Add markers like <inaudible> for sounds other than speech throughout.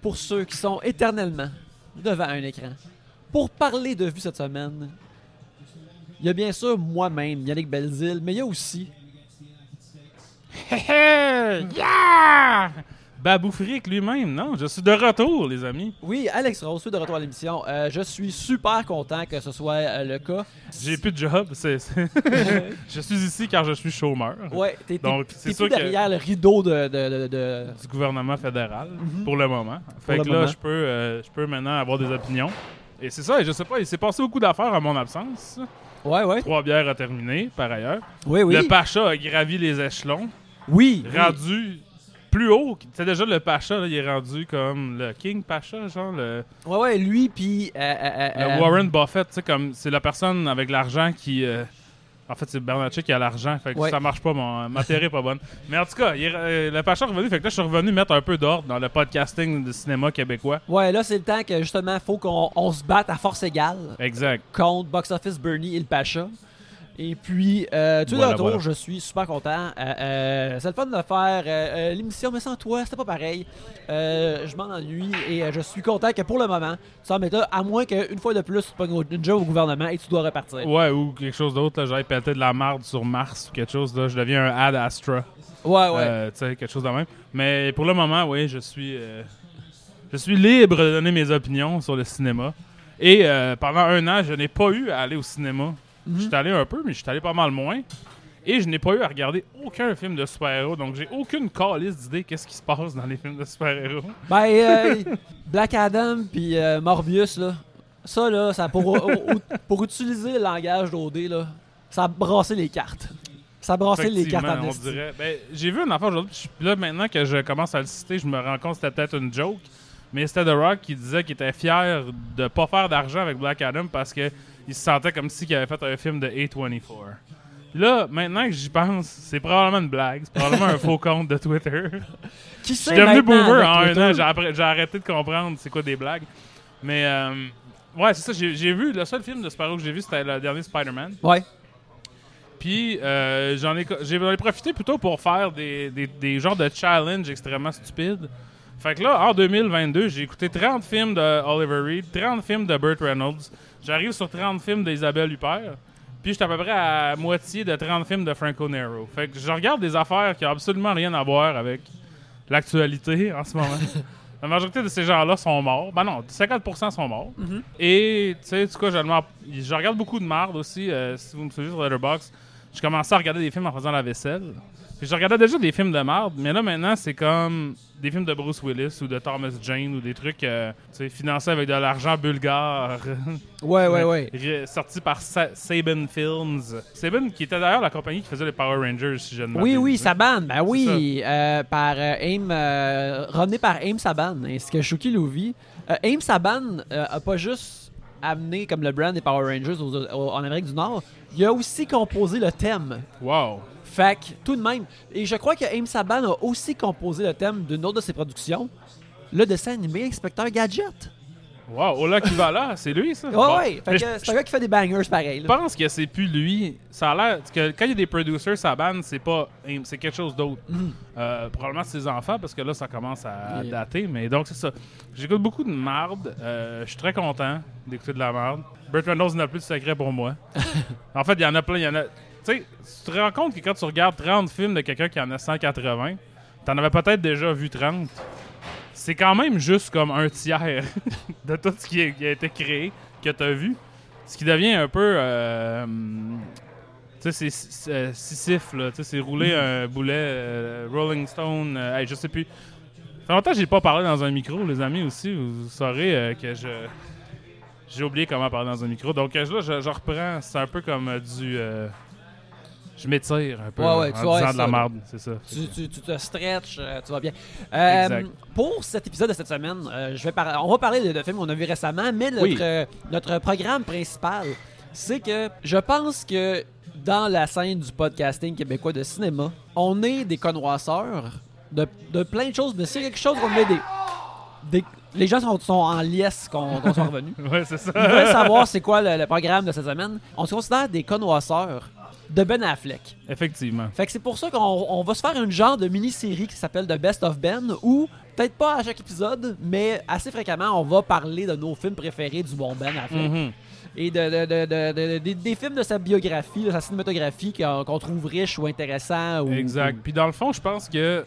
Pour ceux qui sont éternellement devant un écran. Pour parler de vue cette semaine, il y a bien sûr moi-même, Yannick Belzil, mais il y a aussi yeah! Babou Frick lui-même, non? Je suis de retour, les amis. Oui, Alex Rose, de retour à l'émission. Euh, je suis super content que ce soit euh, le cas. J'ai plus de job. c'est- <laughs> je suis ici car je suis chômeur Ouais, t'es plus que- derrière le rideau de... de- de- du gouvernement fédéral Mhm. pour le moment. Fait que là, je peux, euh, je peux maintenant avoir des opinions. Et c'est ça, et je sais pas, il s'est passé beaucoup d'affaires à mon absence. Ouais, ouais. Trois bières à terminer, par ailleurs. Oui, oui. Le Pacha a gravi les échelons, Oui. oui. Plus haut. Tu sais, déjà, le Pacha, là, il est rendu comme le King Pacha, genre le... Ouais, ouais, lui, puis... euh, euh, euh, Warren Buffett, tu sais, comme c'est la personne avec l'argent qui. en fait, c'est Bernatchez qui a l'argent, fait que Ouais. ça marche pas, mon, ma théorie est pas bonne. Mais en tout cas, il est- le Pacha est revenu, fait que là, je suis revenu mettre un peu d'ordre dans le podcasting du cinéma québécois. Ouais, là, c'est le temps que, justement, faut qu'on on se batte à force égale Exact. contre Box Office Bernie et le Pacha. Et puis, euh, Voilà, retour, voilà. je suis super content. Euh, euh, c'est le fun de faire euh, l'émission, mais sans toi, c'était pas pareil. Je m'en ennuie et je suis content que pour le moment, tu mettes là, à moins qu'une fois de plus, tu pognes une job au gouvernement et tu dois repartir. Ouais, ou quelque chose d'autre, j'aille péter de la marde sur Mars ou quelque chose, là, je deviens un ad Astra. Ouais, ouais. Tu sais, quelque chose de même. Mais pour le moment, oui, je suis. euh, je suis libre de donner mes opinions sur le cinéma. Et euh, pendant un an, je n'ai pas eu à aller au cinéma. Je suis allé un peu, mais je suis allé pas mal moins. Et je n'ai pas eu à regarder aucun film de super-héros, donc j'ai aucune calice d'idée qu'est-ce qui se passe dans les films de super-héros. Ben, euh, <laughs> Black Adam puis euh, Morbius, là, ça, là, ça pour, pour utiliser le langage d'OD, là, ça a brassé les cartes. Ça a brassé les cartes en on dirait. Ben, j'ai vu une affaire aujourd'hui, là maintenant que je commence à le citer, je me rends compte que c'était peut-être une joke. Mais c'était The Rock qui disait qu'il était fier de pas faire d'argent avec Black Adam parce que il se sentait comme si il avait fait un film de A24. Puis là, maintenant que j'y pense, c'est probablement une blague, c'est probablement un <laughs> faux compte de Twitter. Qui Je suis sait devenu boomer en un an, j'ai arrêté de comprendre c'est quoi des blagues. Mais euh, ouais, c'est ça, j'ai vu, le seul film de super que j'ai vu, c'était le dernier Spider-Man. Ouais. Puis euh, j'en ai, ai profité plutôt pour faire des, des, des genres de challenge extrêmement stupides. Fait que là, en 2022, j'ai écouté 30 films de Oliver Reed, 30 films de Burt Reynolds. J'arrive sur 30 films d'Isabelle Huppert. Puis j'étais à peu près à moitié de 30 films de Franco Nero. Fait que je regarde des affaires qui ont absolument rien à voir avec l'actualité en ce moment. <laughs> La majorité de ces gens-là sont morts. Ben non, 50% sont morts. Mhm. Et, tu sais, en tout cas, je, je regarde beaucoup de marde aussi. euh, si vous me suivez sur Letterboxd, je commençais à regarder des films en faisant la vaisselle. Puis je regardais déjà des films de marde, mais là, maintenant, c'est comme des films de Bruce Willis ou de Thomas Jane ou des trucs, euh, tu sais, financés avec de l'argent bulgare. Ouais, ouais, ouais. Ré- Sorti par Sa- Saban Films. Saban, qui était d'ailleurs la compagnie qui faisait les Power Rangers, si je ne Oui, m'abuse. oui, Saban. Ben oui, euh, par euh, Aim, euh, ramené par Aim Saban, ainsi que Shuki Louvi. Euh, Aim Saban euh, a pas juste amené comme le brand des Power Rangers aux- aux- en Amérique du Nord, il a aussi composé le thème. Wow. Fait que, tout de même. Et je crois que Aim Saban a aussi composé le thème d'une autre de ses productions, le dessin animé Inspecteur Gadget. Wow, Ola Kivala, c'est lui, ça? Ouais, Bon. c'est un gars qui fait des bangers pareil. Je là. pense que c'est plus lui. Ça a l'air que quand il y a des producers, sa bande, c'est pas c'est quelque chose d'autre. Mhm. Euh, probablement ses enfants parce que là ça commence à Yeah. dater. Mais donc c'est ça. J'écoute beaucoup de marde. Euh, je suis très content d'écouter de la marde. Burt Reynolds n'a plus de secret pour moi. <laughs> en fait, il y en a plein. Il y en a. Tu sais, tu te rends compte que quand tu regardes 30 films de quelqu'un qui en a 180, t'en avais peut-être déjà vu 30. C'est quand même juste comme un tiers <laughs> de tout ce qui a, qui a été créé que tu as vu. Ce qui devient un peu. euh, tu sais, c'est c'est, euh, Sisyphe, là. Tu sais, c'est rouler un boulet euh, Rolling Stone. euh, hey, je sais plus. Ça fait longtemps que j'ai pas parlé dans un micro, les amis, aussi. Vous saurez que je. J'ai oublié comment parler dans un micro. Donc là, je, je reprends. C'est un peu comme du. Je m'étire un peu Ouais, ouais, en disant de la marde, c'est ça. Tu, tu- tu te stretches, euh, tu vas bien. Euh, Exact. pour cet épisode de cette semaine, euh, je vais par- on va parler de, de films qu'on a vus récemment, mais notre, Oui. euh, notre programme principal, c'est que je pense que dans la scène du podcasting québécois de cinéma, on est des connoisseurs de, de plein de choses, mais c'est quelque chose qu'on met des, des- Les gens sont, sont en liesse qu'on qu'on soit revenus. <laughs> Ouais, c'est ça. Ils veulent savoir c'est quoi le, le programme de cette semaine. On se considère des connoisseurs de Ben Affleck. Effectivement. Fait que c'est pour ça qu'on on va se faire une genre de mini-série qui s'appelle The Best of Ben, où, peut-être pas à chaque épisode, mais assez fréquemment, on va parler de nos films préférés du bon Ben Affleck. Mhm. Et de, de- de- de- de- des- films de sa biographie, de sa cinématographie qu'on qu'on trouve riche ou intéressant. Ou, Exact. Puis dans le fond, je pense que.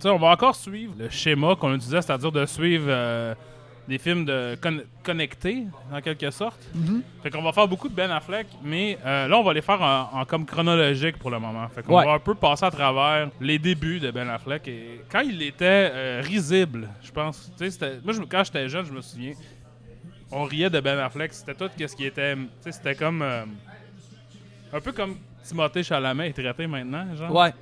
Tu sais, on va encore suivre le schéma qu'on utilisait, c'est-à-dire de suivre euh, des films de con- connectés, en quelque sorte. Mhm. Fait qu'on va faire beaucoup de Ben Affleck, mais euh, là, on va les faire en, en comme chronologique pour le moment. Fait qu'on Ouais. va un peu passer à travers les débuts de Ben Affleck. Et quand il était euh, risible, je pense. Tu sais, c'était- moi, je quand j'étais jeune, je me souviens, on riait de Ben Affleck. C'était tout ce qui était. Tu sais, c'était comme. euh, un peu comme Timothée Chalamet est traité maintenant, genre. Ouais.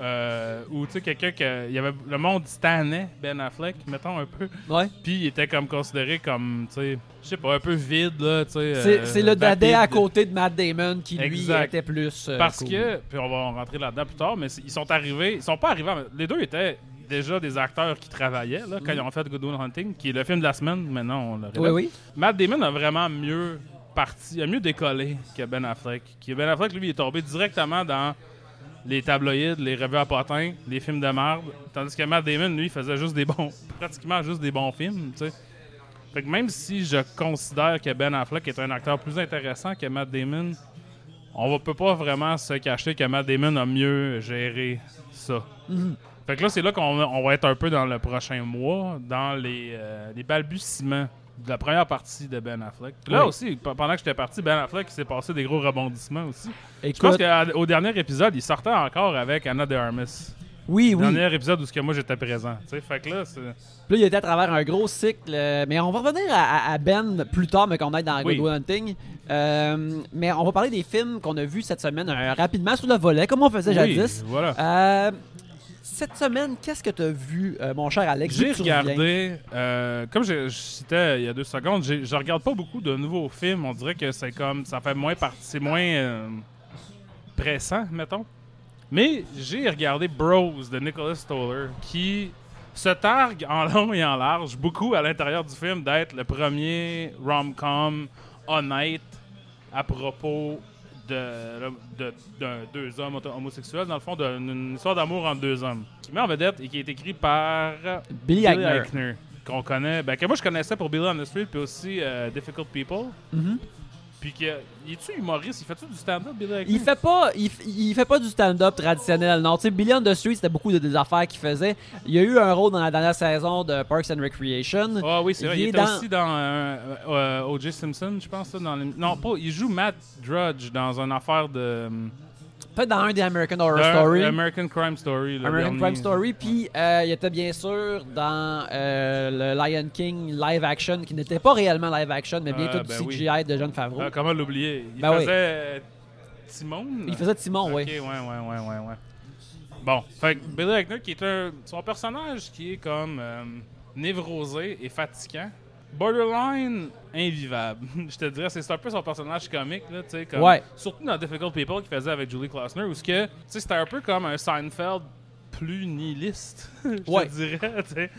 Euh, ou tu sais, quelqu'un que. Il y avait, le monde stannait Ben Affleck, mettons un peu. Ouais. Puis il était comme considéré comme, tu sais, je sais pas, un peu vide, là, tu sais. C'est euh, le dadais à côté de Matt Damon qui, lui, était plus. euh, Parce cool. que, puis on va rentrer là-dedans plus tard, mais ils sont arrivés, ils sont pas arrivés, les deux étaient déjà des acteurs qui travaillaient, là, quand Mhm. ils ont fait Good Will Hunting, qui est le film de la semaine, maintenant on le Oui, oui. Matt Damon a vraiment mieux parti, a mieux décollé que Ben Affleck. Qui Ben Affleck, lui, il est tombé directement dans les tabloïds, les revues à potins, les films de merde. Tandis que Matt Damon, lui, faisait juste des bons, <laughs> pratiquement juste des bons films, tu sais. Fait que même si je considère que Ben Affleck est un acteur plus intéressant que Matt Damon, on ne peut pas vraiment se cacher que Matt Damon a mieux géré ça. Mhm. Fait que là, c'est là qu'on on va être un peu dans le prochain mois, dans les, euh, les balbutiements de la première partie de Ben Affleck. Là Oui. aussi, pendant que j'étais parti, Ben Affleck, il s'est passé des gros rebondissements aussi. Je pense Écoute, qu'au dernier épisode, il sortait encore avec Anna de Armas. oui, oui. Dernier épisode où ce que moi j'étais présent. tu sais. Fait que là, c'est. Puis là, il était à travers un gros cycle. euh, mais on va revenir à, Ben plus tard, mais qu'on aille dans Oui. Good Hunting. Euh, mais on va parler des films qu'on a vus cette semaine euh, rapidement sur le volet, comme on faisait Oui, jadis. voilà. Cette semaine, qu'est-ce que tu as vu, euh, mon cher Alex? J'ai regardé, euh, comme je, je citais il y a deux secondes, je regarde pas beaucoup de nouveaux films. On dirait que c'est comme, ça fait moins partie, c'est moins euh, pressant, mettons. Mais j'ai regardé Bros de Nicholas Stoller, qui se targue en <laughs> long et en large, beaucoup à l'intérieur du film, d'être le premier rom-com honnête à propos de, deux hommes homo- homosexuels, dans le fond, d'une une histoire d'amour entre deux hommes, qui met en vedette et qui est écrit par Billy Billy Eichner. Qu'on connaît, ben, que moi je connaissais pour Billy on the Street, puis aussi euh, Difficult People. Mhm. Puis que, il est-tu humoriste? Il fait-tu du stand-up, Billy? Il fait pas, il, il fait pas du stand-up traditionnel. Non, tu sais, Billy on the Street, c'était beaucoup de, des affaires qu'il faisait. Il y a eu un rôle dans la dernière saison de Parks and Recreation. Ah oui, c'est vrai. Il Il, est était dans- aussi dans euh, euh, O.J. Simpson, je pense. là, dans les- Non, pas. Il joue Matt Drudge dans une affaire de. Peut-être dans un des American Horror de- Story. American Crime Story. le American dernier. Crime Story, puis euh, il était bien sûr dans euh, le Lion King live action, qui n'était pas réellement live action, mais bien Euh, tout du ben oui. CGI de John Favreau. Ah, comment l'oublier? Il Ben faisait euh, Timon? Il faisait Timon, Ok, oui. ouais, ouais, ouais, ouais, ouais. Bon, fait que Billy Eichner, qui est un. Son personnage qui est comme euh, névrosé et fatigant. Borderline invivable. <laughs> Je te dirais, c'est un peu son personnage comique, là, tu sais. comme- Ouais. Surtout dans Difficult People qu'il faisait avec Julie Klausner, où que, c'était un peu comme un Seinfeld plus nihiliste, <laughs> je Ouais. te dirais.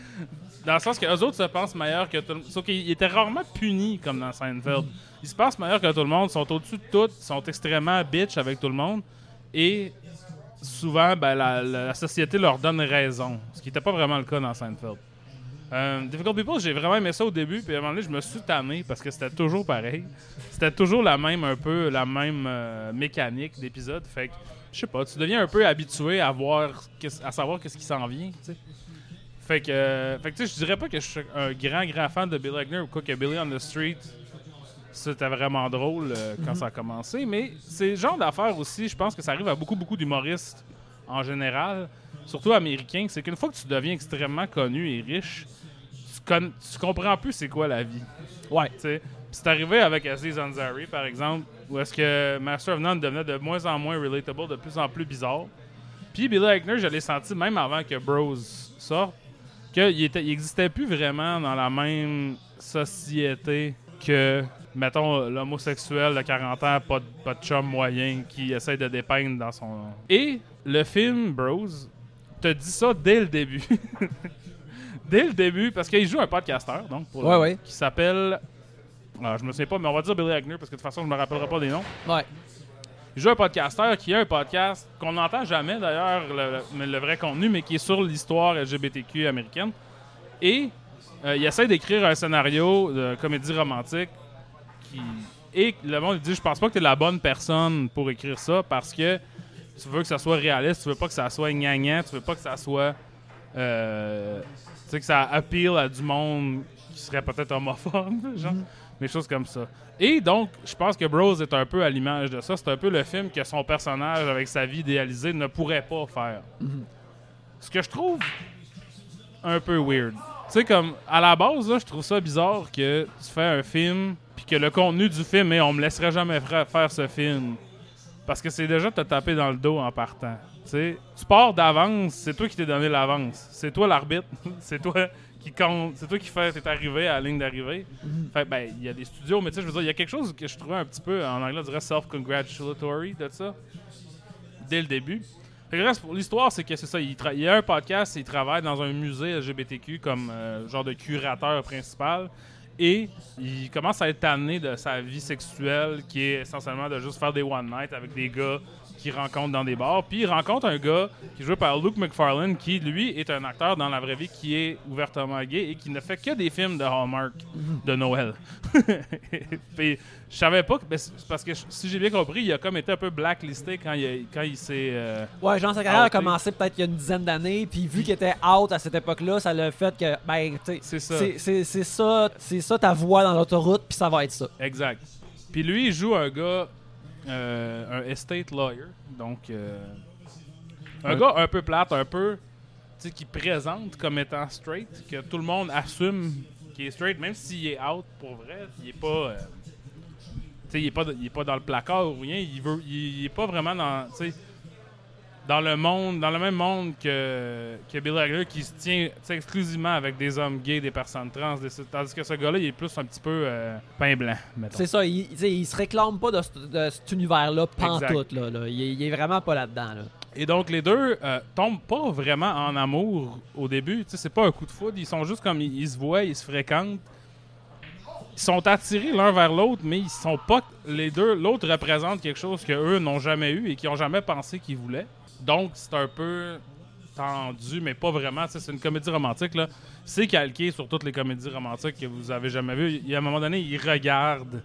Dans le sens que eux autres se pensent meilleurs que tout le monde. Sauf qu'ils étaient rarement punis comme dans Seinfeld. Ils se pensent meilleurs que tout le monde, sont au-dessus de tout, sont extrêmement bitch avec tout le monde. Et souvent, ben, la, la- la société leur donne raison. Ce qui n'était pas vraiment le cas dans Seinfeld. Euh, Difficult People, j'ai vraiment aimé ça au début, puis à un moment donné, je me suis tanné parce que c'était toujours pareil. C'était toujours la même, un peu, la même euh, mécanique d'épisode. Fait que, je sais pas, tu deviens un peu habitué à voir, à savoir qu'est-ce qui s'en vient, tu sais. Fait que, euh, fait que tu sais, je dirais pas que je suis un grand, grand fan de Bill Eichner ou quoi que Billy on the Street, c'était vraiment drôle euh, quand ça a commencé. Mais c'est le genre d'affaire aussi, je pense que ça arrive à beaucoup, beaucoup d'humoristes en général, surtout américains. C'est qu'une fois que tu deviens extrêmement connu et riche, con- tu comprends plus c'est quoi la vie. Ouais. tu sais. Puis C'est arrivé avec Aziz Ansari, par exemple, où est-ce que Master of None devenait de moins en moins relatable, de plus en plus bizarre. Puis Billy Eichner, je l'ai senti même avant que Bros sorte, qu'il était, il existait plus vraiment dans la même société que, mettons, l'homosexuel de 40 ans, pas de, pas de chum moyen, qui essaie de dépeindre dans son... Et le film Bros te dit ça dès le début. <laughs> dès le début, parce qu'il joue un podcasteur, donc, pour le- Ouais, ouais. qui s'appelle... Ah, je me souviens pas, mais on va dire Billy Eichner, parce que de toute façon, je me rappellerai pas des noms. Ouais. Il joue un podcasteur qui a un podcast qu'on n'entend jamais d'ailleurs, le, le- mais le vrai contenu, mais qui est sur l'histoire LGBTQ américaine. Et euh, il essaie d'écrire un scénario de comédie romantique qui. Et le monde dit Je pense pas que tu es la bonne personne pour écrire ça parce que tu veux que ça soit réaliste, tu veux pas que ça soit gagnant, tu veux pas que ça soit. euh, sais, que ça appeal à du monde qui serait peut-être homophobe, <laughs> genre. Des choses comme ça. Et donc, je pense que Bros est un peu à l'image de ça. C'est un peu le film que son personnage, avec sa vie idéalisée, ne pourrait pas faire. Ce que je trouve un peu weird. Tu sais, comme, à la base, là, je trouve ça bizarre que tu fais un film, puis que le contenu du film est on me laisserait jamais faire ce film. Parce que c'est déjà te taper dans le dos en partant. Tu sais, tu pars d'avance, c'est toi qui t'es donné l'avance. C'est toi l'arbitre, <laughs> c'est toi qui compte, c'est toi qui fais, t'es arrivé à la ligne d'arrivée. Fait que, ben, il y a des studios, mais tu sais, je veux dire, il y a quelque chose que je trouvais un petit peu, en anglais, on dirait self-congratulatory de ça, dès le début. Fait que reste, pour l'histoire, c'est que c'est ça. Il y a un podcast, il travaille dans un musée LGBTQ comme euh, genre de curateur principal. Et il commence à être tanné de sa vie sexuelle, qui est essentiellement de juste faire des one night avec des gars qu'il rencontre dans des bars. Puis il rencontre un gars qui est joué par Luke McFarlane, qui lui est un acteur dans la vraie vie qui est ouvertement gay et qui ne fait que des films de Hallmark de Noël. <laughs> Puis je savais pas que. ben, parce que si j'ai bien compris, il a comme été un peu blacklisté quand il, a- quand il s'est. euh, Ouais, genre, sa carrière a commencé peut-être il y a une dizaine d'années, puis vu qu'il était out à cette époque-là, ça l'a fait que, ben, tu C'est ça. c'est- ça, c'est ça ta voix dans l'autoroute, puis ça va être ça. Exact. Puis lui, il joue un gars, un estate lawyer, donc euh, un gars un peu plate, un peu, tu sais, qui présente comme étant straight, que tout le monde assume qu'il est straight, même s'il est out pour vrai, il est pas, euh, tu sais, il est pas, il est pas dans le placard ou rien, il veut, il, il est pas vraiment dans, dans le monde, dans le même monde que, que Bill Hader qui se tient exclusivement avec des hommes gays, des personnes trans, des- tandis que ce gars-là, il est plus un petit peu euh, pain blanc. C'est ça, il, il se réclame pas de, ce- de cet univers-là, pantoute, là, là. Il, est- il est vraiment pas là-dedans, là. Et donc, les deux euh, tombent pas vraiment en amour au début. C'est pas un coup de foudre. Ils sont juste comme ils, ils se voient, ils se fréquentent. Ils sont attirés l'un vers l'autre, mais ils sont pas les deux. L'autre représente quelque chose que eux n'ont jamais eu et qu'ils ont jamais pensé qu'ils voulaient. Donc, c'est un peu tendu, mais pas vraiment. C'est une comédie romantique là. C'est calqué sur toutes les comédies romantiques que vous avez jamais vues. Il y a un moment donné, ils regardent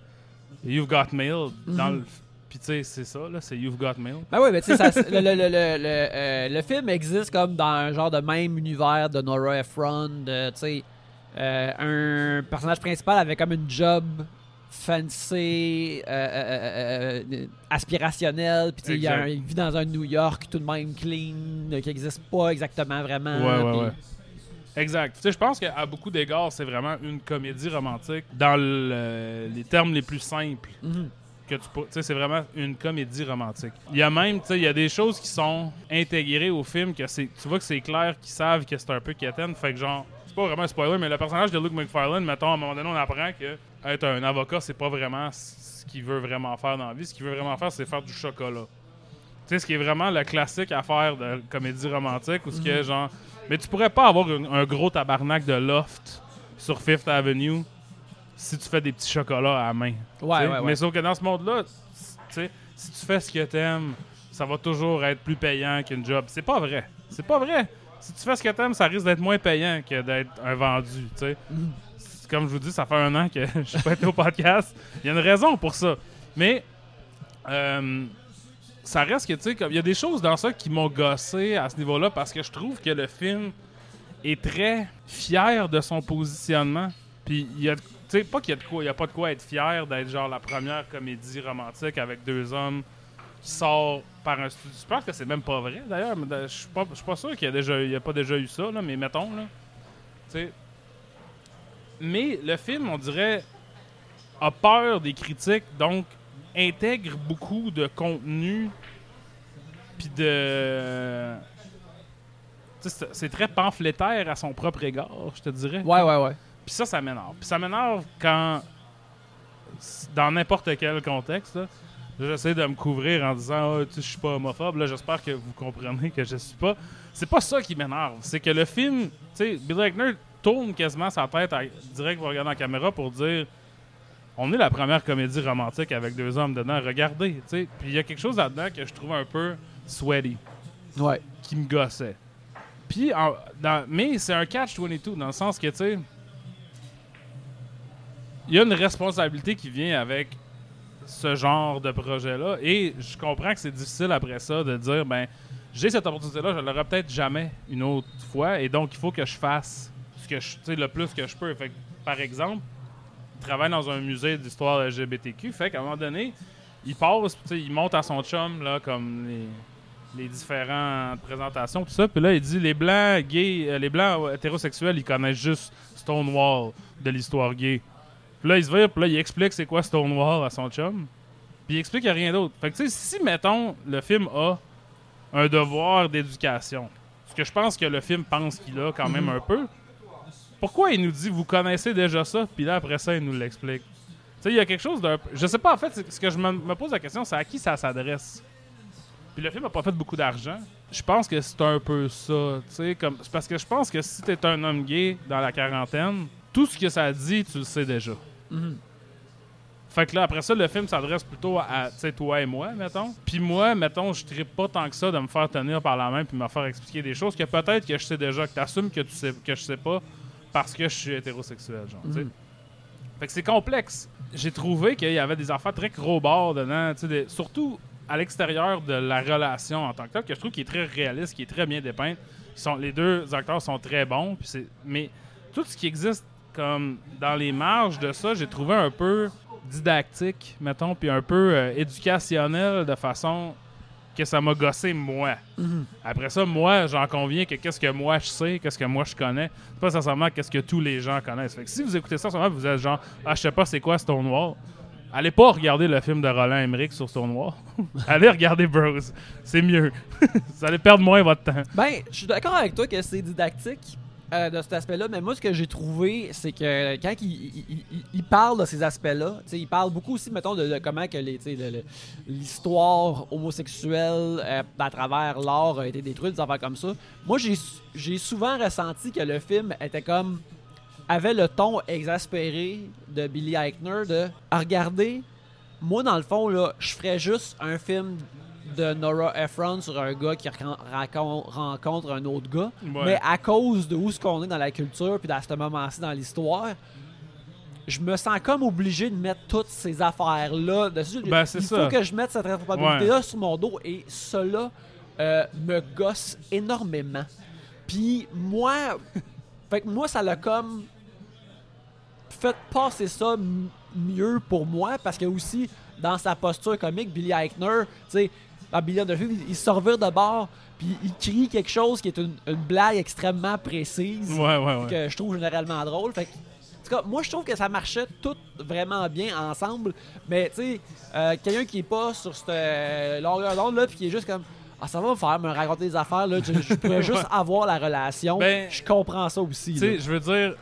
You've Got Mail dans le. Puis tu sais, c'est ça là, c'est You've Got Mail. Ben oui, mais tu sais, <laughs> le, le, le, le, le, euh, le film existe comme dans un genre de même univers de Nora Ephron, de, tu sais, euh, un personnage principal avec comme une job fancy, euh, euh, euh, euh, aspirationnel, puis il y a un- Exact. il vit dans un New York tout de même clean, euh, qui n'existe pas exactement vraiment. Ouais, ouais, puis- ouais. Exact. Tu sais, je pense qu'à beaucoup d'égards, c'est vraiment une comédie romantique dans le- les termes les plus simples. Mhm. Que tu peux- tu sais, c'est vraiment une comédie romantique. Il y a même, tu sais, il y a des choses qui sont intégrées au film que c'est, tu vois que c'est clair qu'ils savent que c'est un peu quétaine. Fait que genre, c'est pas vraiment un spoiler, mais le personnage de Luke McFarlane, mettons, à un moment donné, on apprend que être un avocat, c'est pas vraiment ce qu'il veut vraiment faire dans la vie. Ce qu'il veut vraiment faire, c'est faire du chocolat. Tu sais, ce qui est vraiment le classique à faire de comédie romantique, où ce que genre. Mais tu pourrais pas avoir un, un gros tabarnak de loft sur Fifth Avenue si tu fais des petits chocolats à la main. Ouais, ouais, ouais. Mais sauf que dans ce monde-là, tu sais, si tu fais ce que t'aimes, ça va toujours être plus payant qu'une job. C'est pas vrai. C'est pas vrai. Si tu fais ce que t'aimes, ça risque d'être moins payant que d'être un vendu. tu sais. Mhm. Comme je vous dis, ça fait un an que <laughs> je suis pas été au podcast. Il y a une raison pour ça. Mais euh, ça reste que, tu sais, il y a des choses dans ça qui m'ont gossé à ce niveau-là parce que je trouve que le film est très fier de son positionnement. Puis y a, tu sais, pas qu'il y a de quoi, a pas de quoi être fier d'être genre la première comédie romantique avec deux hommes qui sort par un studio. Je pense que c'est même pas vrai d'ailleurs, mais je suis pas, pas sûr qu'il y a a pas déjà eu ça là, mais mettons là, tu sais. Mais le film, on dirait, a peur des critiques, donc intègre beaucoup de contenu, puis de. C'est- très pamphlétaire à son propre égard, je te dirais. Ouais, ouais, ouais. Puis ça, ça m'énerve. Puis ça m'énerve quand, dans n'importe quel contexte, là, j'essaie de me couvrir en disant Ah, tu sais, je suis pas homophobe. Là, j'espère que vous comprenez que je suis pas. C'est pas ça qui m'énerve. C'est que le film, tu sais, Bill Eichner tourne quasiment sa tête à, direct pour regarder la caméra pour dire on est la première comédie romantique avec deux hommes dedans. Regardez, tu sais. Puis il y a quelque chose là-dedans que je trouve un peu sweaty, Ouais. qui me gossait. Puis, en- dans- mais c'est un catch-22 dans le sens que, tu sais, il y a une responsabilité qui vient avec ce genre de projet-là. Et je comprends que c'est difficile après ça de dire, ben, j'ai cette opportunité-là, je l'aurai peut-être jamais une autre fois. Et donc, il faut que je fasse ce que je, le plus que je peux. Fait que, par exemple, il travaille dans un musée d'histoire LGBTQ. Fait qu'à un moment donné, il passe, il monte à son chum, là, comme les, les différentes présentations, tout ça. Puis là, il dit les blancs gays, euh, les blancs hétérosexuels, ils connaissent juste Stonewall de l'histoire gay. Puis là, il se vire, puis là, il explique c'est quoi Stonewall à son chum. Puis il explique qu'il n'y a rien d'autre. Fait que, tu sais, si, mettons, le film a un devoir d'éducation, ce que je pense que le film pense qu'il a quand même un peu, pourquoi il nous dit vous connaissez déjà ça, puis là, après ça, il nous l'explique? Tu sais, il y a quelque chose d'un. Je sais pas, en fait, ce que je me, me pose la question, c'est à qui ça s'adresse? Puis le film a pas fait beaucoup d'argent. Je pense que c'est un peu ça, tu sais, comme parce que je pense que si t'es un homme gay dans la quarantaine, tout ce que ça dit, tu le sais déjà. Mhm. Fait que là, après ça, le film s'adresse plutôt à, tu sais, toi et moi, mettons. Puis moi, mettons, je tripe pas tant que ça de me faire tenir par la main puis me faire expliquer des choses que peut-être que je sais déjà, que t'assumes que tu sais, que je sais pas parce que je suis hétérosexuel, genre. Mhm. Fait que c'est complexe. J'ai trouvé qu'il y avait des affaires très gros bords dedans, des- surtout à l'extérieur de la relation en tant que telle, que je trouve qui est très réaliste, qui est très bien dépeinte. Ils sont, les deux acteurs sont très bons, mais tout ce qui existe comme dans les marges de ça, j'ai trouvé un peu didactique, mettons, puis un peu euh, éducationnel de façon que ça m'a gossé moi. Mhm. Après ça, moi, j'en conviens que qu'est-ce que moi je sais, qu'est-ce que moi je connais, c'est pas nécessairement qu'est-ce que tous les gens connaissent. Fait que si vous écoutez ça, ce moment, vous êtes genre, ah, je sais pas c'est quoi Stonewall. Allez pas regarder le film de Roland Emmerich sur Stonewall. <laughs> Allez regarder Bros. C'est mieux. <laughs> vous allez perdre moins votre temps. Ben, je suis d'accord avec toi que c'est didactique euh, de cet aspect-là, mais moi, ce que j'ai trouvé, c'est que quand il, parle de ces aspects-là, il parle beaucoup aussi, mettons, de, comment que l'histoire homosexuelle euh, à travers l'art a été détruite, des affaires comme ça. Moi, j'ai j'ai souvent ressenti que le film était comme avait le ton exaspéré de Billy Eichner de Ah, regardez, moi dans le fond là, je ferais juste un film de Nora Ephron sur un gars qui rencontre un autre gars, Ouais. mais à cause de où ce qu'on est dans la culture puis dans ce moment-ci dans l'histoire, je me sens comme obligé de mettre toutes ces affaires là dessus. Ben, Il ça. faut que je mette cette responsabilité là sur mon dos et cela euh, me gosse énormément. Puis moi, <laughs> fait que moi ça l'a comme fait passer ça mieux pour moi parce que aussi dans sa posture comique, Billy Eichner, tu sais, dans Billy on the Film, il, il se revire de bord puis il crie quelque chose qui est une, une blague extrêmement précise Ouais, ouais, ouais. que je trouve généralement drôle. Fait que, en tout cas, moi, je trouve que ça marchait tout vraiment bien ensemble. Mais, tu sais, euh, quelqu'un qui est pas sur cette euh, longueur d'onde, là, puis qui est juste comme. Ah, ça va me faire me raconter des affaires, là. Je, je pourrais <laughs> juste avoir la relation. Ben, je comprends ça aussi. Tu sais, je veux dire,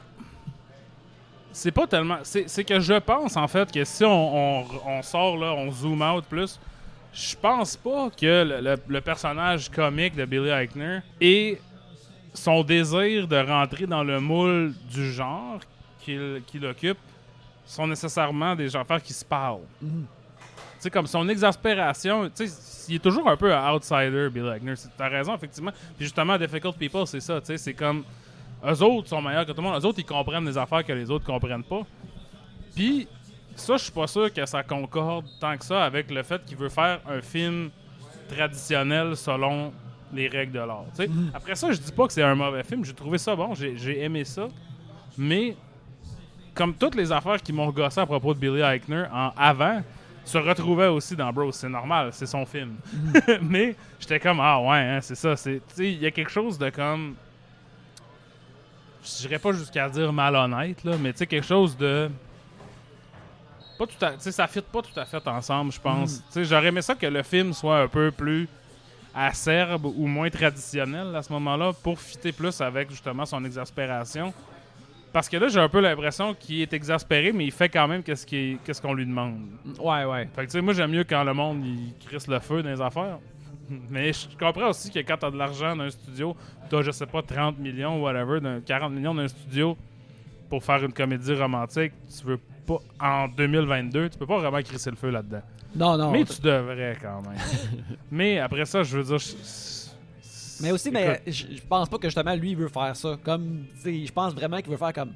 c'est pas tellement. C'est c'est que je pense, en fait, que si on, on- on sort, là, on zoom out plus, je pense pas que le, le- le personnage comique de Billy Eichner et son désir de rentrer dans le moule du genre qu'il occupe sont nécessairement des affaires qui se parlent. Mhm. Tu sais, comme son exaspération, tu sais, il est toujours un peu un outsider, Bill Eichner. T'as raison, effectivement. Puis justement, Difficult People, c'est ça, tu sais, c'est comme. Eux autres sont meilleurs que tout le monde. Eux autres, ils comprennent des affaires que les autres comprennent pas. Puis, ça, je suis pas sûr que ça concorde tant que ça avec le fait qu'il veut faire un film traditionnel selon les règles de l'art. sais. Après ça, je dis pas que c'est un mauvais film. J'ai trouvé ça bon, j'ai aimé ça. Mais, comme toutes les affaires qui m'ont gossé à propos de Billy Eichner en avant, se retrouvaient aussi dans Bros. C'est normal, c'est son film. <laughs> Mais j'étais comme, ah ouais, hein, c'est ça. Il y a quelque chose de comme. Je dirais pas jusqu'à dire malhonnête, là, mais tu sais, quelque chose de. Pas tout à, ça fit pas tout à fait ensemble, je pense. Sais, J'aurais aimé ça que le film soit un peu plus acerbe ou moins traditionnel à ce moment-là pour fitter plus avec justement son exaspération. Parce que là, j'ai un peu l'impression qu'il est exaspéré, mais il fait quand même qu'est-ce qu'on lui demande. Ouais, ouais. Fait que tu sais, moi j'aime mieux quand le monde il crisse le feu dans les affaires. <laughs> Mais je comprends aussi que quand t'as de l'argent dans un studio, t'as, je sais pas, 30 millions ou whatever, d'un- 40 millions dans un studio pour faire une comédie romantique, tu veux pas en 2022, tu peux pas vraiment crisser le feu là-dedans. Non, non. mais tu devrais quand même. <laughs> mais après ça, je veux dire. je- Mais aussi, écoute, mais je je pense pas que justement lui il veut faire ça. Comme, je pense vraiment qu'il veut faire comme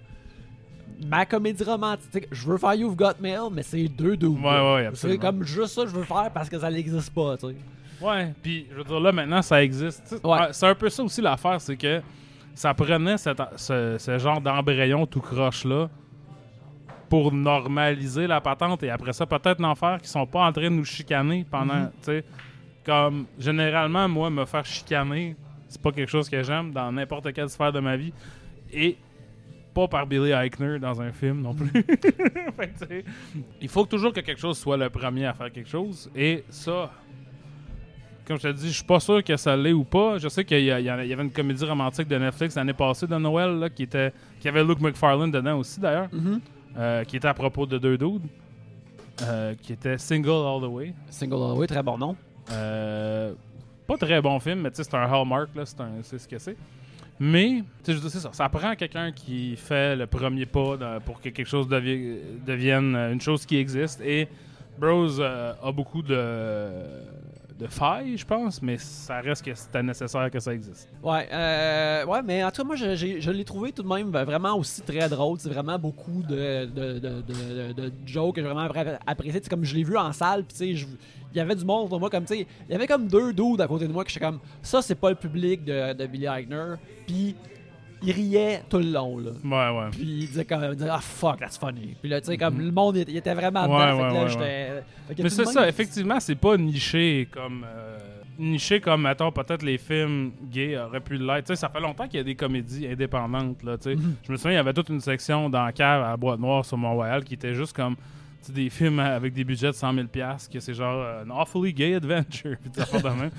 ma comédie romantique. Je veux faire You've Got Mail, mais c'est deux doubles. Ouais, ouais, ouais, C'est absolument. comme juste ça je veux faire parce que ça n'existe pas, tu sais. Ouais, puis je veux dire, là, maintenant, ça existe. Ouais. ouais, C'est un peu ça aussi l'affaire, c'est que ça prenait cette- ce, ce genre d'embryon tout croche-là pour normaliser la patente et après ça, peut-être n'en faire qui sont pas en train de nous chicaner pendant, Mhm. tu sais, comme généralement, moi, me faire chicaner, c'est pas quelque chose que j'aime dans n'importe quelle sphère de ma vie et pas par Billy Eichner dans un film non plus. <laughs> <laughs> Fait il faut toujours que quelque chose soit le premier à faire quelque chose et ça, comme je te dis, je suis pas sûr que ça l'est ou pas. Je sais qu'il y, avait une comédie romantique de Netflix l'année passée de Noël là, qui était qui avait Luke McFarlane dedans aussi d'ailleurs, euh, qui était à propos de deux dudes, euh, qui était Single All the Way. Single All the Way, très bon nom. Euh, pas très bon film, mais c'est un hallmark, là, c'est, ce que c'est. Mais, je c'est ça. Ça prend quelqu'un qui fait le premier pas dans- pour que quelque chose devie- devienne une chose qui existe. Et Bros a beaucoup de, de failles, je pense, mais ça reste que c'était nécessaire que ça existe. Ouais, euh, ouais, mais en tout cas, moi, je, je l'ai trouvé tout de même ben, vraiment aussi très drôle. C'est vraiment beaucoup de, de, de, de, jokes que j'ai vraiment appré- apprécié. Comme je l'ai vu en salle, puis tu sais, il y avait du monde moi, comme tu sais, il y avait comme deux dudes à côté de moi que j'étais comme, ça, c'est pas le public de, de Billy Eichner. Puis il riait tout le long, là. Ouais, ouais. Puis il disait comme, il disait, ah fuck, that's funny. Puis là, tu sais, comme le monde, il, était vraiment dedans. ouais, fait que là, ouais, j'étais. fait que Mais c'est ça, effectivement, c'est pas niché comme. euh, niché comme, mettons, peut-être les films gays auraient pu l'être. Tu sais, ça fait longtemps qu'il y a des comédies indépendantes, là, tu sais. Mhm. Je me souviens, il y avait toute une section dans la cave à Boîte Noire sur Mont-Royal qui était juste comme. tu sais, des films avec des budgets de 100 000 que c'est genre euh, an awfully gay adventure <laughs> puis de même.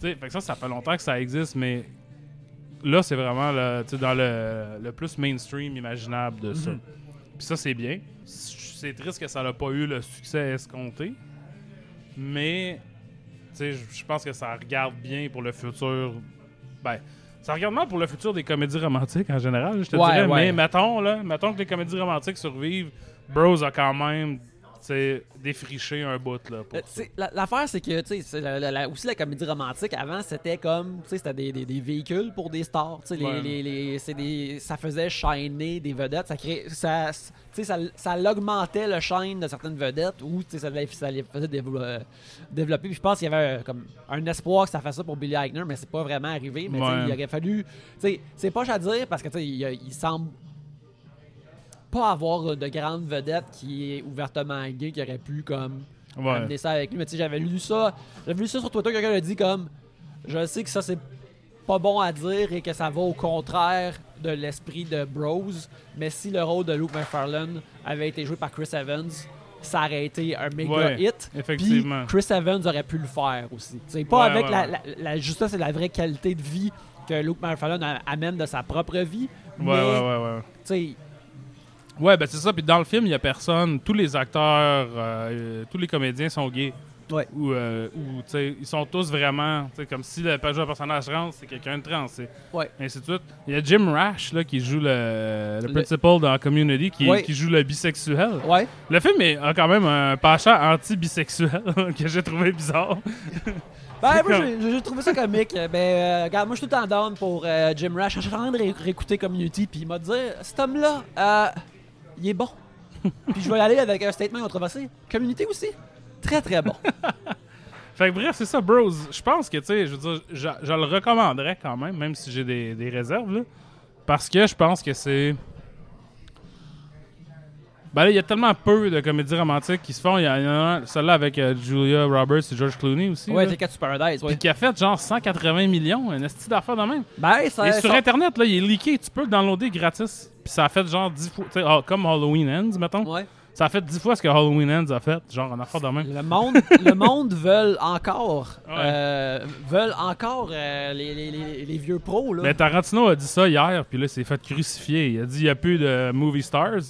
Tu sais, fait que ça ça fait longtemps que ça existe mais là c'est vraiment le, dans le, le plus mainstream imaginable de ça. Mhm. Puis ça c'est bien. C'est triste que ça n'a pas eu le succès escompté. Mais je je pense que ça regarde bien pour le futur. Ben, ça regarde mal pour le futur des comédies romantiques en général, je te Ouais, dirais. ouais. Mais mettons, là, mettons que les comédies romantiques survivent, Bros a quand même défriché un bout là, pour Euh, L'affaire, c'est que, tu sais, c'est la- la- la- aussi la comédie romantique, avant, c'était comme, tu sais, c'était des, des- des véhicules pour des stars. Tu sais, les- Ouais. les, les- c'est des, ça faisait shiner des vedettes. Ça, créait, ça, tu sais, ça, ça l'augmentait le shine de certaines vedettes ou, tu sais, ça, les- faisait euh, développer. Je pense qu'il y avait euh, comme un espoir que ça fasse ça pour Billy Eichner, mais c'est pas vraiment arrivé. Mais Ouais. il aurait fallu, c'est pas à dire parce que, tu sais, il, il semble pas avoir euh, de grande vedette qui est ouvertement gay qui aurait pu comme Ouais. amener ça avec lui. Mais tu sais, j'avais lu ça. J'avais lu ça sur Twitter, quelqu'un a dit comme Je sais que ça c'est pas bon à dire et que ça va au contraire de l'esprit de Bros, mais si le rôle de Luke McFarlane avait été joué par Chris Evans, ça aurait été un méga Ouais, hit. effectivement. Puis Chris Evans aurait pu le faire aussi. Tu sais, pas Ouais, avec ouais, la, la, la- juste ça, c'est la vraie qualité de vie que Luke McFarlane amène de sa propre vie. Ouais, mais, ouais, ouais, ouais. Ouais, ben c'est ça. Puis dans le film, il y a personne. Tous les acteurs, euh, euh, tous les comédiens sont gays. Ouais. Ou, euh, ou tu sais, ils sont tous vraiment, tu sais, comme si le personnage trans, c'est quelqu'un de trans. Ouais. Ainsi de suite. Il y a Jim Rash, là, qui joue le, le Le- principal dans Community, qui, Ouais. qui joue le bisexuel. ouais. Le film est- a quand même un penchant anti-bisexuel <laughs> que j'ai trouvé bizarre. <laughs> Ben, moi, j'ai- trouvé ça comique. Ben, euh, regarde, moi, je suis tout temps down pour euh, Jim Rash. Je suis en train de ré- réécouter Community, puis il m'a dit cet homme-là, euh, il est bon. <laughs> puis je vais aller avec un statement controversé. Community aussi, très très bon. <laughs> Fait que bref, c'est ça, bros. Je pense que, tu sais, je veux dire, je le recommanderais quand même, même si j'ai des, des réserves, là. Parce que je pense que c'est. Ben là, il y a tellement peu de comédies romantiques qui se font. Il y en a celle-là avec euh, Julia Roberts et George Clooney aussi. ouais. Ticket to Paradise, ouais. Puis qui a fait genre 180 millions, un esti d'affaires de même. Ben, ça, Et sur ça- Internet, là, il est leaké. Tu peux le downloader gratis. Puis ça a fait genre 10 fois. ah, comme Halloween Ends, mettons. Ouais. Ça a fait 10 fois ce que Halloween Ends a fait. Genre en affaire de même. Le monde, le monde veulent encore, Ouais. euh, veulent encore euh, les, les, les, les vieux pros là. Mais Tarantino a dit ça hier, puis là, il s'est fait crucifier. Il a dit il n'y a plus de movie stars.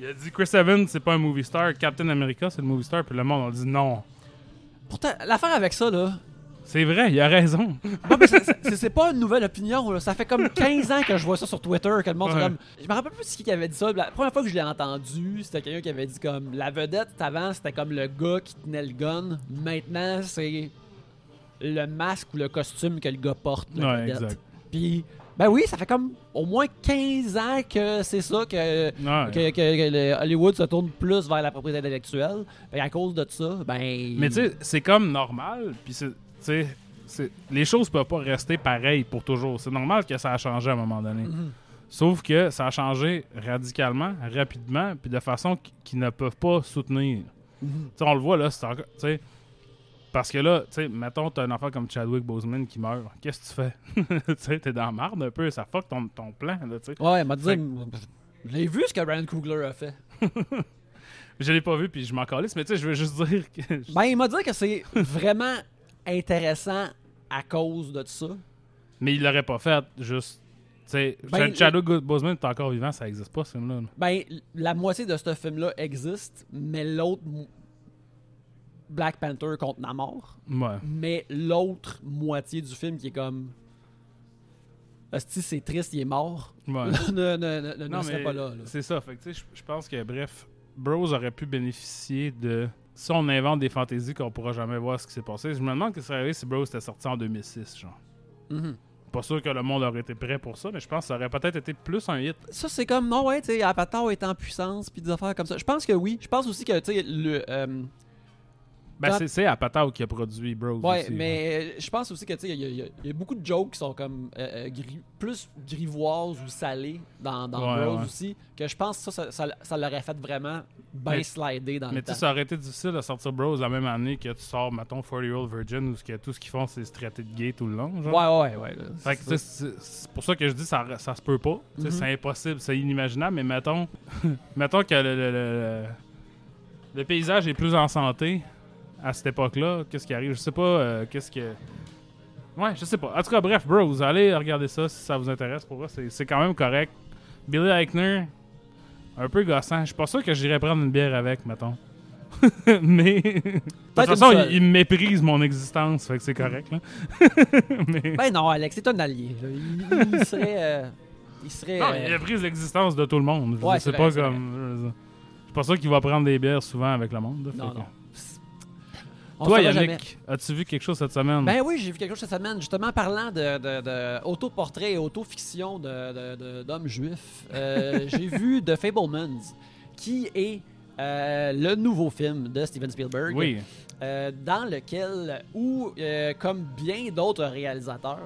Il a dit Chris Evans, c'est pas un movie star. Captain America, c'est le movie star. Puis le monde a dit non. Pourtant, l'affaire avec ça là, C'est vrai, il a raison. Mais c'est- pas une nouvelle opinion. là. Ça fait comme 15 ans que je vois ça sur Twitter. Que le monde, Ouais. comme... Je me rappelle plus qui avait dit ça. La première fois que je l'ai entendu, c'était quelqu'un qui avait dit comme la vedette avant, c'était comme le gars qui tenait le gun. Maintenant, c'est le masque ou le costume que le gars porte. la Ouais, vedette. Puis, ben oui, ça fait comme au moins 15 ans que c'est ça, que, Ouais. que, que- que le Hollywood se tourne plus vers la propriété intellectuelle. Et à cause de ça, ben. Mais tu sais, c'est comme normal, puis c'est, tu sais, c'est- les choses peuvent pas rester pareilles pour toujours. C'est normal que ça a changé à un moment donné. Mhm. Sauf que ça a changé radicalement, rapidement, puis de façon qu- qu'ils ne peuvent pas soutenir. Tu sais, on le voit là, c'est encore. Parce que là, tu sais, mettons, t'as un enfant comme Chadwick Boseman qui meurt. Qu'est-ce que tu fais? <laughs> tu sais, t'es dans la marde un peu, ça fuck ton, ton plan, là, tu sais. Ouais, m'a dit. Fait Je l'ai vu ce que Ryan Coogler a fait? <laughs> Je l'ai pas vu, puis je m'en calisse, mais tu sais, je veux juste dire que. <laughs> Ben, il m'a dit que c'est vraiment intéressant à cause de ça. Mais il l'aurait pas fait, juste. Tu sais, Ben, Chadwick Boseman est encore vivant, ça existe pas, ce film-là. là. Ben, la moitié de ce film-là existe, mais l'autre. Black Panther contre Namor. Ouais. Mais l'autre moitié du film qui est comme. Hostie, c'est triste, il est mort. Ouais. <laughs> ne ne, ne, ne non, serait pas là. là. c'est ça. Fait que, tu sais, je- pense que, bref, Bros aurait pu bénéficier de. Si on invente des fantaisies qu'on pourra jamais voir ce qui s'est passé, je me demande ce qui serait arrivé si Bros était sorti en 2006, genre. Mhm. Pas sûr que le monde aurait été prêt pour ça, mais je pense que ça aurait peut-être été plus un hit. Ça, c'est comme, non, ouais, tu sais, Avatar est en puissance, puis des affaires comme ça. Je pense que oui. Je pense aussi que, tu sais, le. euh, Ben, c'est- Apatow qui a produit Bros. Ouais, aussi, mais je pense aussi que il y, y a- il y a beaucoup de jokes qui sont comme euh, euh, gris- plus grivoises ou salées dans, dans Ouais, Bros ouais. aussi, que je pense que ça, ça, ça, ça l'aurait fait vraiment bien Mais- slider dans Mais le tu sais, temps. ça aurait été difficile de sortir Bros la même année que tu sors, mettons, 40 Year Old Virgin, où que tout ce qu'ils font, c'est se traiter de gay tout le long. Genre. Ouais, ouais, ouais. là, Fait que, c'est pour ça que je dis ça, ça se peut pas. Mhm. C'est impossible, c'est inimaginable, mais mettons, <laughs> mettons que le, le- le- le paysage est plus en santé à cette époque-là. Qu'est-ce qui arrive? Je sais pas. euh, Qu'est-ce que. Ouais, je sais pas. En tout cas, bref, bros, allez regarder ça si ça vous intéresse. Pour c'est quand même correct. Billy Eichner, un peu gossant. Je suis pas sûr que j'irais prendre une bière avec, mettons. <laughs> mais. De toute façon, il, il méprise mon existence, fait que c'est correct, là. <laughs> mais. Ben non, Alex, c'est un allié. Il, il <laughs> serait. euh, il serait. Non, euh, il a pris l'existence de tout le monde. Ouais, c'est pas comme. je suis pas sûr qu'il va prendre des bières souvent avec le monde. là, non, non. On Toi, Yannick, as-tu vu quelque chose cette semaine? Ben oui, j'ai vu quelque chose cette semaine, justement parlant de, de, de autoportrait et autofiction d'hommes juifs. Euh, <laughs> j'ai vu The Fablemans, qui est euh, le nouveau film de Steven Spielberg, oui. euh, dans lequel, ou euh, comme bien d'autres réalisateurs,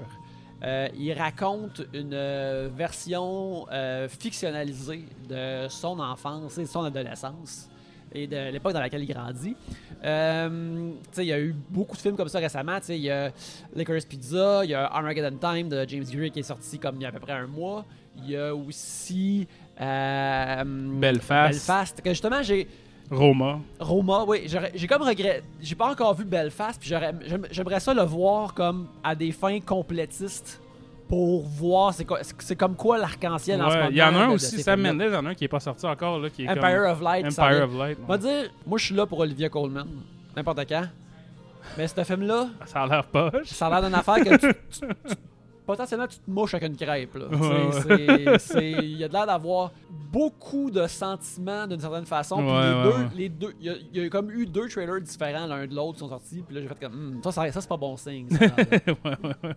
euh, il raconte une euh, version euh, fictionnalisée de son enfance et de son adolescence et de l'époque dans laquelle il grandit. Euh, il y a eu beaucoup de films comme ça récemment. Il y a Licorice Pizza, il y a Armageddon Time de James Gray qui est sorti comme il y a à peu près un mois. Il y a aussi euh, Belfast. Belfast, que justement j'ai Roma. Roma, oui, j'ai comme regret. J'ai pas encore vu Belfast, puis j'aimerais ça le voir comme à des fins complétistes pour voir c'est quoi- c'est comme quoi l'arc-en-ciel en ce moment. Il y en a un de- aussi, Sam. Mendes, il y en a un qui est pas sorti encore, là, qui est Empire of Light. Empire of Light. On va dire, moi je suis là pour Olivia Colman, n'importe quand. Mais ce film-là, Ça a l'air poche. ça a l'air d'une affaire que tu, tu- tu- potentiellement tu te mouches avec une crêpe. <laughs> Il y a de l'air d'avoir beaucoup de sentiments d'une certaine façon. puis Ouais, les, deux, ouais. les deux, il y, a, il y a comme eu deux trailers différents l'un de l'autre qui sont sortis. Puis là j'ai fait comme, Hmm, ça, ça, ça, c'est pas bon signe. ça, <laughs> ouais, ouais, ouais.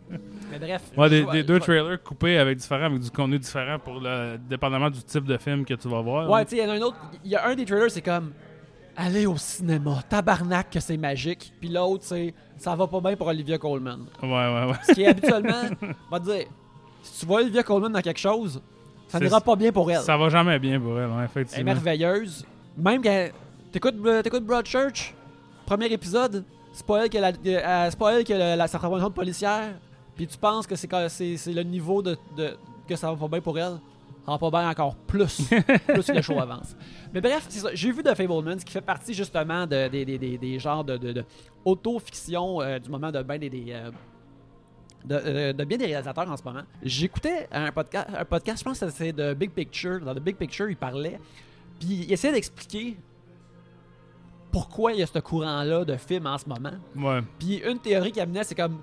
Mais bref. Ouais, des, des deux trailers coupés avec différents, avec du contenu différent pour le, dépendamment du type de film que tu vas voir. Ouais, tu sais, il y en a un autre. Il y a un des trailers, c'est comme aller au cinéma, tabarnak que c'est magique. Puis l'autre, c'est ça va pas bien pour Olivia Colman. ouais, ouais. ouais. Ce qui est habituellement, on <laughs> va te dire, si tu vois Olivia Colman dans quelque chose, ça n'ira pas bien pour elle. Ça va jamais bien pour elle, ouais, Elle est effectivement. merveilleuse. Même quand t'écoutes, t'écoutes Broadchurch, premier épisode, c'est pas elle qui a la, euh, c'est pas elle qui a la, la sa intervention de policière, puis tu penses que c'est, c'est le niveau de, de- que ça va pas bien pour elle. Va pas bien encore plus, <laughs> plus le show avance. Mais bref, c'est ça. J'ai vu The Fablemans qui fait partie justement de, des, des, des, des genres de, de, de auto-fiction euh, du moment de ben des, des, euh, de, euh, de bien des réalisateurs en ce moment. J'écoutais un podcast, un podcast, je pense que c'est de Big Picture. Dans The Big Picture, il parlait, puis il essayait d'expliquer pourquoi il y a ce courant-là de films en ce moment. Ouais. Puis une théorie qui amenait, c'est comme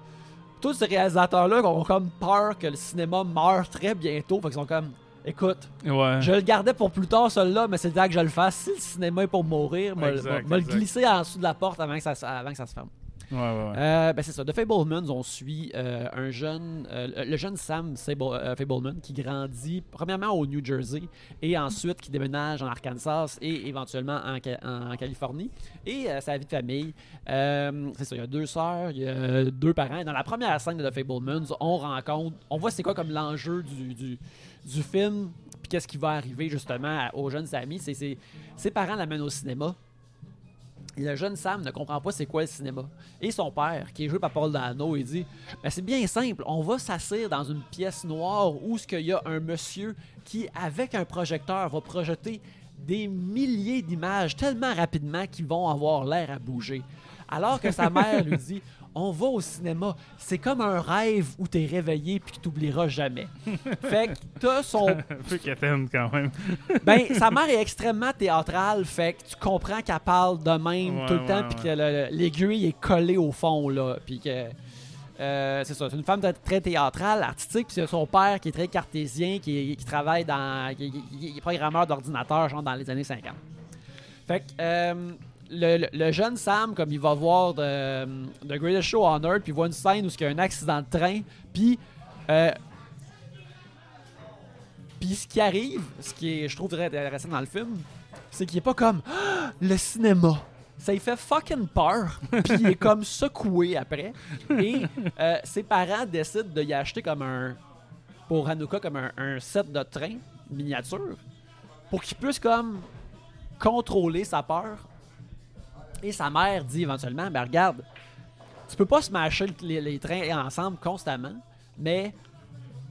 tous ces réalisateurs-là qui ont comme peur que le cinéma meure très bientôt. Fait qu'ils sont comme, écoute, Ouais. je le gardais pour plus tard, celui-là, mais c'est le temps que je le fasse. Si le cinéma est pour mourir, Exact, le glisser en dessous de la porte avant que ça, avant que ça se ferme. Ouais, ouais. Euh, ben c'est ça. De Fablemans, on suit euh, un jeune, euh, le- jeune Sam euh, Fableman qui grandit premièrement au New Jersey et ensuite qui déménage en Arkansas et éventuellement en, Ca- en Californie. Et sa vie de famille, c'est ça. Il y a deux sœurs, il y a deux parents. Dans la première scène de The Fablemans, on rencontre, on voit c'est quoi comme l'enjeu du, film. Puis qu'est-ce qui va arriver justement au jeune Sammy. Ses parents l'amènent au cinéma. Le jeune Sam ne comprend pas c'est quoi le cinéma. Et son père, qui est joué par Paul Dano, il dit Ben, C'est bien simple, on va s'asseoir dans une pièce noire où ce qu'il y a un monsieur qui, avec un projecteur, va projeter des milliers d'images tellement rapidement qu'ils vont avoir l'air à bouger. Alors que sa mère lui dit On va au cinéma, c'est comme un rêve où t'es réveillé puis que t'oublieras jamais. <laughs> Fait que t'as son Un peu quétaine quand même. <laughs> ben, sa mère est extrêmement théâtrale, fait que tu comprends qu'elle parle de même Ouais, tout le temps, ouais, puis ouais. que le- le- l'aiguille est collée au fond, là, puis que... euh, c'est ça, c'est une femme très, très théâtrale, artistique, puis c'est son père qui est très cartésien, qui, qui travaille dans... Qui, qui- qui est programmeur d'ordinateur, genre dans les années 50. Fait que... euh, le, le- jeune Sam, comme il va voir The Greatest Show on Earth, puis il voit une scène où il y a un accident de train, puis euh, puis ce qui arrive, ce qui est, je trouve très intéressant dans le film, c'est qu'il est pas comme <gasps> le cinéma. Ça lui fait fucking peur, <laughs> puis il est comme secoué après. Et euh, ses parents décident de y acheter comme un pour Hanukkah comme un, un set de train miniature pour qu'il puisse comme contrôler sa peur. Et sa mère dit éventuellement, ben regarde, tu peux pas smasher les, les trains ensemble constamment, mais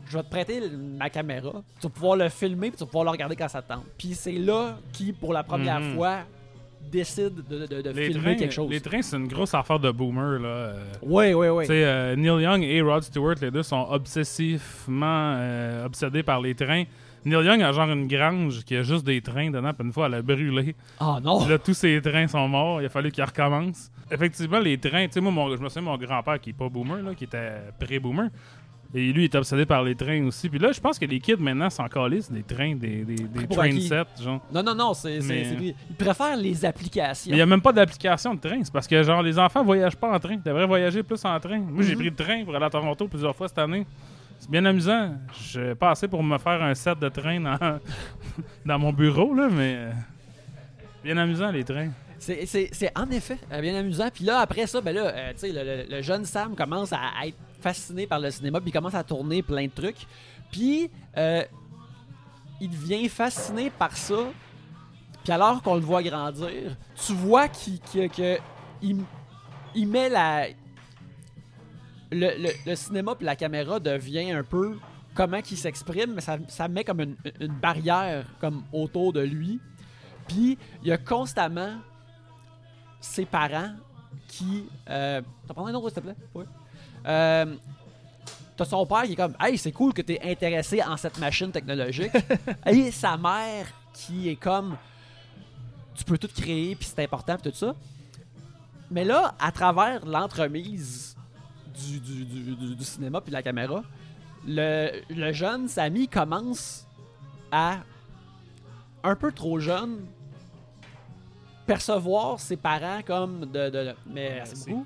je vais te prêter ma caméra, tu vas pouvoir le filmer puis tu vas pouvoir le regarder quand ça te tente. Puis c'est là qui, pour la première Mhm. fois, décide de, de- de Les filmer trains, quelque chose. les trains, c'est une grosse affaire de boomer, là. euh. Oui, oui, oui. Euh, Neil Young et Rod Stewart, les deux sont obsessivement euh, obsédés par les trains. Neil Young a genre une grange qui a juste des trains dedans, puis une fois, elle a brûlé. Oh non! Là, tous ces trains sont morts. Il a fallu qu'ils recommencent. Effectivement, les trains, tu sais, moi, mon- je me souviens, mon grand-père, qui est pas boomer, là, qui était pré-boomer, et lui, il est obsédé par les trains aussi. Puis là, je pense que les kids, maintenant, s'en calissent des trains, des, des, train sets, genre. Non, non, non, c'est, Mais- lui. Il préfère les applications. Mais il n'y a même pas d'application de train. C'est parce que, genre, les enfants voyagent pas en train. Ils devraient voyager plus en train. Moi, j'ai Mhm. pris le train pour aller à Toronto plusieurs fois cette année. C'est bien amusant. Je pas assez pour me faire un set de train dans, <laughs> dans mon bureau, là, mais. euh, Bien amusant, les trains. C'est, en effet euh, bien amusant. Puis là, après ça, ben là, euh, tu sais, le, le- jeune Sam commence à, être fasciné par le cinéma, puis il commence à tourner plein de trucs. Puis, euh, il devient fasciné par ça. Puis alors qu'on le voit grandir, tu vois qu'il, il met la... Le, le- le cinéma puis la caméra devient un peu comment qu'il s'exprime, mais ça, ça met comme une, une barrière comme autour de lui. Puis il y a constamment ses parents qui. Euh, T'as pas un nom, s'il te plaît? Oui. Euh, T'as son père qui est comme Hey, c'est cool que t'es intéressé en cette machine technologique. <laughs> Et sa mère qui est comme Tu peux tout créer, puis c'est important, puis tout ça. Mais là, à travers l'entremise du, du, du- du- du cinéma puis de la caméra, le, le jeune Samy commence à, un peu trop jeune, percevoir ses parents comme de... de- mais Merci. c'est beaucoup.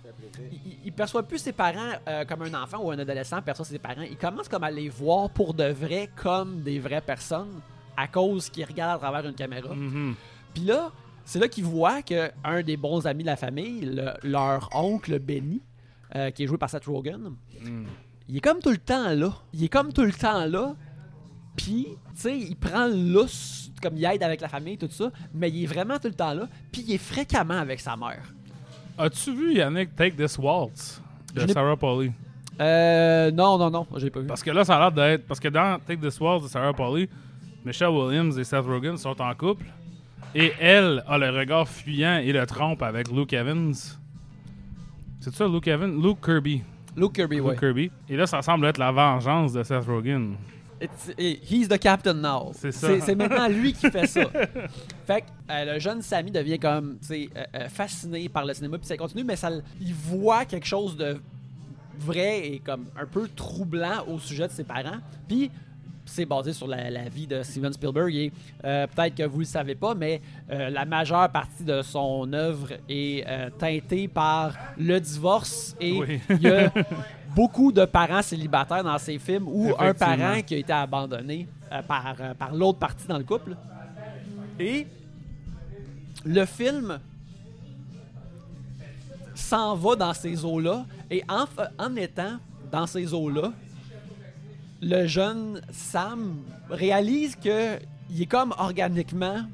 Il, il- perçoit plus ses parents euh, comme un enfant ou un adolescent perçoit ses parents. Il commence comme à les voir pour de vrai comme des vraies personnes à cause qu'ils regardent à travers une caméra. Mhm. Puis là, c'est là qu'ils voient que un des bons amis de la famille, le- leur oncle Benny, euh, qui est joué par Seth Rogen, Mm. il est comme tout le temps là. Il est comme tout le temps là. Puis, tu sais, il prend le lousse, comme il aide avec la famille, tout ça, mais il est vraiment tout le temps là. Puis, il est fréquemment avec sa mère. As-tu vu Yannick Take This Waltz de Sarah Pauli? Euh, non, non, non, j'ai pas vu. Parce que là, ça a l'air d'être. Parce que dans Take This Waltz de Sarah Pauli, Michelle Williams et Seth Rogen sont en couple. Et elle a le regard fuyant et le trompe avec Luke Evans. C'est ça, Luke Evans? Luke Kirby. Luke Kirby, Luke ouais. Kirby. Et là, ça semble être la vengeance de Seth Rogen. it's- he's the captain now. C'est ça. C'est maintenant lui qui fait ça. <laughs> Fait que euh, le jeune Sammy devient comme, tu sais, euh, euh, fasciné par le cinéma, puis ça continue, mais ça, il voit quelque chose de vrai et comme un peu troublant au sujet de ses parents. Puis c'est basé sur la, la vie de Steven Spielberg et euh, peut-être que vous le savez pas, mais euh, la majeure partie de son œuvre est euh, teintée par le divorce et Oui. il y a <laughs> beaucoup de parents célibataires dans ses films ou un parent qui a été abandonné par, par l'autre partie dans le couple. Et le film s'en va dans ces eaux-là et en, en étant dans ces eaux-là, le jeune Sam réalise que il est comme organiquement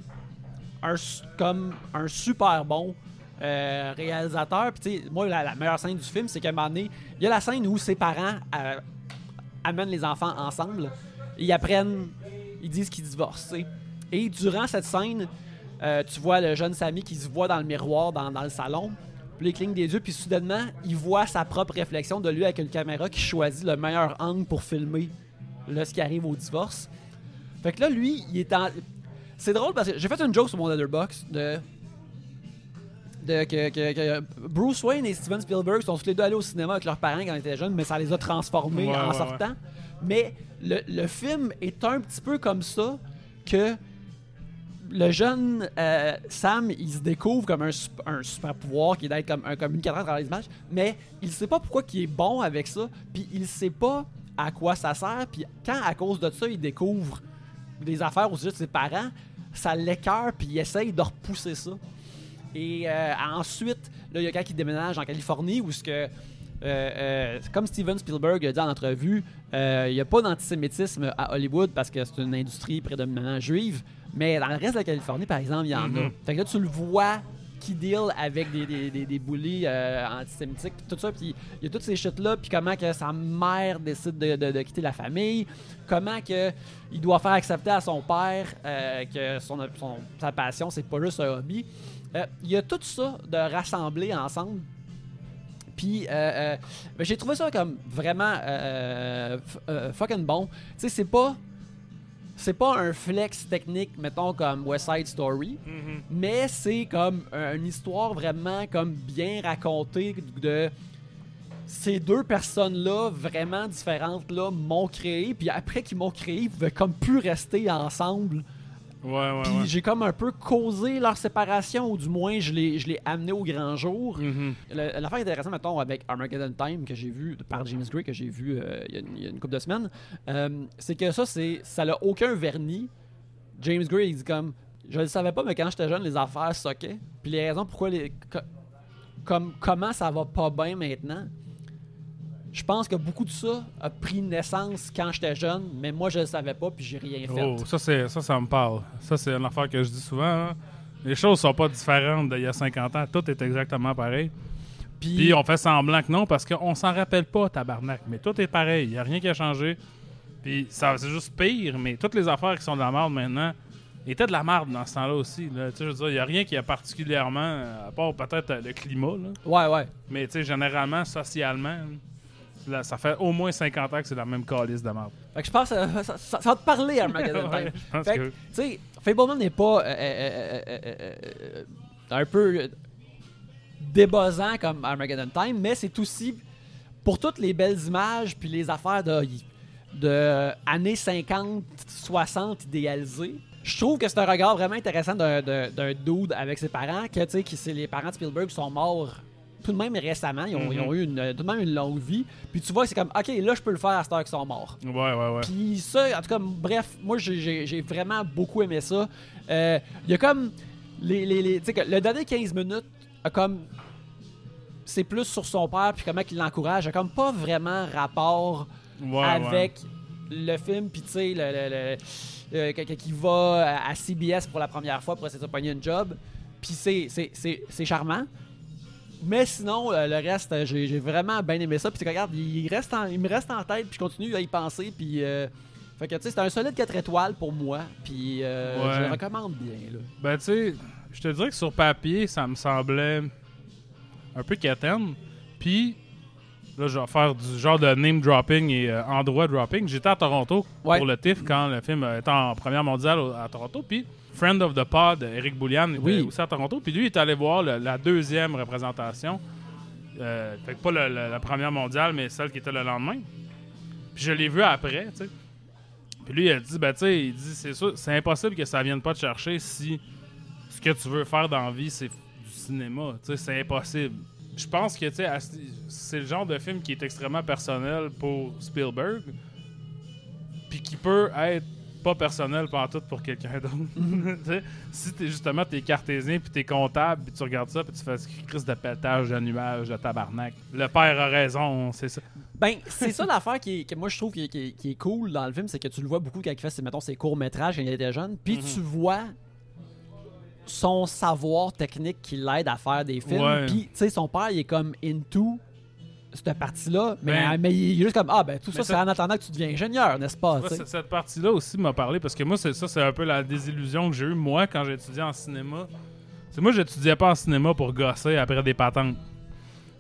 un, comme un super bon euh, réalisateur. Puis, moi, la, meilleure scène du film, c'est qu'à un moment donné, il y a la scène où ses parents euh, amènent les enfants ensemble ils apprennent, ils disent qu'ils divorcent. Et durant cette scène, euh, tu vois le jeune Sammy qui se voit dans le miroir dans, dans le salon. Puis il cligne des yeux, puis soudainement, il voit sa propre réflexion de lui avec une caméra qui choisit le meilleur angle pour filmer là, ce qui arrive au divorce. Fait que là, lui, il est en. C'est drôle parce que j'ai fait une joke sur mon letterbox de. De que, que- que Bruce Wayne et Steven Spielberg sont tous les deux allés au cinéma avec leurs parents quand ils étaient jeunes, mais ça les a transformés Ouais, en ouais, sortant. Mais le, le film est un petit peu comme ça que le jeune euh, Sam, il se découvre comme un, sup- un super pouvoir qui est d'être comme un communicateur à travers les images, mais il sait pas pourquoi il est bon avec ça, puis il sait pas à quoi ça sert, puis quand à cause de ça, il découvre des affaires au sujet de ses parents, ça l'écœure, puis il essaye de repousser ça. Et euh, ensuite, là, il y a quand il déménage en Californie où ce que. euh, euh, comme Steven Spielberg a dit en entrevue, euh, il n'y a pas d'antisémitisme à Hollywood parce que c'est une industrie prédominamment juive, mais dans le reste de la Californie, par exemple, il y en a. Mhm. Fait que là, tu le vois qui deal avec des, des, des, des bullies euh, antisémitiques, tout ça, puis il y a toutes ces shit-là, puis comment que sa mère décide de, de- de quitter la famille, comment que il doit faire accepter à son père euh, que son, son- sa passion, c'est pas juste un hobby. Euh, Il y a tout ça de rassembler ensemble. Puis, ben, j'ai trouvé ça comme vraiment fucking bon. Tu sais, c'est pas. C'est pas un flex technique, mettons, comme West Side Story, Mhm. mais c'est comme un- une histoire vraiment comme bien racontée de ces deux personnes-là, vraiment différentes, là, m'ont créé, puis après qu'ils m'ont créé, ils pouvaient comme plus rester ensemble. Ouais, ouais, Puis ouais. j'ai comme un peu causé leur séparation, ou du moins je l'ai, je l'ai amené au grand jour. Mhm. Le- L'affaire intéressante, mettons, avec Armageddon Time, que j'ai vu par James Gray, que j'ai vu euh, il y a une- il y, a une couple de semaines, euh, c'est que ça, c'est ça n'a aucun vernis. James Gray, il dit comme, je le savais pas, mais quand j'étais jeune, les affaires soquaient. Puis les raisons pourquoi les. co- comme, comment ça va pas bien maintenant, je pense que beaucoup de ça a pris naissance quand j'étais jeune, mais moi je le savais pas, puis j'ai rien fait. Oh, ça, c'est, ça, ça me parle. Ça, c'est une affaire que je dis souvent. hein. Les choses sont pas différentes d'il y a 50 ans. Tout est exactement pareil. Puis, Puis on fait semblant que non parce qu'on s'en rappelle pas, tabarnak. Mais tout est pareil. Il y a rien qui a changé. Puis ça, c'est juste pire. Mais toutes les affaires qui sont de la merde maintenant étaient de la merde dans ce temps-là aussi. Là. Tu sais, je veux dire, il y a rien qui a particulièrement, à part peut-être le climat. là. ouais, ouais. Mais tu sais, généralement, socialement, là, ça fait au moins 50 ans que c'est la même calice de merde. Fait que je pense que ça, ça- ça va te parler, Armageddon Time. <laughs> Ouais, Fait que, que- tu sais, Fableman n'est pas euh, euh, euh, un peu débossant comme Armageddon Time, mais c'est aussi pour toutes les belles images puis les affaires de, de années 50, 60 idéalisées. Je trouve que c'est un regard vraiment intéressant d'un dude avec ses parents, que tu sais, c'est les parents de Spielberg sont morts tout de même récemment, ils ont, ils ont eu une, tout de même une longue vie. Puis tu vois, c'est comme, ok, là je peux le faire à cette heure qu'ils sont morts. Ouais, ouais, ouais. Puis ça, en tout cas, bref, moi j'ai- vraiment beaucoup aimé ça. Euh, Il y a comme. Les, les, les- tu sais que le dernier 15 minutes a comme. C'est plus sur son père, puis comment il l'encourage. A comme pas vraiment rapport Ouais, ouais. avec le film, puis tu sais, le, le, le- euh, qui va à- CBS pour la première fois pour essayer de pogner une job. Puis c'est charmant. Mais sinon, euh, le reste, euh, j'ai j'ai vraiment bien aimé ça. Puis regarde, il, reste en- il me reste en tête, puis je continue à y penser. Puis. euh, fait que tu sais, c'est un solide 4 étoiles pour moi. Puis euh, Ouais. je le recommande bien. Là. Ben, tu sais, je te dirais que sur papier, ça me semblait un peu quétaine. Puis, là, je vais faire du genre de name dropping et euh, endroit dropping. J'étais à Toronto Ouais. pour le TIFF quand le film euh, était en première mondiale au- à Toronto. Puis, Friend of the Pod, Eric Boulian, était Oui. aussi à Toronto. Puis lui, il est allé voir le- la deuxième représentation. Euh, fait que pas le- le- la première mondiale, mais celle qui était le lendemain. Puis je l'ai vu après, tu sais. Puis lui, il a dit, ben, tu sais, il dit, c'est sûr, c'est impossible que ça vienne pas te chercher si ce que tu veux faire dans la vie, c'est du cinéma. Tu sais, c'est impossible. Je pense que, tu sais, c'est le genre de film qui est extrêmement personnel pour Spielberg, puis qui peut être pas personnel tout pour quelqu'un d'autre. <laughs> Si t'es justement t'es cartésien puis t'es comptable puis tu regardes ça puis tu fais ce crise de pétage de nuages de tabarnak. Le père a raison, c'est ça. Ben, c'est ça l'affaire qui est- que moi je trouve qui est, qui est- qui est cool dans le film, c'est que tu le vois beaucoup quand il fait ses, mettons, ses courts-métrages quand il était jeune, puis Mhm. tu vois son savoir technique qui l'aide à faire des films. Puis, tu sais, son père, il est comme into cette partie-là, mais, Ben- mais il est juste comme, ah, ben, tout ça, c'est en attendant que tu deviens ingénieur, n'est-ce pas? Cette partie-là aussi m'a parlé parce que moi, c'est ça, c'est un peu la désillusion que j'ai eue moi quand étudié en cinéma. C'est moi, j'étudiais pas en cinéma pour gosser après des patentes.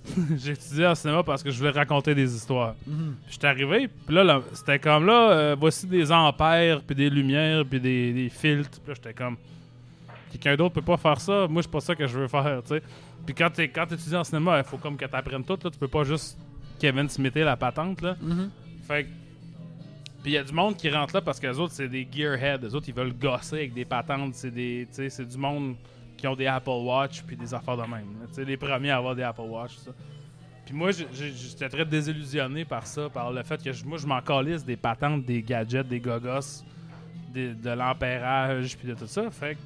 <laughs> étudié en cinéma parce que je voulais raconter des histoires. Mhm. J'étais arrivé, puis là, là, c'était comme là, euh, voici des ampères, puis des lumières, puis des, des filtres. Puis là, j'étais comme, quelqu'un d'autre peut pas faire ça. Moi, c'est pas ça que je veux faire, tu sais. Puis quand t'es quand t'étudies en cinéma, il faut comme que t'apprennes tout. Là. Tu peux pas juste Kevin Smither la patente, là. Mhm. Fait que- Puis il y a du monde qui rentre là parce que les autres, c'est des gearheads. Les autres, ils veulent gosser avec des patentes. C'est des, tu c'est du monde qui ont des Apple Watch puis des affaires de même. Tu sais, les premiers à avoir des Apple Watch, ça. Puis moi, j'étais très désillusionné par ça, par le fait que moi, je m'en calisse des patentes, des gadgets, des gogos, des- de l'ampérage puis de tout ça. Fait que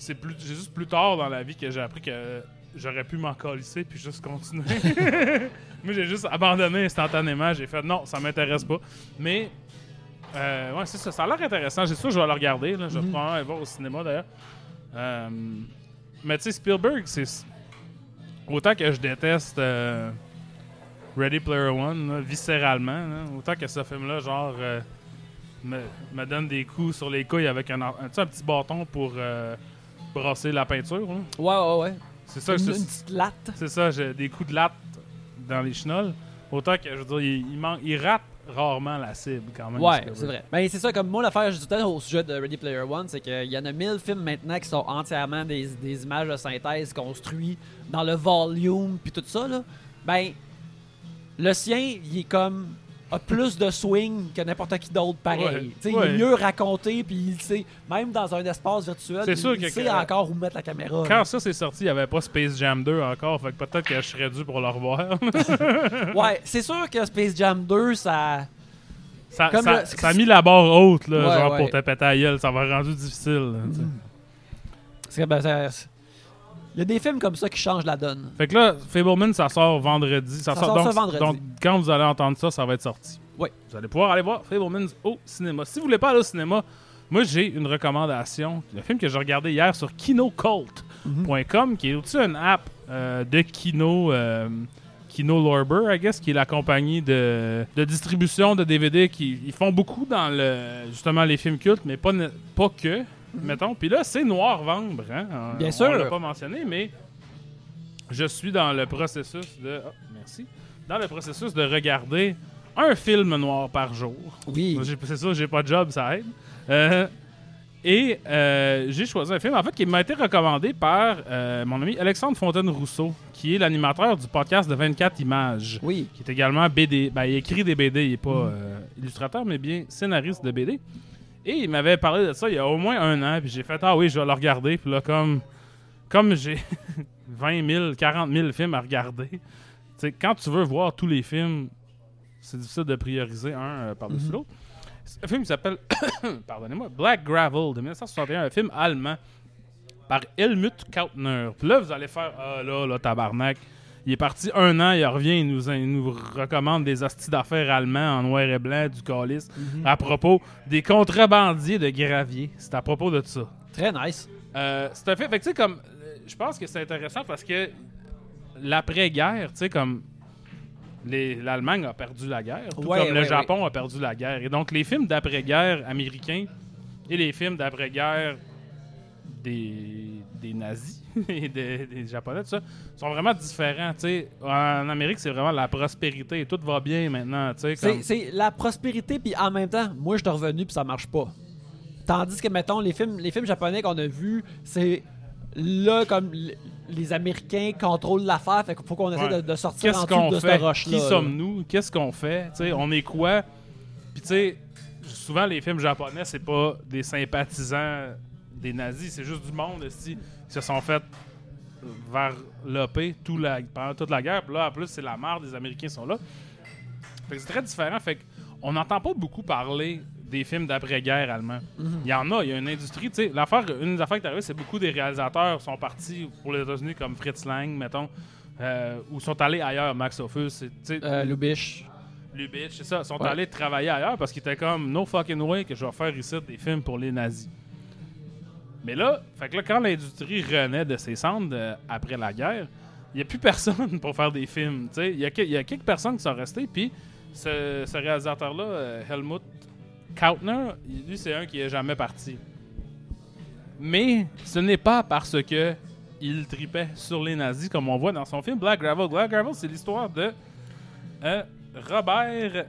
c'est plus, c'est juste plus tard dans la vie que j'ai appris que j'aurais pu m'en calisser puis juste continuer. <laughs> Moi, j'ai juste abandonné instantanément. J'ai fait non, ça m'intéresse pas. Mais, euh, ouais, c'est ça. Ça a l'air intéressant. J'ai sûr que je vais le regarder. Là. Je vais Mhm. probablement aller voir au cinéma d'ailleurs. Euh, mais tu sais, Spielberg, c'est. Autant que je déteste euh, Ready Player One, là, viscéralement, là, autant que ce film-là, genre, euh, me, me donne des coups sur les couilles avec un, un, un petit bâton pour euh, brasser la peinture. là. Ouais, ouais, ouais. C'est ça, Une, c'est- une petite latte. c'est ça, j'ai des coups de latte dans les chenolles. Autant que, je veux dire, il, il, man- il rate rarement la cible quand même. Ouais, c'est vrai. Ben, c'est ça, comme moi, l'affaire, à l'heure au sujet de Ready Player One, c'est qu'il y en a mille films maintenant qui sont entièrement des, des images de synthèse construites dans le volume, puis tout ça, là. Ben, le sien, il est comme. A plus de swing que n'importe qui d'autre, pareil. Ouais, Il est mieux raconté, puis il sait, même dans un espace virtuel, C'est il, sûr il que- sait que- encore où mettre la caméra. là. Quand ça s'est sorti, il n'y avait pas Space Jam 2 encore, fait que peut-être que je serais dû pour le revoir. <laughs> Ouais, c'est sûr que Space Jam 2, ça. ça, Comme ça- le- ça a mis la barre haute, là, Ouais, genre pour te péter à gueule. Ça va rendu difficile. là, c'est- ben, ça- Il y a des films comme ça qui changent la donne. Fait que là, Fableman, ça sort vendredi. Ça, Ça sort, donc, ce vendredi. donc, quand vous allez entendre ça, ça va être sorti. Oui. Vous allez pouvoir aller voir Fableman au cinéma. Si vous voulez pas aller au cinéma, moi, j'ai une recommandation. Le film que j'ai regardé hier sur kinocult.com, qui est aussi une app euh, de Kino. euh, Kino Lorber, I guess, qui est la compagnie de, de distribution de DVD qui ils font beaucoup dans le justement les films cultes, mais pas, pas que, mettons. Puis là, c'est Noir-Vembre, hein? Mhm. Bien On- sûr. On l'a pas mentionné, mais je suis dans le processus de. oh, merci. Dans le processus de regarder un film noir par jour. Oui. C'est ça, j'ai pas de job, ça aide. Euh, et euh, j'ai choisi un film, en fait, qui m'a été recommandé par euh, mon ami Alexandre Fontaine-Rousseau, qui est l'animateur du podcast de 24 images, Oui. qui est également BD. Ben, il écrit des BD, il est pas illustrateur, mais bien scénariste de BD. Et il m'avait parlé de ça il y a au moins un an, puis j'ai fait Ah oui, je vais le regarder. Puis là, comme, comme j'ai 20 000, 40 000 films à regarder, tu sais, quand tu veux voir tous les films, c'est difficile de prioriser un euh, par-dessus Mhm. l'autre. C'est un film qui s'appelle, <coughs> pardonnez-moi, Black Gravel de 1961, un film allemand par Helmut Kautner. Puis là, vous allez faire Ah là, là, tabarnak. Il est parti un an, il revient, il nous, il nous recommande des hosties d'affaires allemands en noir et blanc, du calice, Mhm. à propos des contrebandiers de gravier. C'est à propos de ça. Très nice. Euh, c'est un fait, fait que, tu sais, comme, euh, je pense que c'est intéressant parce que l'après-guerre, tu sais, comme l'Allemagne a perdu la guerre, tout Ouais, comme le ouais, Japon a perdu la guerre. Et donc, les films d'après-guerre américains et les films d'après-guerre des, des nazis, <laughs> des, des Japonais, tout ça, sont vraiment différents. tu sais. En Amérique, c'est vraiment la prospérité. Tout va bien maintenant. tu sais, C'est comme- la prospérité, puis en même temps, moi, je suis revenu, puis ça marche pas. Tandis que, mettons, les films, les films japonais qu'on a vus, c'est là, comme les Américains contrôlent l'affaire, fait qu'il faut qu'on essaie Ouais. de, de sortir en dessous de fait? cette roche-là. Qui sommes-nous? Qu'est-ce qu'on fait? On est quoi? Puis tu sais, souvent les films japonais, c'est pas des sympathisants des nazis, c'est juste du monde qui se sont fait varloper tout la, pendant toute la guerre? Puis là, en plus, c'est la mort des Américains sont là. Fait que c'est très différent. Fait qu'on n'entend pas beaucoup parler des films d'après-guerre allemands. Mhm. Il y en a, il y a une industrie. Tu sais, l'affaire, une des affaires qui est arrivée, c'est beaucoup des réalisateurs sont partis pour les États-Unis comme Fritz Lang, mettons, euh, ou sont allés ailleurs, Max Ophuls, Euh, Lubitsch. Lubitsch, c'est ça, sont Ouais. allés travailler ailleurs parce qu'ils étaient comme no fucking way que je vais faire ici des films pour les nazis. Mais là, fait que là, quand l'industrie renaît de ses cendres euh, après la guerre, il n'y a plus <laughs> personne pour faire des films. Il y, y a quelques personnes qui sont restées, puis ce, réalisateur-là, euh, Helmut Kautner, lui, c'est un qui est jamais parti. Mais ce n'est pas parce que il tripait sur les nazis, comme on voit dans son film Black Gravel. Black Gravel, c'est l'histoire de euh, Robert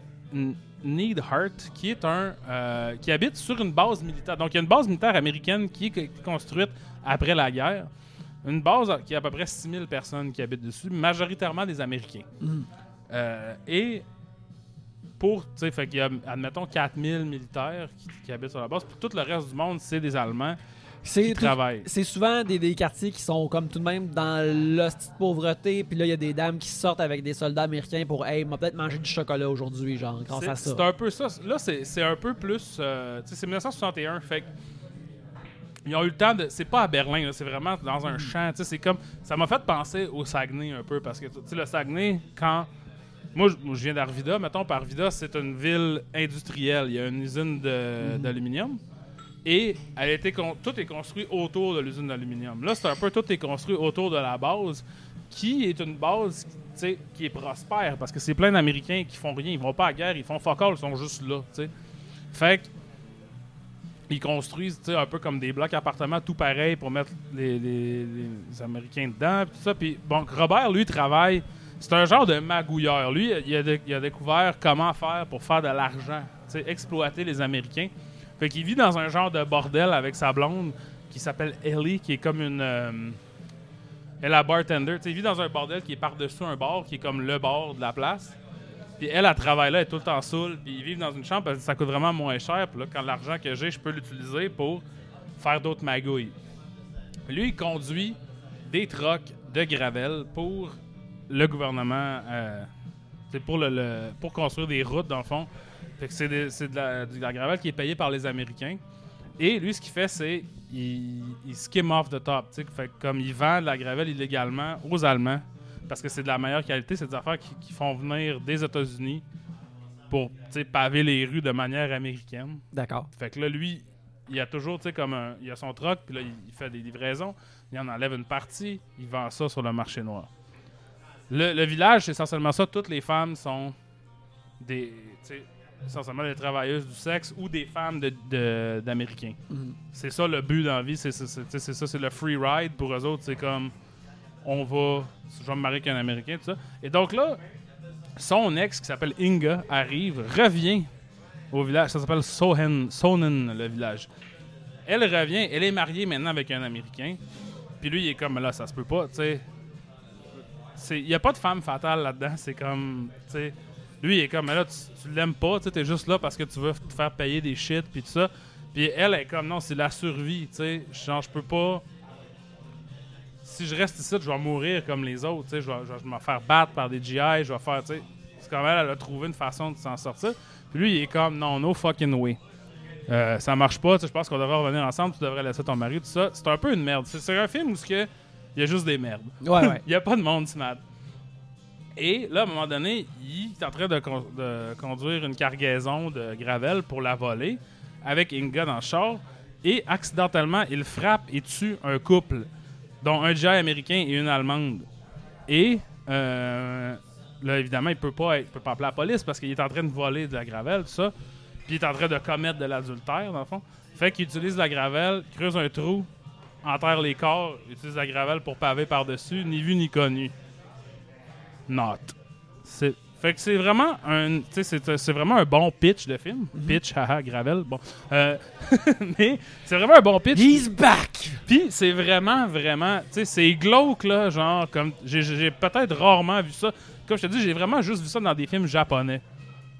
N- Neidhart, qui est un euh, qui habite sur une base militaire. Donc, il y a une base militaire américaine qui est co- construite après la guerre. Une base qui a à peu près 6000 personnes qui habitent dessus, majoritairement des Américains. Mhm. Euh, et pour, tu sais, fait qu'il y a, admettons, 4000 militaires qui, qui habitent sur la base. Puis tout le reste du monde, c'est des Allemands qui tout- travaillent. c'est souvent des, des quartiers qui sont comme tout de même dans l'hostie de pauvreté, puis là, il y a des dames qui sortent avec des soldats américains pour, hey, m'a peut-être mangé du chocolat aujourd'hui, genre, grâce à ça. C'est un peu ça. Là, c'est un peu plus. euh, tu sais, c'est 1961, fait que Ils ont eu le temps de. C'est pas à Berlin, c'est vraiment dans un champ. tu sais, C'est comme. Ça m'a fait penser au Saguenay un peu parce que tu sais, le Saguenay, quand. Moi, je, viens d'Arvida. Mettons, par Arvida, c'est une ville industrielle. Il y a une usine de- d'aluminium. Et tout est construit autour de l'usine d'aluminium. Là, c'est un peu tout est construit autour de la base, qui est une base qui est prospère parce que c'est plein d'Américains qui font rien. Ils vont pas à la guerre, ils font fuck all, ils sont juste là. tu sais. Fait que ils construisent un peu comme des blocs appartements tout pareil pour mettre les, Américains dedans. Bon, Robert, lui, travaille. C'est un genre de magouilleur. Lui, il a, il a découvert comment faire pour faire de l'argent, exploiter les Américains. Fait qu'il vit dans un genre de bordel avec sa blonde qui s'appelle Ellie, qui est comme une. euh, elle la bartender. Il vit dans un bordel qui est par-dessus un bar, qui est comme le bar de la place. Puis elle, elle travaille là, elle est tout le temps saoule. Puis ils vivent dans une chambre parce que ça coûte vraiment moins cher. Puis là, quand l'argent que j'ai, je peux l'utiliser pour faire d'autres magouilles. Lui, il conduit des trocs de gravel pour le gouvernement. euh, pour, le- pour construire des routes, dans le fond. C'est de, la, de la gravel qui est payée par les Américains. Et lui, ce qu'il fait, c'est il, il skim off the top. Fait que comme il vend de la gravel illégalement aux Allemands, parce que c'est de la meilleure qualité, c'est des affaires qui, qui font venir des États-Unis pour paver les rues de manière américaine. D'accord. Fait que là, lui, il a toujours, comme un, il a son truck, puis là, il fait des livraisons, il en enlève une partie, il vend ça sur le marché noir. Le, le village, c'est essentiellement ça. Toutes les femmes sont des, essentiellement des travailleuses du sexe ou des femmes de- de- d'Américains. Mhm. C'est ça le but dans la vie, c'est ça, c'est le free ride pour eux autres. C'est comme, on va, je vais me marier avec un Américain, tout ça. Et donc là, son ex, qui s'appelle Inga, arrive, revient au village. Ça s'appelle Sohen, Sonen, le village. Elle revient, elle est mariée maintenant avec un Américain. Puis lui, il est comme, là, ça se peut pas, tu sais. Il n'y a pas de femme fatale là-dedans. C'est comme, tu sais. Lui, il est comme, mais là, tu, tu l'aimes pas, tu sais, t'es juste là parce que tu veux te faire payer des shit, puis tout ça. Puis elle est comme, non, c'est la survie, tu sais. Genre, je peux pas. Si je reste ici, je vais mourir comme les autres, tu sais. Je vais, je vais me faire battre par des GI, je vais faire, tu sais. C'est comme elle, elle a trouvé une façon de s'en sortir. Puis lui, il est comme, non, no fucking way. Euh, ça marche pas, tu sais, je pense qu'on devrait revenir ensemble, tu devrais laisser ton mari, tout ça. C'est un peu une merde. C'est un film où il y a juste des merdes. Ouais, ouais. <laughs> Il n'y a pas de monde smart. Et là, à un moment donné, il est en train de, con- de conduire une cargaison de gravel pour la voler avec Inga dans le char. Et accidentellement, il frappe et tue un couple, dont un GI américain et une allemande. Et euh, là, évidemment, il peut pas peut pas appeler la police parce qu'il est en train de voler de la gravel, tout ça. Puis il est en train de commettre de l'adultère, dans le fond. Fait qu'il utilise la gravel, creuse un trou enterre les corps, utilise la gravelle pour paver par-dessus, ni vu ni connu. Not. C'est fait que c'est vraiment un c'est c'est vraiment un bon pitch de film. Pitch haha gravel bon. Euh, <laughs> mais c'est vraiment un bon pitch. He's back! Puis c'est vraiment, vraiment, tu sais, c'est glauque, là, genre, comme, j'ai- j'ai peut-être rarement vu ça. Comme je te dis, j'ai vraiment juste vu ça dans des films japonais.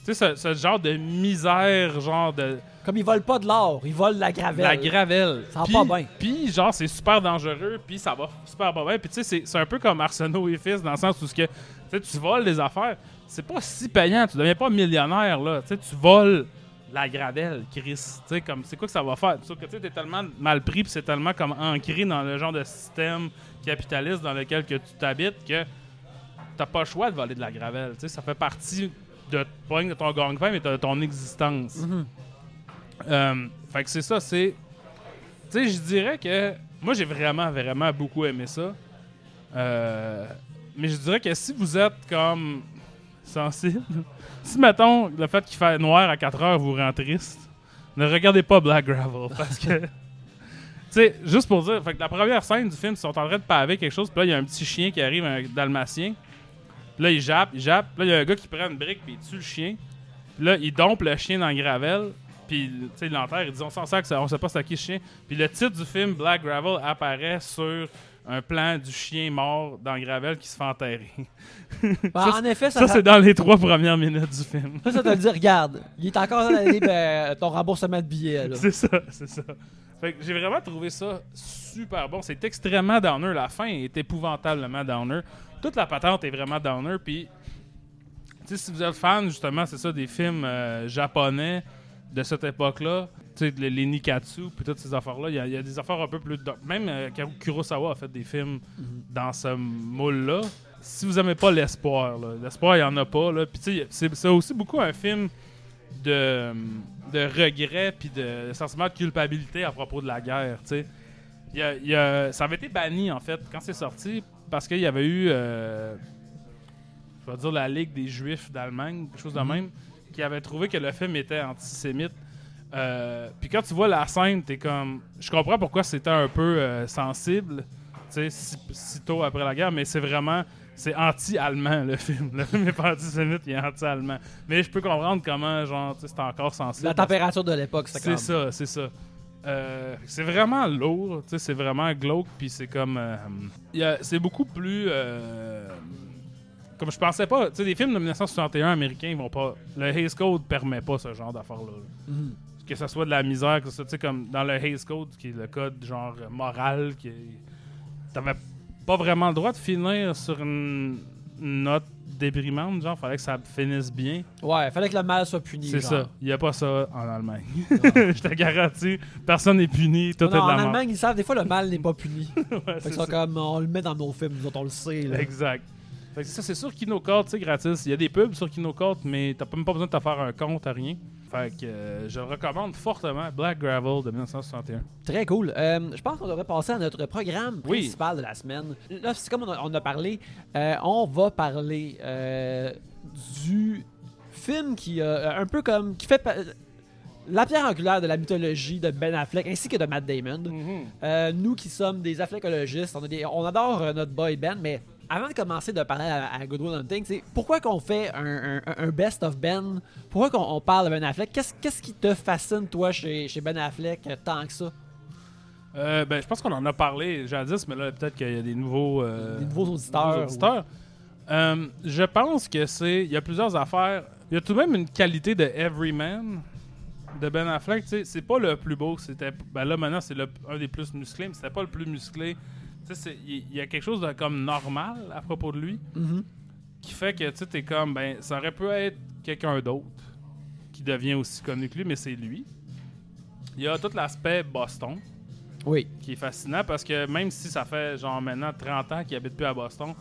Tu sais, ce, ce genre de misère, genre de Comme ils volent pas de l'or, ils volent la gravelle. la gravelle. Ça va pas bien. Puis, genre, c'est super dangereux, puis ça va super pas bien. Puis, tu sais, c'est- c'est un peu comme Arsenault et Fils, dans le sens où ce que, sais, tu voles des affaires. C'est pas si payant, tu deviens pas millionnaire, là. Tu sais, tu voles la gravelle, Chris. Tu sais, comme, c'est quoi que ça va faire? Sauf que, tu t'es tellement mal pris, puis c'est tellement comme ancré dans le genre de système capitaliste dans lequel que tu t'habites que t'as pas le choix de voler de la gravelle. Tu sais, ça fait partie de, pas de ton gang-pain, mais de ton existence. Mhm. Euh, fait que c'est ça, c'est. Tu sais, je dirais que. Moi, j'ai vraiment, vraiment beaucoup aimé ça. Euh, mais je dirais que si vous êtes comme. sensible. <laughs> si, mettons, le fait qu'il fait noir à 4 heures vous rend triste, ne regardez pas Black Gravel. <laughs> Parce que. Tu sais, juste pour dire, fait que la première scène du film, ils sont en train de paver quelque chose, puis là, il y a un petit chien qui arrive, un dalmatien. Puis là, il jappe, il jappe. Puis là, il y a un gars qui prend une brique, puis il tue le chien. Puis là, il dompe le chien dans le gravel. Puis, tu sais, il l'enterre. Il dit On s'en sert on sait pas c'est à qui ce chien. Puis le titre du film, Black Gravel, apparaît sur un plan du chien mort dans gravel qui se fait enterrer. <laughs> Ben, Ça, en effet, ça, Ça, c'est dans les trois premières minutes du film. ça, ça te le dit, regarde, il est encore dans d'aller ben, ton remboursement de billets. C'est ça, c'est ça. Fait que j'ai vraiment trouvé ça super bon. C'est extrêmement downer. La fin est épouvantablement downer. Toute la patente est vraiment downer. Puis, si vous êtes fan, justement, c'est ça, des films euh, japonais de cette époque-là, les, les Nikatsu, puis toutes ces affaires-là, il y, a- il y a des affaires un peu plus. Même euh, Kuro- Kurosawa a fait des films dans ce moule-là. Si vous aimez pas l'espoir, l'espoir, il y en a pas. Là. Puis, tu sais, c'est aussi beaucoup un film de, de regret puis de sentiment de culpabilité à propos de la guerre. y a- y a- ça avait été banni, en fait, quand c'est sorti, parce qu'il y avait eu, euh, je vais dire, la Ligue des Juifs d'Allemagne, quelque chose de même, qui avait trouvé que le film était antisémite. Euh, puis quand tu vois la scène, t'es comme... Je comprends pourquoi c'était un peu euh, sensible, tu sais, si, si tôt après la guerre, mais c'est vraiment... C'est anti-allemand, le film. Le film est pas antisémite, il est anti-allemand. Mais je peux comprendre comment, genre, tu sais, c'est encore sensible. La température de l'époque, c'est C'est comme... ça, c'est ça. Euh, c'est vraiment lourd, tu sais, c'est vraiment glauque, puis c'est comme. euh, c'est beaucoup plus. comme je pensais pas, tu sais, des films de 1961 américains, ils vont pas. Le Hays Code permet pas ce genre d'affaires-là. là. Mhm. Que ce soit de la misère, que ce soit, tu sais, comme dans le Hays Code, qui est le code genre euh, moral, qui T'avais pas vraiment le droit de finir sur une, note déprimante, genre, fallait que ça finisse bien. Ouais, fallait que le mal soit puni. C'est ça. Il n'y a pas ça en Allemagne. <laughs> Je te garantis, personne n'est puni, tout Non, est de en la mort. Allemagne, ils savent, des fois, le mal n'est pas puni. <laughs> Ouais, fait c'est que ça, ça. comme, on le met dans nos films, nous autres, on le sait. Là. Exact. Fait que c'est ça, c'est sur tu sais, gratis. Il y a des pubs sur KinoCard, mais t'as même pas besoin de te faire un compte à rien. Fait que euh, je le recommande fortement. Black Gravel de 1961. Très cool. Euh, je pense qu'on devrait passer à notre programme Oui. principal de la semaine. Là, c'est comme on a, on a parlé, euh, on va parler du film qui un peu comme qui fait la pierre angulaire de la mythologie de Ben Affleck ainsi que de Matt Damon. Euh, nous qui sommes des affleckologistes, on, a des- on adore notre boy Ben, mais avant de commencer de parler à, à Good Will Hunting, c'est pourquoi qu'on fait un, un- un best of Ben? Pourquoi qu'on on parle de Ben Affleck? Qu'est-ce qui te fascine, toi, chez, chez Ben Affleck, euh, tant que ça? Euh, ben, je pense qu'on en a parlé jadis, mais là, peut-être qu'il y a des nouveaux, euh, Des nouveaux auditeurs, nouveaux auditeurs. Euh, je pense que c'est. Il y a plusieurs affaires. Il y a tout de même une qualité de Everyman de Ben Affleck. C'est pas le plus beau. C'était. Ben là, maintenant, c'est un des plus musclés, mais c'était pas le plus musclé. Il il y a quelque chose de comme normal à propos de lui Mhm. qui fait que tu t'es comme. Ben, ça aurait pu être quelqu'un d'autre qui devient aussi connu que lui, mais c'est lui. Il y a tout l'aspect Boston Oui. qui est fascinant parce que même si ça fait genre maintenant 30 ans qu'il habite plus à Boston,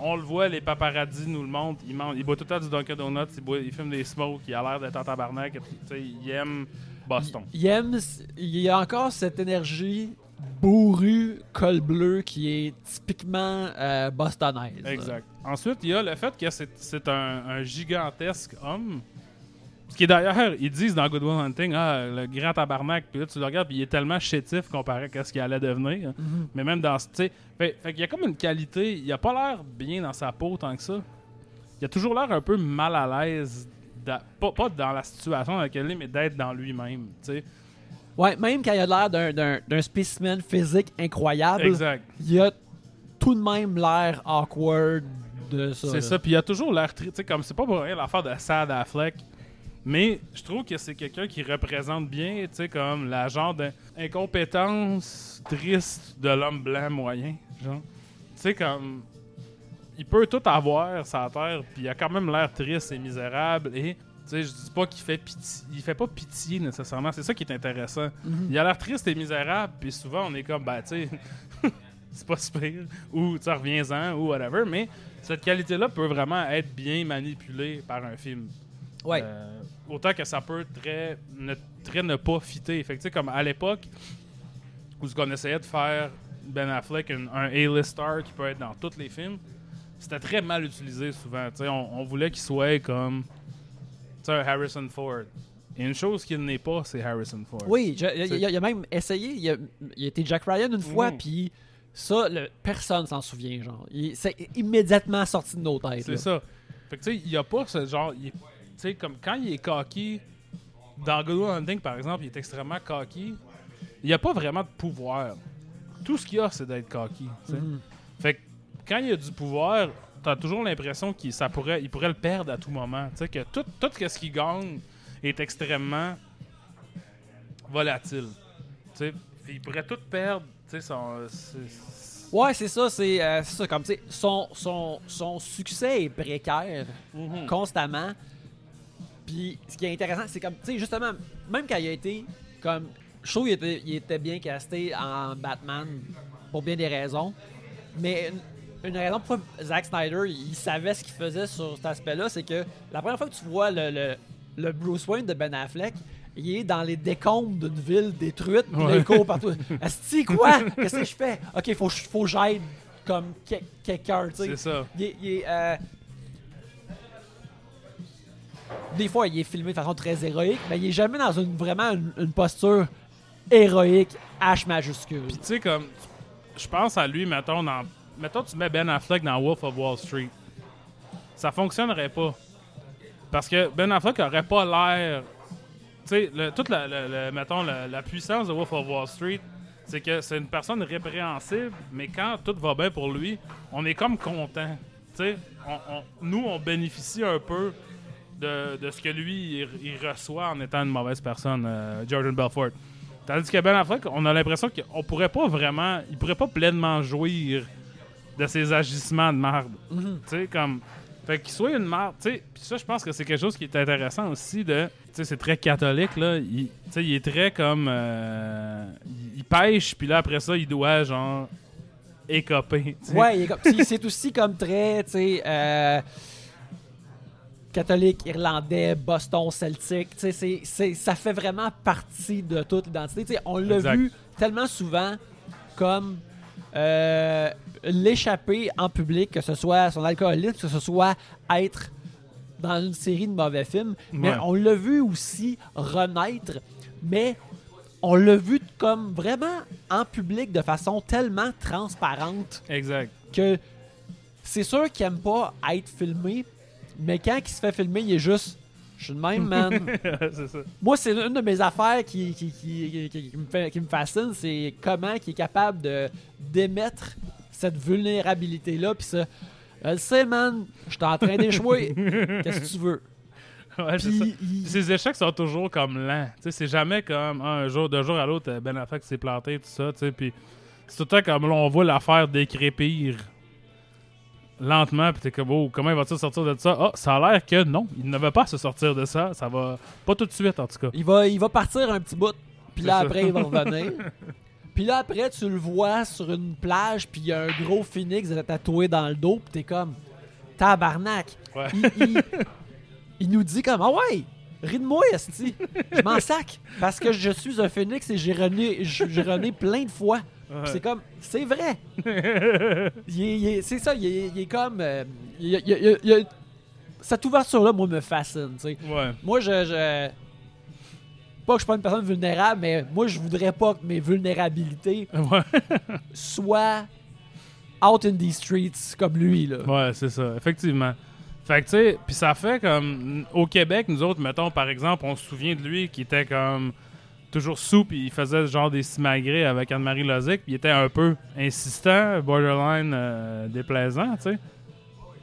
on le voit, les paparazzis nous le montrent, il, mange, il boit tout le temps du Dunkin' Donuts, il, boit, il fume des smokes, il a l'air d'être en tabarnak, il aime Boston. Il aime, il y a encore cette énergie bourrue, col bleu qui est typiquement euh, bostonaise. Exact. Ensuite, il y a le fait que c'est c'est un, un gigantesque homme. Ce qui est d'ailleurs, ils disent dans Good Will Hunting, ah, le grand tabarnak, puis là, tu le regardes, puis il est tellement chétif comparé à ce qu'il allait devenir. Mhm. Mais même dans. Sais, fait, fait qu'il y a comme une qualité. Il a pas l'air bien dans sa peau tant que ça. Il a toujours l'air un peu mal à l'aise. Pas, pas dans la situation dans laquelle il est, mais d'être dans lui-même. Tu sais. Ouais, même quand il a l'air d'un- spécimen physique incroyable, Exact. il a tout de même l'air awkward de ça. C'est ça. Puis il a toujours l'air. tri- Tu sais, comme c'est pas pour rien l'affaire de Sad Affleck. Mais je trouve que c'est quelqu'un qui représente bien, tu sais, comme la genre d'incompétence triste de l'homme blanc moyen. Genre. Tu sais, comme. Il peut tout avoir, sa terre, puis il a quand même l'air triste et misérable. Et, sais, je dis pas qu'il fait pitié. Il fait pas pitié nécessairement. C'est ça qui est intéressant. Mhm. Il a l'air triste et misérable, puis souvent on est comme, bah, tu sais, <laughs> c'est pas super, ou tu reviens-en, ou whatever, mais cette qualité-là peut vraiment être bien manipulée par un film. Ouais. Euh, autant que ça peut très ne, très ne pas fitter. Fait que, comme à l'époque où ce qu'on essayait de faire Ben Affleck un, un A-list star qui peut être dans tous les films, c'était très mal utilisé souvent. On, on voulait qu'il soit comme sais, un Harrison Ford. Et une chose qu'il n'est pas, c'est Harrison Ford. Oui, je- il, il a, il a même essayé. Il a, il a été Jack Ryan une fois, Mhm. puis ça, le- personne s'en souvient. genre. Il- C'est immédiatement sorti de nos têtes. C'est ça. Fait que tu sais, il y a pas ce genre. il Tu sais, comme quand il est cocky, dans Good Will Hunting par exemple, il est extrêmement cocky. Il n'y a pas vraiment de pouvoir. Tout ce qu'il y a, c'est d'être cocky. Mhm. Fait que quand il y a du pouvoir, t'as toujours l'impression qu'il ça pourrait, il pourrait le perdre à tout moment. Tu sais, que tout, tout ce qu'il gagne est extrêmement volatile. Tu sais, il pourrait tout perdre. Tu sais, son- c'est- Ouais, c'est ça. C'est euh, c'est ça. Comme, tu sais, son, son, son succès est précaire Mhm. constamment. Puis ce qui est intéressant, c'est comme, tu sais, justement, même quand il a été comme. Je trouve qu'il était, il était bien casté en Batman pour bien des raisons. Mais une, raison pourquoi Zack Snyder, il savait ce qu'il faisait sur cet aspect-là, c'est que la première fois que tu vois le, le, le Bruce Wayne de Ben Affleck, il est dans les décombres d'une ville détruite, puis Ouais. il court partout. <laughs> Asti, quoi? Qu'est-ce que je fais? Ok, faut, faut que j'aide comme que- quelqu'un, tu sais. C'est ça. Il est, il euh, Des fois, il est filmé de façon très héroïque, mais il est jamais dans une, vraiment une, une posture héroïque, H majuscule. Puis tu sais, comme, je pense à lui, mettons, dans, mettons, tu mets Ben Affleck dans Wolf of Wall Street. Ça fonctionnerait pas. Parce que Ben Affleck aurait pas l'air. Tu sais, toute la, mettons, la, puissance de Wolf of Wall Street, c'est que c'est une personne répréhensible, mais quand tout va bien pour lui, on est comme content. Tu sais, nous, on bénéficie un peu de, de ce que lui, il, il reçoit en étant une mauvaise personne, euh, Jordan Belfort. Tandis que Ben Affleck, on a l'impression qu'on pourrait pas vraiment, il pourrait pas pleinement jouir de ses agissements de marde. Mhm. Tu sais, comme. Fait qu'il soit une marde, tu sais. Puis ça, je pense que c'est quelque chose qui est intéressant aussi de. Tu sais, c'est très catholique, là. Il, tu sais, il est très comme. euh, il, pêche, puis là, après ça, il doit, genre. écoper. tu sais. Ouais, il est comme- c'est- aussi comme très, tu sais, euh, catholique, irlandais, Boston, celtique. Tu sais, ça fait vraiment partie de toute l'identité. Tu sais, on l'a vu tellement souvent comme euh, l'échapper en public, que ce soit son alcoolisme, que ce soit être dans une série de mauvais films. Mais on l'a vu aussi renaître, mais on l'a vu comme vraiment en public de façon tellement transparente Exact. que c'est sûr qu'il aime pas être filmé, mais quand il se fait filmer, il est juste. Je suis le même, <laughs> man. ça. Moi, c'est une de mes affaires qui, qui, qui, qui- me, fait- qui me fascine, c'est comment il est capable de d'émettre cette vulnérabilité-là. Puis ça, je le sais, man, je suis en train d'échouer. <laughs> Qu'est-ce que tu veux? Ouais, c'est ça. Puis, il- Ses échecs sont toujours comme lents. Tu sais, c'est jamais comme un jour, d'un jour à l'autre, euh, Ben Affleck s'est planté, tout ça. Puis c'est tout le temps comme là, on voit l'affaire décrépir lentement. Puis t'es comme, oh, comment il va-t-il sortir de ça? Ah, ça a l'air que non, il ne va pas se sortir de ça. Ça va pas tout de suite, en tout cas. il, va, il va partir un petit bout, puis là, ça. après, il va revenir. <laughs> Puis là, après, tu le vois sur une plage, puis il y a un gros phoenix tatoué dans le dos, puis t'es comme, tabarnak. Ouais. il, il- il nous dit comme Ah ouais, ris de moi, Esti. Je m'en sac. Parce que je suis un phénix et j'ai rené, j'ai rené plein de fois. Ouais. C'est comme, c'est vrai. C'est ça, il est, il est comme. euh, il, il cette ouverture-là, moi, me fascine. tu sais. Ouais. Moi, je, je- Pas que je suis pas une personne vulnérable, mais moi, je voudrais pas que mes vulnérabilités <laughs> soient out in these streets comme lui. Là. Ouais, c'est ça, effectivement. Fait que, tu sais, puis ça fait comme. Au Québec, nous autres, mettons, par exemple, on se souvient de lui qui était comme. Toujours sous, puis il faisait genre des simagrées avec Anne-Marie Lozic, puis il était un peu insistant, borderline euh, déplaisant, tu sais.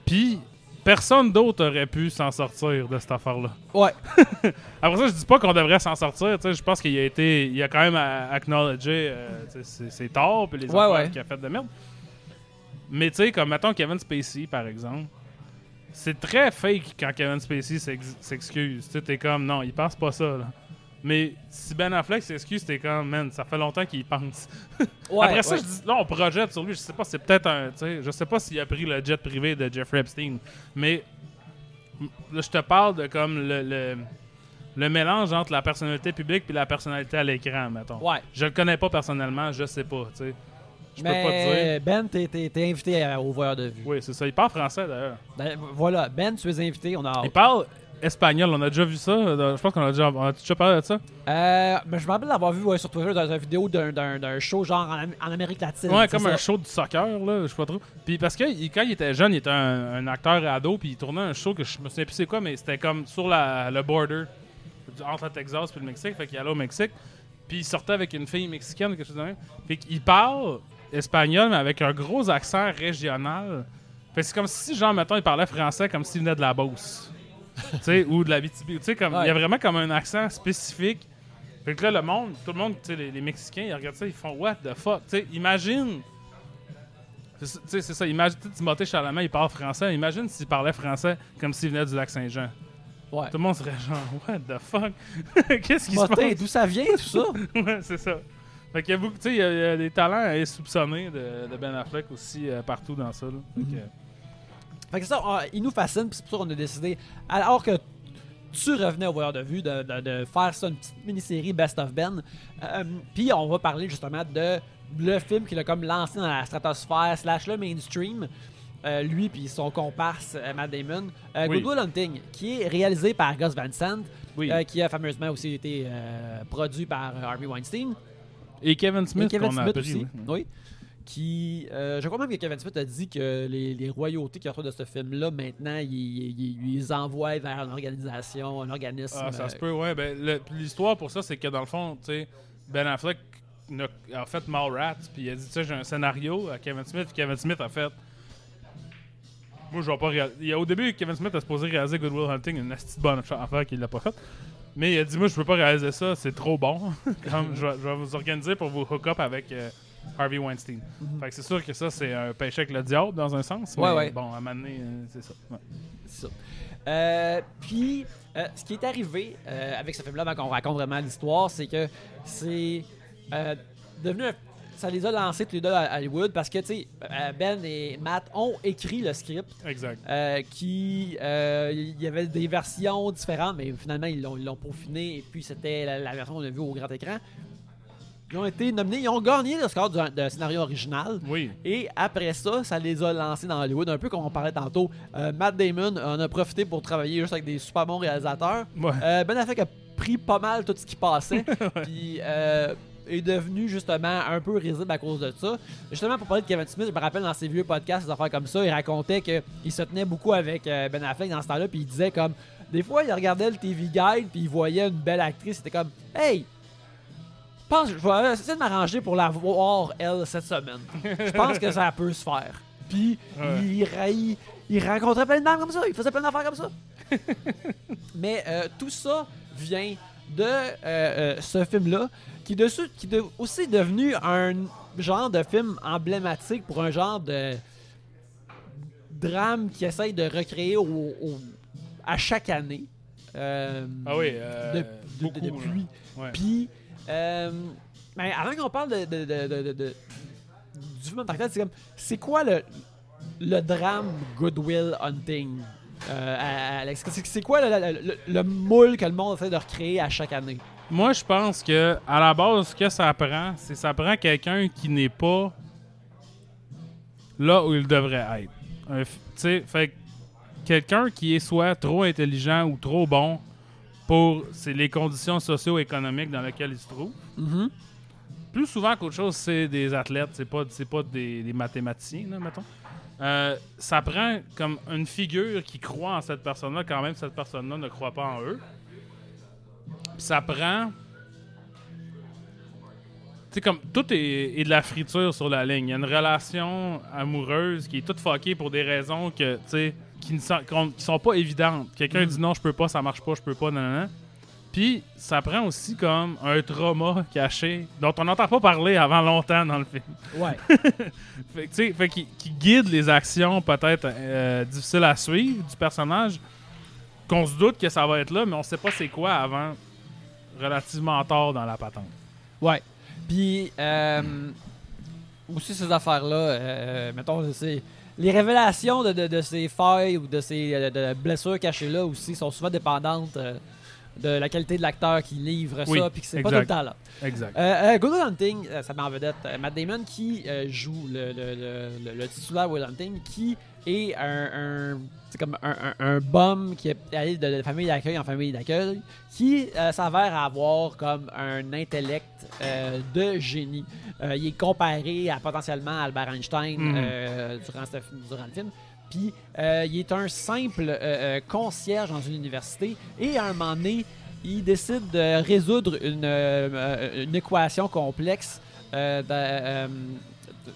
Puis personne d'autre aurait pu s'en sortir de cette affaire-là. Ouais. <laughs> Après ça, je dis pas qu'on devrait s'en sortir. Je pense qu'il a été. Il a quand même acknowledgé euh, ses, ses torts, puis les Ouais, affaires ouais. qu'il a fait de merde. Mais tu sais, comme mettons Kevin Spacey, par exemple, c'est très fake quand Kevin Spacey s'ex- s'excuse. Tu sais, t'es comme, non, il pense pas ça, là. Mais si Ben Affleck s'excuse, t'es comme, man, ça fait longtemps qu'il y pense. Ouais, <laughs> Après ça, ouais. je dis, là, on projette sur lui. Je sais pas, c'est peut-être un. Je sais pas s'il a pris le jet privé de Jeffrey Epstein. Mais là, je te parle de comme le, le, le mélange entre la personnalité publique et la personnalité à l'écran, mettons. Ouais. Je le connais pas personnellement, je sais pas, tu sais. Je peux pas te dire. Ben, t'es, invité à- au voyeur de vue. Oui, c'est ça. Il parle français d'ailleurs. Ben, voilà, Ben, tu es invité, on a Il parle espagnol, on a déjà vu ça. euh, Je pense qu'on a déjà, on a déjà parlé de ça. Euh, mais je me rappelle d'avoir vu ouais, sur Twitter dans une vidéo d'un, d'un, d'un show genre en, Am- en Amérique latine. Ouais, comme ça. un show de soccer, là, je sais pas trop. Puis parce que il- quand il était jeune, il était un, un acteur ado, puis il tournait un show que je me souviens plus c'est quoi, mais c'était comme sur la, le border entre le Texas et le Mexique, fait qu'il allait au Mexique. Puis il sortait avec une fille mexicaine ou quelque chose de même. Fait qu'il parle espagnol, mais avec un gros accent régional. Fait que c'est comme si, genre, mettons, il parlait français comme s'il venait de la Beauce. Tu sais, ou de la BTB. Tu sais, comme, il y a vraiment comme un accent spécifique. Fait que là, le monde, tout le monde, tu sais, les, les Mexicains, ils regardent ça, ils font What the fuck? Tu sais, imagine. c'est ça- Tu sais, c'est ça. Imagine, Timothée Chalamet, il parle français. Imagine s'il parlait français comme s'il venait du lac Saint-Jean. Ouais. Tout le monde serait genre, What the fuck? <laughs> Qu'est-ce qui se passe? d'où ça vient, tout ça? <laughs> ouais, c'est ça. Fait qu'il y a beaucoup, tu sais, il y, a- des talents insoupçonnés de, de Ben Affleck aussi euh, partout dans ça. là. Fait que, Fait que ça, on- il nous fascine, puis c'est pour ça qu'on a décidé, alors que tu revenais au voyeur de vue, de, de- de faire ça, une petite mini-série Best of Ben. Euh, puis on va parler justement de le film qui l'a comme lancé dans la stratosphère slash le mainstream. Euh, lui puis son comparse euh, Matt Damon, euh, Oui. Good Will Hunting, qui est réalisé par Gus Van Sant, Oui. qui a fameusement aussi été produit par Harvey Weinstein. Et Kevin Et Smith, Kevin a appris. aussi. oui. Qui, euh, je crois même que Kevin Smith a dit que les, les royautés qu'il reçoit de ce film-là, maintenant, il, il- il les envoie vers une organisation, un organisme. Ah, ça se euh, peut, ouais. Ben, l'histoire pour ça, c'est que dans le fond, tu sais, Ben Affleck a fait Mallrats, puis il a dit, tu sais, j'ai un scénario à Kevin Smith, puis Kevin Smith a fait. Moi, je vais pas réaliser. Au début, Kevin Smith a supposé réaliser Good Will Hunting, une petite bonne affaire qu'il l'a pas faite. Mais il a dit, moi, je peux pas réaliser ça, c'est trop bon. <laughs> Comme, je, vais, je vais vous organiser pour vous hook up avec euh, Harvey Weinstein. Fait que c'est sûr que ça, c'est un péché avec le diable, dans un sens. Ouais, mais ouais. Bon, à un moment donné, euh, c'est ça. ouais. C'est ça. Euh, puis, euh, ce qui est arrivé euh, avec ce film-là, avant qu'on raconte vraiment l'histoire, c'est que c'est devenu un- Ça les a lancés tous les deux à Hollywood parce que, tu sais, Ben et Matt ont écrit le script Exact. euh, qui. euh, Il y avait des versions différentes, mais finalement, ils l'ont ils l'ont peaufiné et puis c'était la, la version qu'on a vue au grand écran. Ils ont été nominés, ils ont gagné le score du de scénario original. Oui. Et après ça, ça les a lancés dans Hollywood, un peu comme on parlait tantôt. Euh, Matt Damon en a profité pour travailler juste avec des super bons réalisateurs. Ouais. Euh, ben Affleck a pris pas mal tout ce qui passait, <laughs> puis euh, est devenu justement un peu risible à cause de ça. Justement, pour parler de Kevin Smith, je me rappelle dans ses vieux podcasts, des affaires comme ça, il racontait qu'il se tenait beaucoup avec Ben Affleck dans ce temps-là, puis il disait comme, des fois, il regardait le TV Guide, puis il voyait une belle actrice, c'était comme, hey, je pense, je vais essayer de m'arranger pour la voir, elle, cette semaine. Je pense que ça peut se faire. Puis, Ouais. il, il, il rencontrait plein de dames comme ça, il faisait plein d'affaires comme ça. Mais euh, tout ça vient de euh, euh, ce film-là, qui, dessus, qui est aussi devenu un genre de film emblématique pour un genre de drame qui essaye de recréer au- au- à chaque année. Ah oui, de- de- beaucoup, de- depuis. Ouais. Puis, euh, ben, avant qu'on parle de, du film en tant que tel, c'est quoi le, le drame Goodwill Hunting, euh, Alex? C'est, quoi le, le- le- le moule que le monde essaie de recréer à chaque année? Moi, je pense que à la base, ce que ça prend, c'est ça prend quelqu'un qui n'est pas là où il devrait être. Tu sais, fait que quelqu'un qui est soit trop intelligent ou trop bon pour c'est les conditions socio-économiques dans lesquelles il se trouve. Mhm. Plus souvent qu'autre chose, c'est des athlètes, c'est pas, c'est pas des, des mathématiciens, là, mettons. Euh, ça prend comme une figure qui croit en cette personne-là, quand même cette personne-là ne croit pas en eux. Ça prend. Tu sais, comme tout est, est de la friture sur la ligne. Il y a une relation amoureuse qui est toute fuckée pour des raisons que, tu sais, qui ne sont, qui sont pas évidentes. Quelqu'un Mm. dit non, je peux pas, ça marche pas, je peux pas, non, non, non. Puis ça prend aussi comme un trauma caché dont on n'entend pas parler avant longtemps dans le film. Ouais. <laughs> Fait, que, tu sais, qui guide les actions peut-être euh, difficiles à suivre du personnage, qu'on se doute que ça va être là, mais on sait pas c'est quoi avant relativement tard dans la patente. Ouais. Puis, euh, aussi ces affaires-là, euh, mettons, c'est- les révélations de, de- de ces failles ou de ces euh, de blessures cachées-là aussi sont souvent dépendantes euh, de la qualité de l'acteur qui livre Oui, ça, puis que c'est pas tout le temps là. Exact. Euh, euh, Good Will Hunting, ça met en vedette Matt Damon qui joue le, le, le, le- le titulaire Will Hunting, qui est un, un- c'est comme un, un, un bum qui est allé de, de famille d'accueil en famille d'accueil, qui euh, s'avère avoir comme un intellect euh, de génie. Euh, il est comparé à potentiellement Albert Einstein euh, durant, ce- durant le film. Puis il est un simple concierge dans une université et à un moment donné, il décide de résoudre une, une équation complexe de-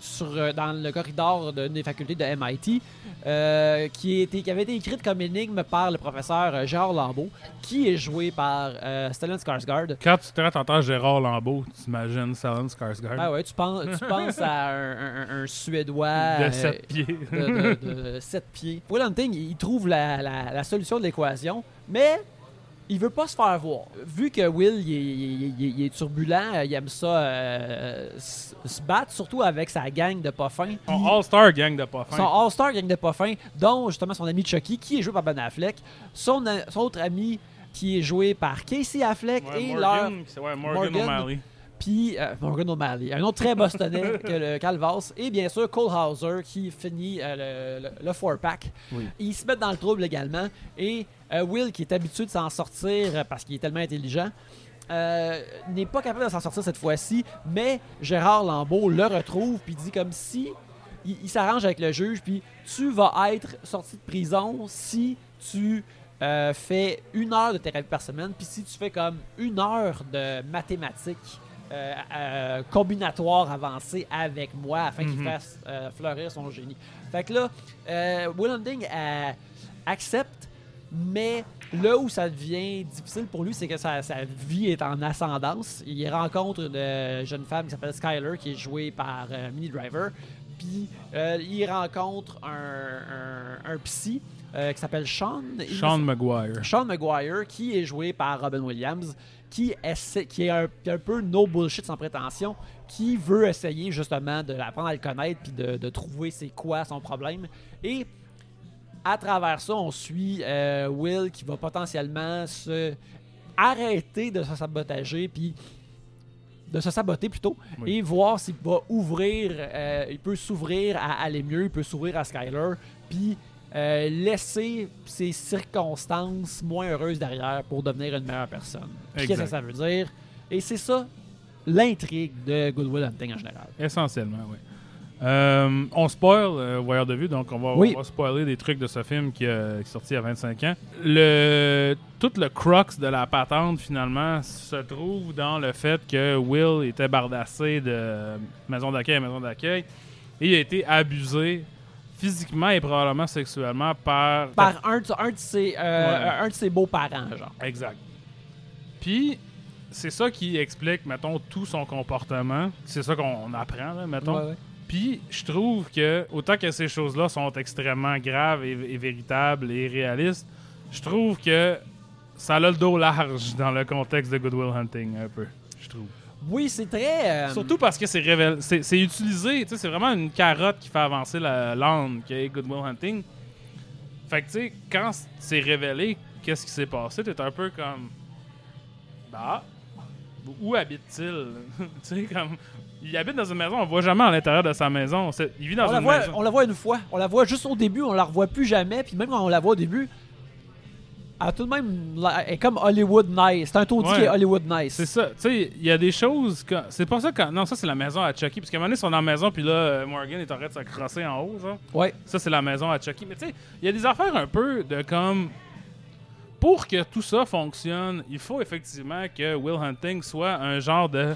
sur, euh, dans le corridor d'une des facultés de MIT euh, qui, était, qui avait été écrite comme énigme par le professeur euh, Gérard Lambeau qui est joué par euh, Stellan Skarsgård. Quand tu te entends Gérard Lambeau, tu t'imagines Stellan Skarsgård? Ah ouais, tu penses, tu penses à un, un- un Suédois de euh, 7 pieds. de, de, de 7 pieds. Will Hunting, il trouve la, la- la solution de l'équation, mais il veut pas se faire voir. Vu que Will, il est, il est- il est- il est turbulent, il aime ça euh, se battre, surtout avec sa gang de pas fins. Son All-Star gang de pas. Son All-Star gang de pas fins, dont justement son ami Chucky, qui est joué par Ben Affleck, son, son autre ami qui est joué par Casey Affleck Ouais, et leur Morgan, ouais, Morgan, Morgan. Puis euh, Morgan O'Malley, un autre très bostonnais <laughs> que le Calvas, et bien sûr Cole Hauser qui finit euh, le, le, le four-pack. Oui. Ils se mettent dans le trouble également, et euh, Will, qui est habitué de s'en sortir euh, parce qu'il est tellement intelligent, n'est pas capable de s'en sortir cette fois-ci, mais Gérard Lambeau le retrouve, puis dit comme si il, il s'arrange avec le juge, puis tu vas être sorti de prison si tu fais une heure de thérapie par semaine, puis si tu fais comme une heure de mathématiques euh, euh, combinatoires avancées avec moi afin qu'il Mhm. fasse euh, fleurir son génie. Fait que là, Will Hunting accepte, mais là où ça devient difficile pour lui, c'est que sa, sa vie est en ascendance. Il rencontre une jeune femme qui s'appelle Skyler, qui est jouée par Minnie Driver. Puis il rencontre un, un- un psy qui s'appelle Sean. il Sean McGuire. Sean McGuire, qui est joué par Robin Williams, qui, essaie, qui est un, un peu no bullshit sans prétention, qui veut essayer justement de apprendre à le connaître puis de, de trouver c'est quoi son problème. Et à travers ça, on suit euh, Will qui va potentiellement se arrêter de se sabotager puis de se saboter plutôt Oui. et voir s'il va ouvrir, euh, il peut s'ouvrir à aller mieux, il peut s'ouvrir à Skyler, puis euh, laisser ses circonstances moins heureuses derrière pour devenir une meilleure personne. Qu'est-ce que ça veut dire? Et c'est ça l'intrigue de Good Will Hunting en général. Essentiellement, oui. Euh, on spoil euh, Voyeur de vue, donc on va, Oui. on va spoiler des trucs de ce film qui, euh, qui est sorti il y a 25 ans. Le, tout le crux de la patente, finalement, se trouve dans le fait que Will était bardassé de maison d'accueil à maison d'accueil et il a été abusé physiquement et probablement sexuellement par... Par un, de- un de ses, euh, Ouais. un de ses beaux-parents, genre. Exact. Puis, c'est ça qui explique, mettons, tout son comportement. C'est ça qu'on apprend, là, mettons. Ouais, ouais. Puis, je trouve que, autant que ces choses-là sont extrêmement graves et, et véritables et réalistes, je trouve que ça a le dos large dans le contexte de Good Will Hunting, un peu. Je trouve. Oui, c'est très. euh, Surtout parce que c'est révél- c'est utilisé, tu sais, c'est vraiment une carotte qui fait avancer la lande qui est Good Will Hunting. Fait que, tu sais, quand c'est révélé qu'est-ce qui s'est passé, t'es un peu comme. Bah. Où habite-t-il? <laughs> tu sais, comme. il habite dans une maison, on le voit jamais à l'intérieur de sa maison. Il vit dans On la, une voit, maison. on la voit une fois. On la voit juste au début, on la revoit plus jamais. Puis même quand on la voit au début, a tout de même. est comme Hollywood Nice. C'est un taudis Ouais. qui est Hollywood Nice. C'est ça, tu sais, il y a des choses. que- C'est pas ça quand. Non, ça, c'est la maison à Chucky. Parce qu'à un moment donné, ils sont dans la maison, puis là, euh, Morgan est en train de se crosser en haut, genre. Ouais. Ça, c'est la maison à Chucky. Mais tu sais, il y a des affaires un peu de comme. Pour que tout ça fonctionne, il faut effectivement que Will Hunting soit un genre de. Tu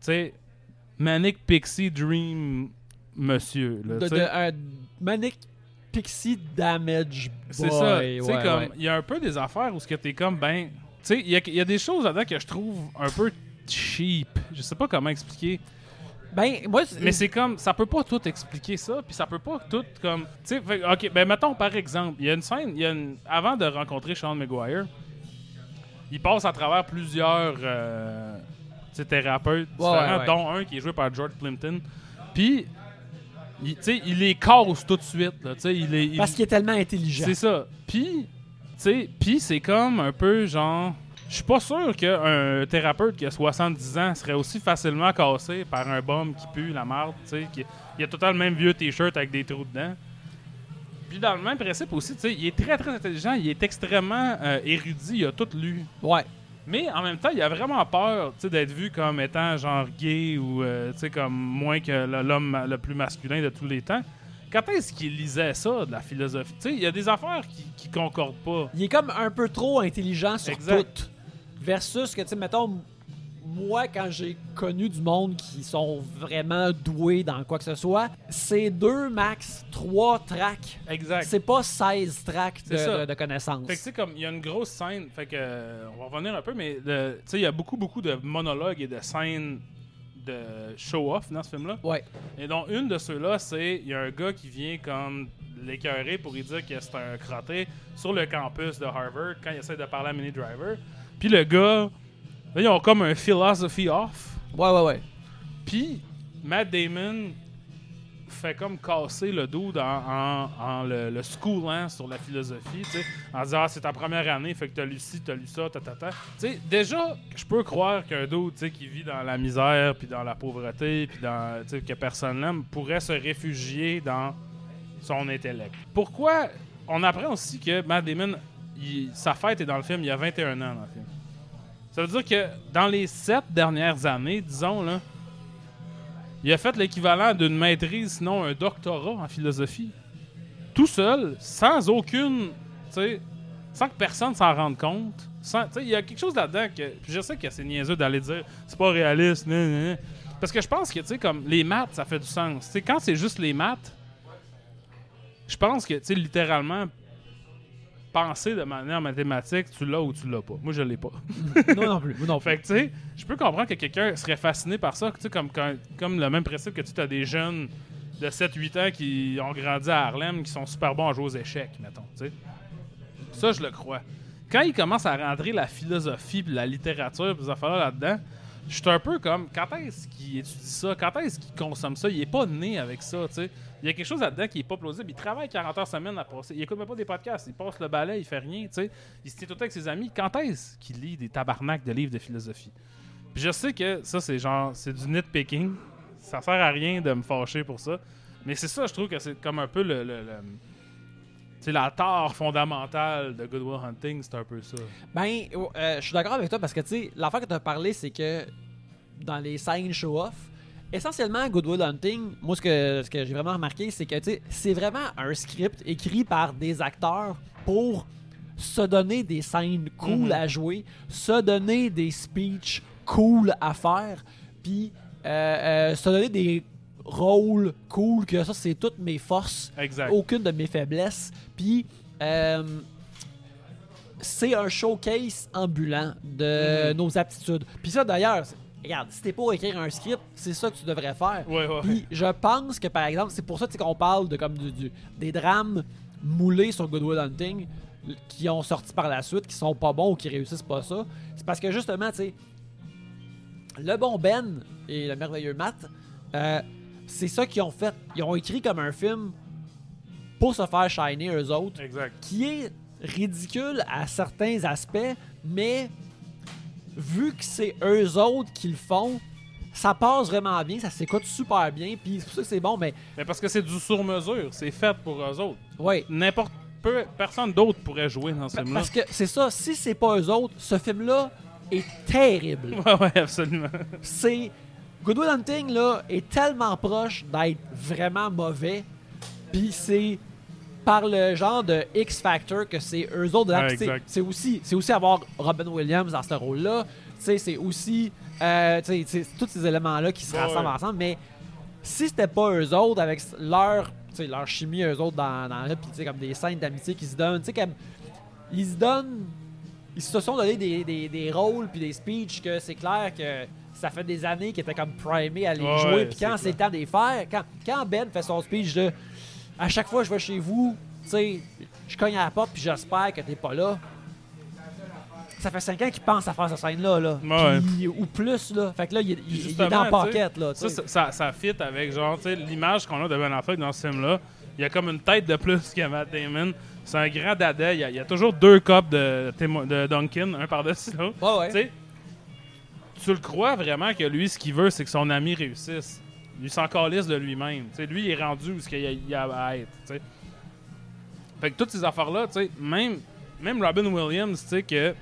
sais, Manic Pixie Dream Monsieur. Là, De, de- un Manic Pixie Damage Boy. C'est ça. Tu sais, ouais, comme. ouais. Il y a un peu des affaires où ce que t'es comme, ben. Tu sais, il y a, il y a des choses là-dedans que je trouve un peu cheap. Je sais pas comment expliquer. Ben, moi, Mais c'est comme, ça peut pas tout expliquer ça, puis ça peut pas tout comme, tu sais, ok, ben mettons par exemple, il y a une scène, y a une, avant de rencontrer Sean McGuire, il passe à travers plusieurs, euh, thérapeutes différents, dont un qui est joué par George Plimpton, puis, il- il les casse tout de suite, là, tu sais, il les, il- parce qu'il est tellement intelligent. c'est ça. Puis, puis c'est comme un peu genre. Je suis pas sûr qu'un thérapeute qui a 70 ans serait aussi facilement cassé par un bum qui pue la marde, tu sais, il a tout le même vieux t-shirt avec des trous dedans. Puis dans le même principe aussi, tu sais, il est très très intelligent, il est extrêmement euh, érudit, il a tout lu. Ouais. Mais en même temps, il a vraiment peur d'être vu comme étant genre gay ou euh, comme moins que l'homme le plus masculin de tous les temps. Quand est-ce qu'il lisait ça, de la philosophie? Il y a des affaires qui, qui concordent pas. Il est comme un peu trop intelligent sur Exact. tout. Versus que, tu sais, mettons, moi, quand j'ai connu du monde qui sont vraiment doués dans quoi que ce soit, c'est deux max, trois tracks. Exact. C'est pas 16 tracks de, connaissances. Fait que tu sais, comme il y a une grosse scène, fait que euh, on va revenir un peu, mais tu sais, il y a beaucoup, beaucoup de monologues et de scènes de show-off dans ce film-là. Ouais. Et donc, une de ceux-là, c'est il y a un gars qui vient comme l'écœurer pour lui dire que c'est un crotté sur le campus de Harvard quand il essaie de parler à Mini Driver. Puis le gars, là, ils ont comme un philosophy off. Ouais, ouais, ouais. Puis Matt Damon fait comme casser le dos en, en, en le, le schoolant sur la philosophie, tu sais, en disant ah, c'est ta première année, fait que t'as lu ci, t'as lu ça, ta ta ta. Tu sais, déjà, je peux croire qu'un dos, tu sais, qui vit dans la misère, puis dans la pauvreté, puis dans, tu sais, que personne n'aime, pourrait se réfugier dans son intellect. Pourquoi? On apprend aussi que Matt Damon, il- sa fête est dans le film, il y a 21 ans dans le film. Ça veut dire que dans les sept dernières années, disons, là, il a fait l'équivalent d'une maîtrise, sinon un doctorat en philosophie. Tout seul, sans aucune. Sans que personne s'en rende compte. Il y a quelque chose là-dedans que. puis Je sais que c'est niaiseux d'aller dire c'est pas réaliste. nan, nan, nan. Parce que je pense que, tu sais, comme les maths, ça fait du sens. Tu sais, quand c'est juste les maths, je pense que, tu sais, littéralement, penser de manière mathématique, tu l'as ou tu l'as pas. Moi, je l'ai pas. <laughs> non, non plus. moi non plus. Fait que, tu sais, je peux comprendre que quelqu'un serait fasciné par ça, tu sais, comme, quand- comme le même principe que tu as des jeunes de 7-8 ans qui ont grandi à Harlem, qui sont super bons à jouer aux échecs, mettons, tu sais. Ça, je le crois. Quand il commence à rentrer la philosophie, puis la littérature, puis ces affaires là-dedans, je suis un peu comme, quand est-ce qu'il étudie ça? Quand est-ce qu'il consomme ça? Il est pas né avec ça, tu sais. Il y a quelque chose là-dedans qui est pas plausible. Il travaille 40 heures semaine à passer. Il écoute même pas des podcasts. Il passe le balai, il fait rien. Il se tient tout le temps avec ses amis. Quand est-ce qu'il lit des tabarnaks de livres de philosophie? Puis je sais que ça, c'est genre, c'est du nitpicking. Ça sert à rien de me fâcher pour ça. Mais c'est ça, je trouve que c'est comme un peu le. le, la tare fondamentale de Good Will Hunting, c'est un peu ça. Ben, euh, je suis d'accord avec toi parce que, tu sais, l'affaire que tu as parlé, c'est que dans les scènes show-off, essentiellement, Good Will Hunting, moi, ce que, ce que j'ai vraiment remarqué, c'est que, c'est vraiment un script écrit par des acteurs pour se donner des scènes cool Mhm. à jouer, se donner des speeches cool à faire, puis euh, euh, se donner des rôles cool, que ça, c'est toutes mes forces Exact. aucune de mes faiblesses. Puis, euh, c'est un showcase ambulant de Mhm. nos aptitudes. Puis ça, d'ailleurs, regarde, si t'es pour écrire un script, c'est ça que tu devrais faire. Ouais, ouais. Puis je pense que, par exemple, c'est pour ça qu'on parle de comme du, du- des drames moulés sur Good Will Hunting qui ont sorti par la suite, qui sont pas bons ou qui réussissent pas ça. C'est parce que justement, tu sais, le bon Ben et le merveilleux Matt, euh, c'est ça qu'ils ont fait. Ils ont écrit comme un film pour se faire shiner eux autres, Exact. qui est ridicule à certains aspects, mais vu que c'est eux autres qui le font, ça passe vraiment bien, ça s'écoute super bien, puis c'est pour ça que c'est bon, mais Mais parce que c'est du sur-mesure, c'est fait pour eux autres. ouais. N'importe peu, personne d'autre pourrait jouer dans ce film-là. Parce que c'est ça, si c'est pas eux autres, ce film-là est terrible. <laughs> Ouais, ouais, absolument. c'est. Good Will Hunting, là, est tellement proche d'être vraiment mauvais, puis c'est par le genre de X Factor que c'est eux autres. Ouais, c'est- aussi, c'est aussi avoir Robin Williams dans ce rôle-là. C'est aussi euh, tous ces éléments-là qui se Ouais, rassemblent ouais. ensemble. Mais si c'était pas eux autres, avec leur, leur chimie, eux autres dans, dans là, puis comme des scènes d'amitié qui se donnent, comme ils se donnent ils se sont donné des, des, des rôles puis des speeches que c'est clair que ça fait des années qu'ils étaient comme primés à les jouer. Puis quand c'est le temps de les faire, quand, quand Ben fait son speech de à chaque fois que je vais chez vous, tu sais, je cogne à la porte puis j'espère que t'es pas là. Ça fait 5 ans qu'il pense à faire cette scène-là. Là. Ouais. Puis- ou plus. là. Fait que là, il, est- il- il est Justement, dans pocket. Là, Ça, ça, ça, ça fit avec genre, l'image qu'on a de Ben Affleck dans ce film-là. Il y a comme une tête de plus que Matt Damon. C'est un grand dada. Il y a, il y a toujours deux copes de, Duncan, un par-dessus l'autre. Ouais, ouais. Tu le crois vraiment que lui, ce qu'il veut, c'est que son ami réussisse. Lui s'en calisse de lui-même. Lui, il est rendu où ce qu'il a, il a à être. Fait que toutes ces affaires-là, même, même Robin Williams, tu que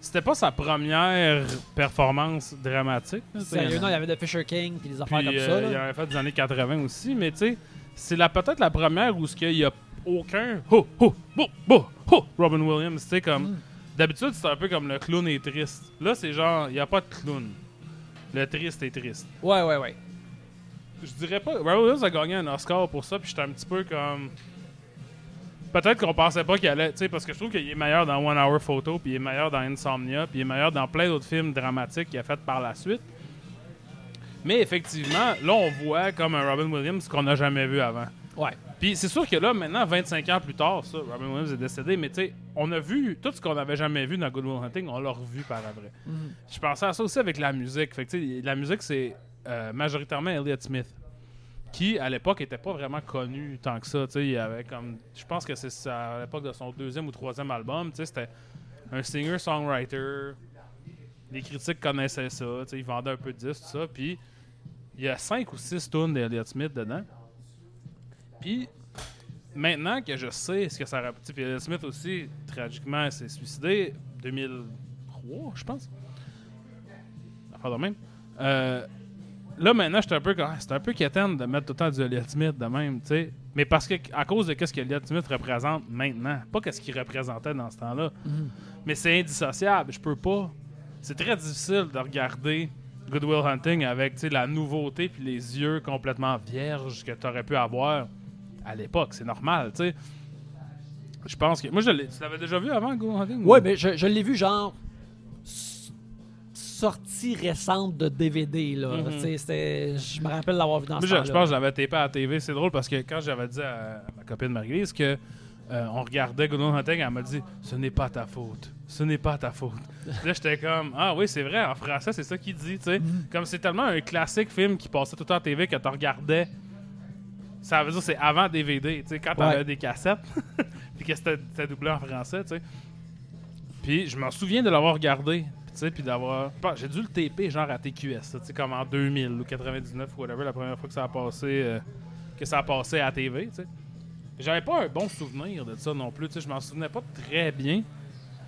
c'était pas sa première performance dramatique. là. Sérieux, non, il y avait The Fisher King puis des affaires Puis, comme euh, ça. il là. avait fait des années 80 aussi, mais tu sais, c'est la- peut-être la première où ce qu'il y a aucun ho, ho, bo, bo, ho, Robin Williams, tu sais, comme Mm. d'habitude c'est un peu comme le clown est triste. Là, c'est genre, il y a pas de clown. Le triste est triste. Ouais, ouais, ouais. Je dirais pas, Robin Williams a gagné un Oscar pour ça, puis j'étais un petit peu comme Peut-être qu'on pensait pas qu'il allait, tu sais, parce que je trouve qu'il est meilleur dans One Hour Photo, puis il est meilleur dans Insomnia, puis il est meilleur dans plein d'autres films dramatiques qu'il a fait par la suite. Mais effectivement, là, on voit comme un Robin Williams qu'on n'a jamais vu avant. Ouais. Puis c'est sûr que là, maintenant, 25 ans plus tard, ça, Robin Williams est décédé, mais tu sais, on a vu tout ce qu'on n'avait jamais vu dans Good Will Hunting, on l'a revu par après. Mhm. Je pensais à ça aussi avec la musique. Fait que, la musique, c'est euh, majoritairement Elliott Smith, qui à l'époque était pas vraiment connu tant que ça. Tu sais, il avait comme, je pense que c'est à l'époque de son deuxième ou troisième album. Tu sais, c'était un singer-songwriter. Les critiques connaissaient ça. Tu sais, ils vendaient un peu de disques, tout ça. Puis il y a cinq ou six tunes d'Elliott Smith dedans. Puis maintenant que je sais ce que ça rapporte, puis Smith aussi, tragiquement, s'est suicidé 2003, je pense. Enfin, de même. Euh, là, maintenant, j'étais un peu ah, C'est un peu quétaine de mettre tout le temps du Elliott Smith de même, tu sais. Mais parce que, à cause de qu'est-ce que Elliott Smith représente maintenant, pas qu'est-ce qu'il représentait dans ce temps-là. Mhm. Mais c'est indissociable, je peux pas. C'est très difficile de regarder Good Will Hunting avec tu sais, la nouveauté puis les yeux complètement vierges que tu aurais pu avoir à l'époque. C'est normal, tu sais. Je pense que. Moi, je tu l'avais déjà vu avant, Will Hunting? Ouais, mais je, je l'ai vu genre sortie récente de DVD là. Mhm. Je me rappelle l'avoir vu dans ce je, je pense que je l'avais tapé à la TV. C'est drôle parce que quand j'avais dit à, ma copine Marie-Lise que euh, on regardait Good Hunting, elle m'a dit Ce n'est pas ta faute. Ce n'est pas ta faute. Là, j'étais comme Ah oui, c'est vrai, en français, c'est ça qu'il dit. tu sais. Mhm. Comme c'est tellement un classique film qui passait tout le temps à la TV que tu regardais. Ça veut dire que c'est avant DVD. tu sais, Quand t'avais Ouais. des cassettes, <laughs> puis que c'était doublé en français. tu sais. Puis je m'en souviens de l'avoir regardé. Tu sais, Puis d'avoir. J'ai dû le taper genre à TQS, tu sais, comme en 2000 ou 99 ou whatever, la première fois que ça a passé, euh, que ça a passé à la TV. tu sais. J'avais pas un bon souvenir de ça non plus. tu sais, Je m'en souvenais pas très bien.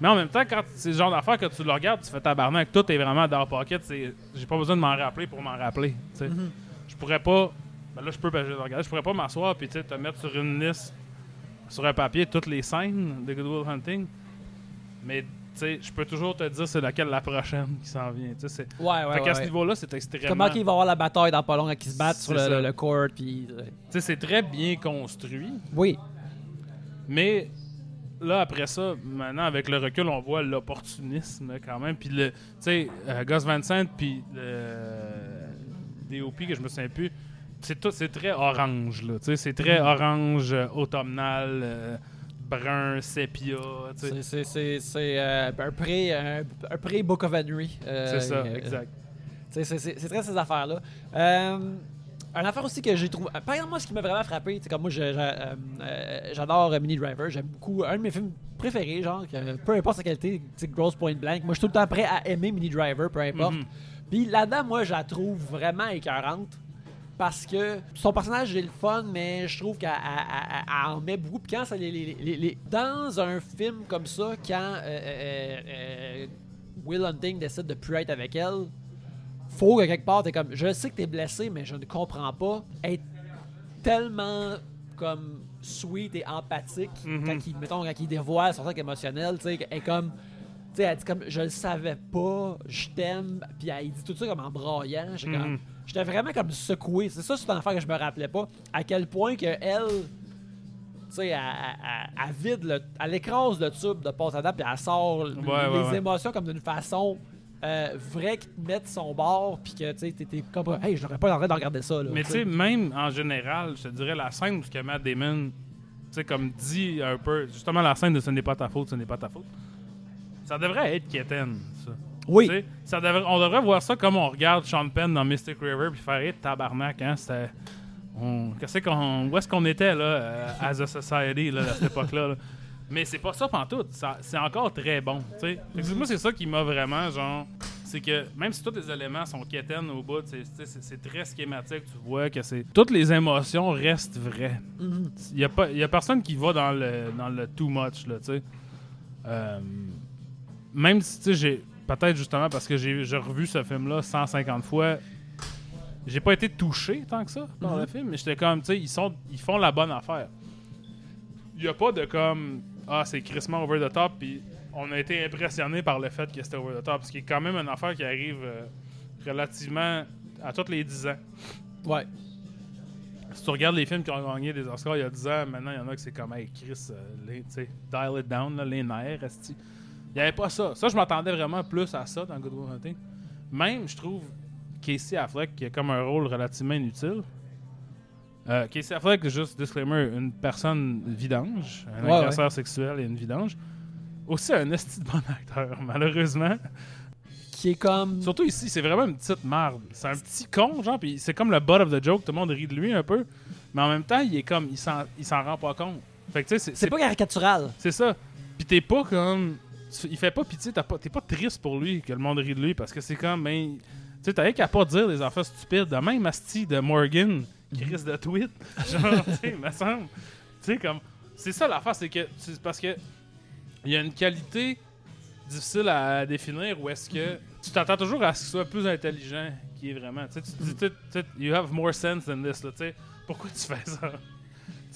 Mais en même temps, quand c'est le genre d'affaire que tu le regardes, tu fais tabarnak, tout est vraiment dans le pocket. J'ai pas besoin de m'en rappeler pour m'en rappeler. tu sais. Mhm. Je pourrais pas. Ben là, je peux, ben, regarder. Je pourrais pas m'asseoir puis te mettre sur une liste, sur un papier, toutes les scènes de Good Will Hunting. Mais tu sais, je peux toujours te dire c'est laquelle la prochaine qui s'en vient. c'est- Ouais, ouais, fait qu'à ouais, ce niveau-là, c'est extrêmement. Comment qu'il va y avoir la bataille dans pas long quand ils se battent sur le, le- le court puis euh, Tu sais, c'est très bien construit. oui. Mais là, après ça, maintenant, avec le recul, on voit l'opportunisme quand même. Puis, le, tu sais, euh, Gus Van Sant, puis le DOP, que je me souviens plus, c'est tout, c'est très orange, là. Tu sais, c'est très orange, euh, automnal, euh, brun, sépia, tu sais. C'est- C'est c'est- c'est, euh, un pré un, un pré Book of Henry. euh, C'est ça, euh, exact. C'est très ces affaires-là. Euh, une affaire aussi que j'ai trouvé. Par exemple, moi, ce qui m'a vraiment frappé, c'est comme moi, euh, euh, j'adore euh, Mini Driver. J'aime beaucoup. Un de mes films préférés, genre, que peu importe sa qualité, c'est Gross Point Blank. Moi, je suis tout le temps prêt à aimer Mini Driver, peu importe. Mhm. Puis là-dedans, moi, je la trouve vraiment écœurante. Parce que son personnage est le fun, mais je trouve qu'elle elle- elle- elle en met beaucoup. Puis quand ça, les, les- les- les- dans un film comme ça, quand euh, euh, euh, Will Hunting décide de plus être avec elle, faut que quelque part, t'es comme, je sais que t'es blessé, mais je ne comprends pas. Être tellement comme sweet et empathique Mhm. quand il, mettons, quand il dévoile son truc émotionnel, tu sais, elle est comme, tu sais, elle dit comme, je le savais pas, je t'aime, puis elle dit tout ça comme en braillant, j'étais comme, Mhm. J'étais vraiment comme secoué, c'est ça, c'est une affaire que je me rappelais pas, à quel point que elle, tu sais, elle, elle- elle vide, le, elle écrase le tube de passe à dents, puis elle sort les ouais, émotions comme d'une façon euh, vraie qui te met de son bord, puis que tu t'es comme, hey, je n'aurais pas train de regarder ça. Là, Mais tu sais, même en général, je te dirais la scène où que Matt Damon, tu sais, comme dit un peu, justement la scène de ce n'est pas ta faute, ce n'est pas ta faute. Ça devrait être quétaine. Oui. Tu sais, ça devrait, on devrait voir ça comme on regarde Sean Penn dans Mystic River puis faire hey, tabarnak, hein, c'était. on- Qu'est-ce qu'on. Où est-ce qu'on était là, euh, as a society là, à cette époque-là? là? Mais c'est pas ça pantoute, ça- c'est encore très bon. Moi, c'est ça qui m'a vraiment, genre. C'est que même si tous les éléments sont quétaines au bout, c'est- très schématique, tu vois que c'est. Toutes les émotions restent vraies. Il y a, pas, y a personne qui va dans le, dans le too much, là, tu sais. Euh, même si, tu sais, j'ai. Peut-être justement parce que j'ai revu ce film-là 150 fois, j'ai pas été touché tant que ça par Mhm. le film, mais j'étais comme, tu sais, ils, sont- ils font la bonne affaire. Il y a pas de comme, ah, c'est crissement over the top, puis on a été impressionné par le fait que c'était over the top, ce qui est quand même une affaire qui arrive euh, relativement à tous les 10 ans. Ouais. Si tu regardes les films qui ont gagné des Oscars il y a 10 ans, maintenant il y en a que c'est comme hey Chris, euh, les, sais, dial it down, là, les nerfs. Il n'y avait pas ça. Ça, je m'attendais vraiment plus à ça dans Good Will Hunting. Même, je trouve, Casey Affleck qui a comme un rôle relativement inutile. Euh, Casey Affleck, juste disclaimer, une personne vidange, un Ouais, agresseur sexuel et une vidange. Aussi un esti de bon acteur, <laughs> malheureusement. Qui est comme. Surtout ici, c'est vraiment une petite marde. C'est un petit con, genre, puis c'est comme le butt of the joke, tout le monde rit de lui un peu. Mais en même temps, il est comme, il s'en, il s'en rend pas compte. Fait que tu sais, c'est, C'est pas caricatural. c'est ça. Puis t'es pas comme. Tu- Il fait pas pitié, t'as pas, t'es pas triste pour lui que le monde rit de lui parce que c'est comme. Ben, tu sais, t'as rien qu'à pas dire des affaires stupides. De même Asti de Morgan qui risque de tweet. <laughs> Genre, tu sais, me semble. Tu sais, comme. C'est ça l'affaire, c'est que. c'est parce que. Il y a une qualité difficile à définir où est-ce que. Tu t'attends toujours à ce qu'il soit plus intelligent qu'il est vraiment. Tu sais, tu te dis, tu sais, you have more sense than this, là, tu sais. Pourquoi tu fais ça?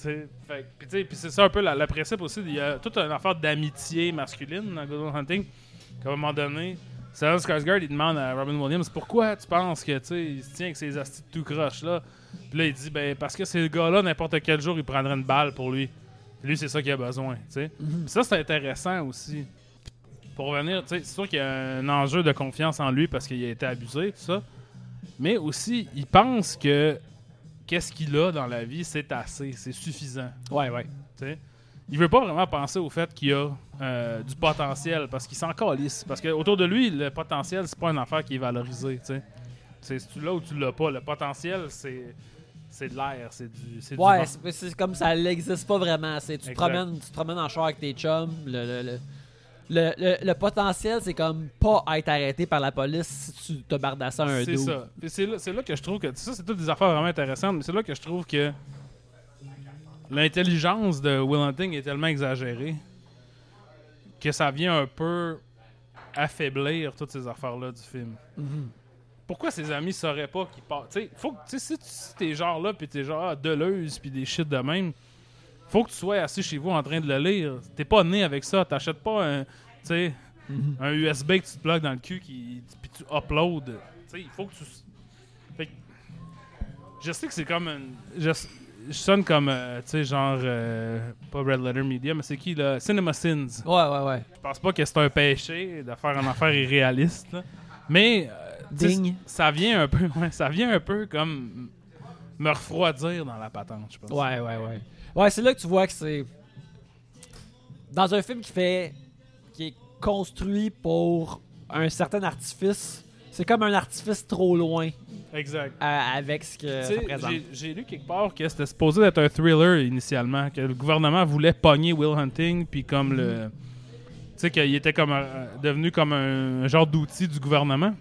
Puis c'est ça un peu la, la principe aussi. Il y a toute une affaire d'amitié masculine dans Good Will Hunting. Qu'à un moment donné, Stellan Skarsgård, il demande à Robin Williams pourquoi tu penses que il se tient avec ces astis tout croche là. Puis là, il dit ben parce que c'est le gars-là, n'importe quel jour, il prendrait une balle pour lui. Lui, c'est ça qu'il a besoin. tu sais. Puis ça, c'est intéressant aussi. Pour revenir, c'est sûr qu'il y a un enjeu de confiance en lui parce qu'il a été abusé, tout ça. Mais aussi, il pense que qu'est-ce qu'il a dans la vie, c'est assez, c'est suffisant. Ouais, ouais. tu sais? Il veut pas vraiment penser au fait qu'il a euh, du potentiel parce qu'il s'en calisse. Parce que autour de lui, le potentiel, c'est pas une affaire qui est valorisée. C'est si tu l'as ou tu l'as pas. Le potentiel, c'est c'est de l'air, c'est du, Ouais, c'est comme ça n'existe pas vraiment. Tu te promènes, tu te promènes en char avec tes chums. Le, le, le, le, le- le potentiel, c'est comme pas être arrêté par la police si tu te bardasses à un C'est dos. ça. C'est là, c'est là que je trouve que. Ça, c'est toutes des affaires vraiment intéressantes, mais c'est là que je trouve que l'intelligence de Will Hunting est tellement exagérée que ça vient un peu affaiblir toutes ces affaires-là du film. Mhm. Pourquoi ses amis sauraient pas qu'il part? Tu sais, faut que, tu sais, si tu si t'es genre là, puis t'es genre ah, Deleuze, puis des shit de même, faut que tu sois assis chez vous en train de le lire. T'es pas né avec ça. T'achètes pas un, Mhm. un USB que tu te plugues dans le cul qui, puis tu uploads. Il faut que tu. Fait que- je sais que c'est comme un. Je, je sonne comme, euh, tu sais, genre. euh, pas Red Letter Media, mais c'est qui, là? Cinema Sins. Ouais, ouais, ouais. Je pense pas que c'est un péché de faire une affaire irréaliste, là. Mais. euh, Digne. Ça vient un peu. <laughs> ouais, ça vient un peu comme. Me refroidir dans la patente, je pense. Ouais, ouais, ouais. Ouais, c'est là que tu vois que c'est. Dans un film qui fait. qui est construit pour un certain artifice, c'est comme un artifice trop loin Exact. à- avec ce que ça présente. j'ai- lu quelque part que c'était supposé être un thriller initialement, que le gouvernement voulait pogner Will Hunting, puis comme le. Tu sais, qu'il était comme un- devenu comme un, genre d'outil du gouvernement.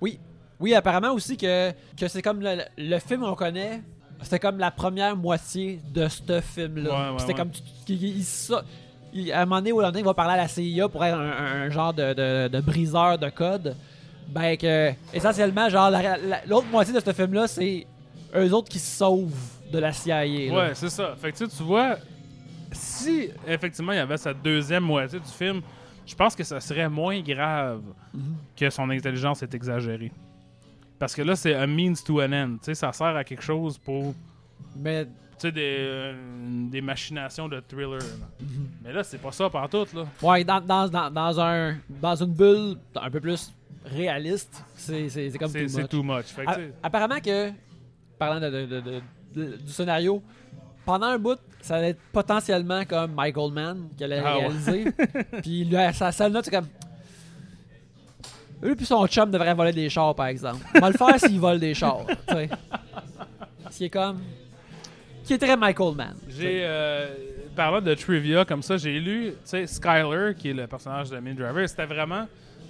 Oui. Oui, apparemment aussi que, que c'est comme le, le film qu'on connaît, c'était comme la première moitié de ce film-là. Ouais, c'était comme. il- il- ça- il- à un moment donné, au lendemain, il va parler à la CIA pour être un, genre de, de- de briseur de code. Ben, que essentiellement, genre, la- la- l'autre moitié de ce film-là, c'est eux autres qui se sauvent de la CIA. là. Ouais, c'est ça. Fait que tu vois, si effectivement il y avait cette deuxième moitié du film, je pense que ça serait moins grave Mhm. que son intelligence est exagérée. Parce que là, c'est un means to an end. Tu sais, ça sert à quelque chose pour Mais tu sais, des, euh, des machinations de thriller. là. Mais là, c'est pas ça partout, là. Ouais, dans, dans, dans, dans un, dans une bulle un peu plus réaliste, c'est c'est- c'est comme C'est too c'est much. too much. Fait que, A- tu sais, apparemment que, parlant de, de- de- de- de- du scénario, pendant un bout, ça allait être potentiellement comme Michael Mann qui allait Ah ouais. réaliser. <laughs> puis lui, à sa seule note, c'est comme. Lui puis son chum devraient voler des chars, par exemple. On va le faire s'il vole des chars. tu sais. Ce qui est comme. Qui est très Michael Mann. J'ai, euh, parlant de trivia comme ça, j'ai lu, tu sais, Skyler, qui est le personnage de Min Driver, c'était vraiment.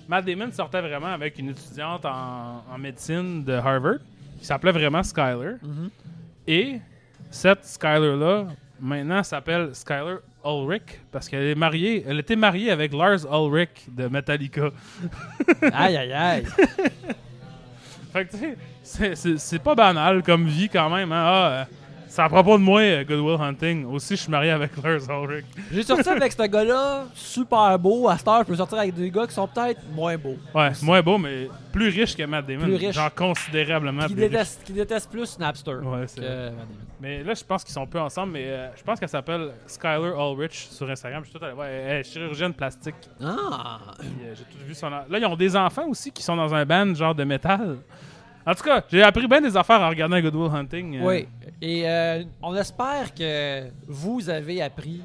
Matt Damon sortait vraiment avec une étudiante en, en médecine de Harvard, qui s'appelait vraiment Skyler. Mhm. Et cette Skyler-là, maintenant, s'appelle Skyler Ulrich, parce qu'elle est mariée, elle était mariée avec Lars Ulrich de Metallica. <laughs> Aïe, aïe, aïe. Fait que, tu sais, c'est pas banal comme vie quand même. Hein? Ah, euh, c'est à propos de moi, euh, Good Will Hunting. Aussi, je suis marié avec Lars Ulrich. J'ai sorti avec ce gars-là, super beau. À cette heure, je peux sortir avec des gars qui sont peut-être moins beaux. Ouais, moins beau, mais plus riche que Matt Damon. Plus riche. Genre considérablement Qui plus riche. détestent, qui détestent plus Napster Ouais, c'est que vrai. Matt Damon. Mais là, je pense qu'ils sont peu ensemble, mais euh, je pense qu'elle s'appelle Skyler Ulrich sur Instagram. Je suis tout allé voir. Elle est chirurgienne plastique. Ah! Euh, J'ai tout vu son. Là, ils ont des enfants aussi qui sont dans un band genre de métal. En tout cas, j'ai appris bien des affaires en regardant Good Will Hunting. euh. Oui. Et euh, on espère que vous avez appris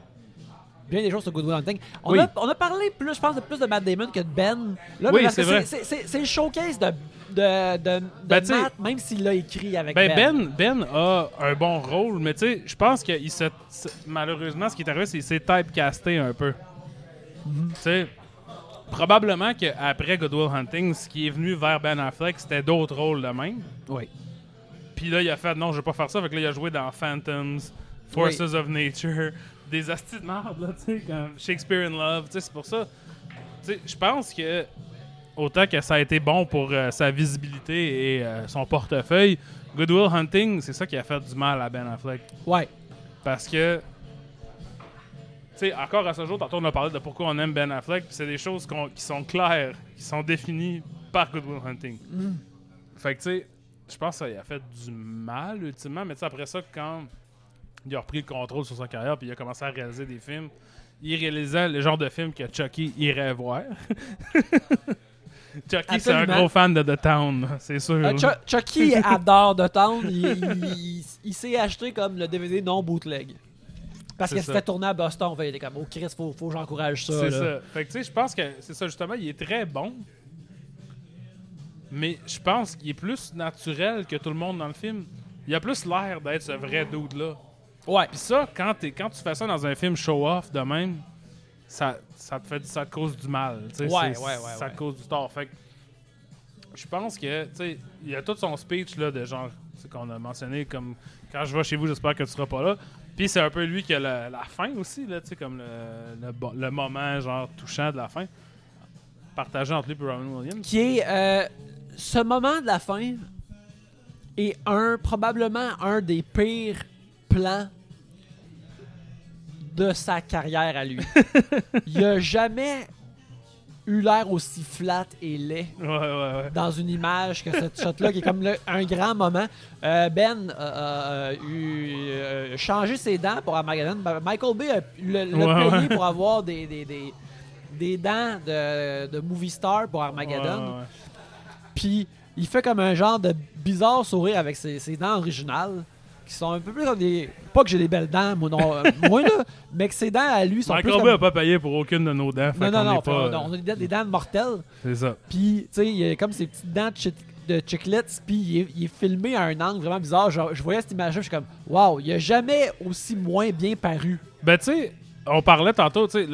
bien des choses sur Good Will Hunting. On, Oui. a, on a parlé plus, je pense, de plus de Matt Damon que de Ben. Là, Oui, c'est que vrai. C'est le showcase de, de, de, de Ben, Matt, même s'il l'a écrit avec Ben, Ben. ben, Ben a un bon rôle, mais tu sais, je pense que il malheureusement, ce qui est arrivé, c'est qu'il s'est typecasté un peu. Mhm. Tu sais, probablement qu'après Good Will Hunting, ce qui est venu vers Ben Affleck, c'était d'autres rôles de même. Oui. Puis là, il a fait non, je vais pas faire ça. Fait que là, il a joué dans Phantoms, Forces of Nature, des astis de marde, là, tu sais, comme Shakespeare in Love. Tu sais, c'est pour ça. Tu sais, je pense que autant que ça a été bon pour euh, sa visibilité et euh, son portefeuille, Good Will Hunting, c'est ça qui a fait du mal à Ben Affleck. Ouais. Parce que, sais, encore à ce jour, tantôt on a parlé de pourquoi on aime Ben Affleck, c'est des choses qui sont claires, qui sont définies par Good Will Hunting. Mm. Fait que, tu sais, je pense que ça lui a fait du mal, ultimement, mais tu sais, après ça, quand il a repris le contrôle sur sa carrière, puis il a commencé à réaliser des films, il réalisait le genre de film que Chucky irait voir. <laughs> Chucky, c'est un gros fan de The Town, c'est sûr. Euh. Chuck- Chucky adore The Town. Il, il- il- il s'est acheté comme le DVD non bootleg. Parce que c'était tourné à Boston. Il était comme, oh Chris, faut, faut que j'encourage ça. C'est ça. Fait que tu sais, je pense que c'est ça justement, il est très bon. Mais je pense qu'il est plus naturel que tout le monde dans le film. Il a plus l'air d'être ce vrai dude là. Ouais. Puis ça, quand, quand tu fais ça dans un film show-off de même, ça, ça te fait ça te cause du mal. Ouais, ouais, ouais, Ça ouais. te cause du tort. Fait que je pense que, tu sais, il y a tout son speech là, de genre, qu'on a mentionné comme quand je vais chez vous, j'espère que tu seras pas là. Puis c'est un peu lui qui a la, la fin aussi, là, tu sais, comme le, le moment genre touchant de la fin. Partagé entre lui et Robin Williams. Qui est euh, ce moment de la fin est un probablement un des pires plans de sa carrière à lui. <laughs> Il a jamais eu l'air aussi flat et laid Ouais, ouais, ouais. dans une image que cette shot-là, qui est comme le- un grand moment. Euh, ben a a eu euh, changé ses dents pour Armageddon. Ben, Michael Bay a le, Ouais, payé pour avoir des, des, des, des dents de, de movie star pour Armageddon. Puis il fait comme un genre de bizarre sourire avec ses, ses dents originales. Qui sont un peu plus comme des. Pas que j'ai des belles dents, moi, non, euh, moi là, mais que ses dents à lui sont plus Michael comme... Bay a pas payé pour aucune de nos dents. Non, non, non, fait- on a des dents, des dents mortelles. C'est ça. Puis, tu sais, il y a comme ces petites dents de, de chiclets, puis il est, il est filmé à un angle vraiment bizarre. Genre, je voyais cette image-là, je suis comme, waouh, il a jamais aussi moins bien paru. Ben, tu sais, on parlait tantôt, tu sais,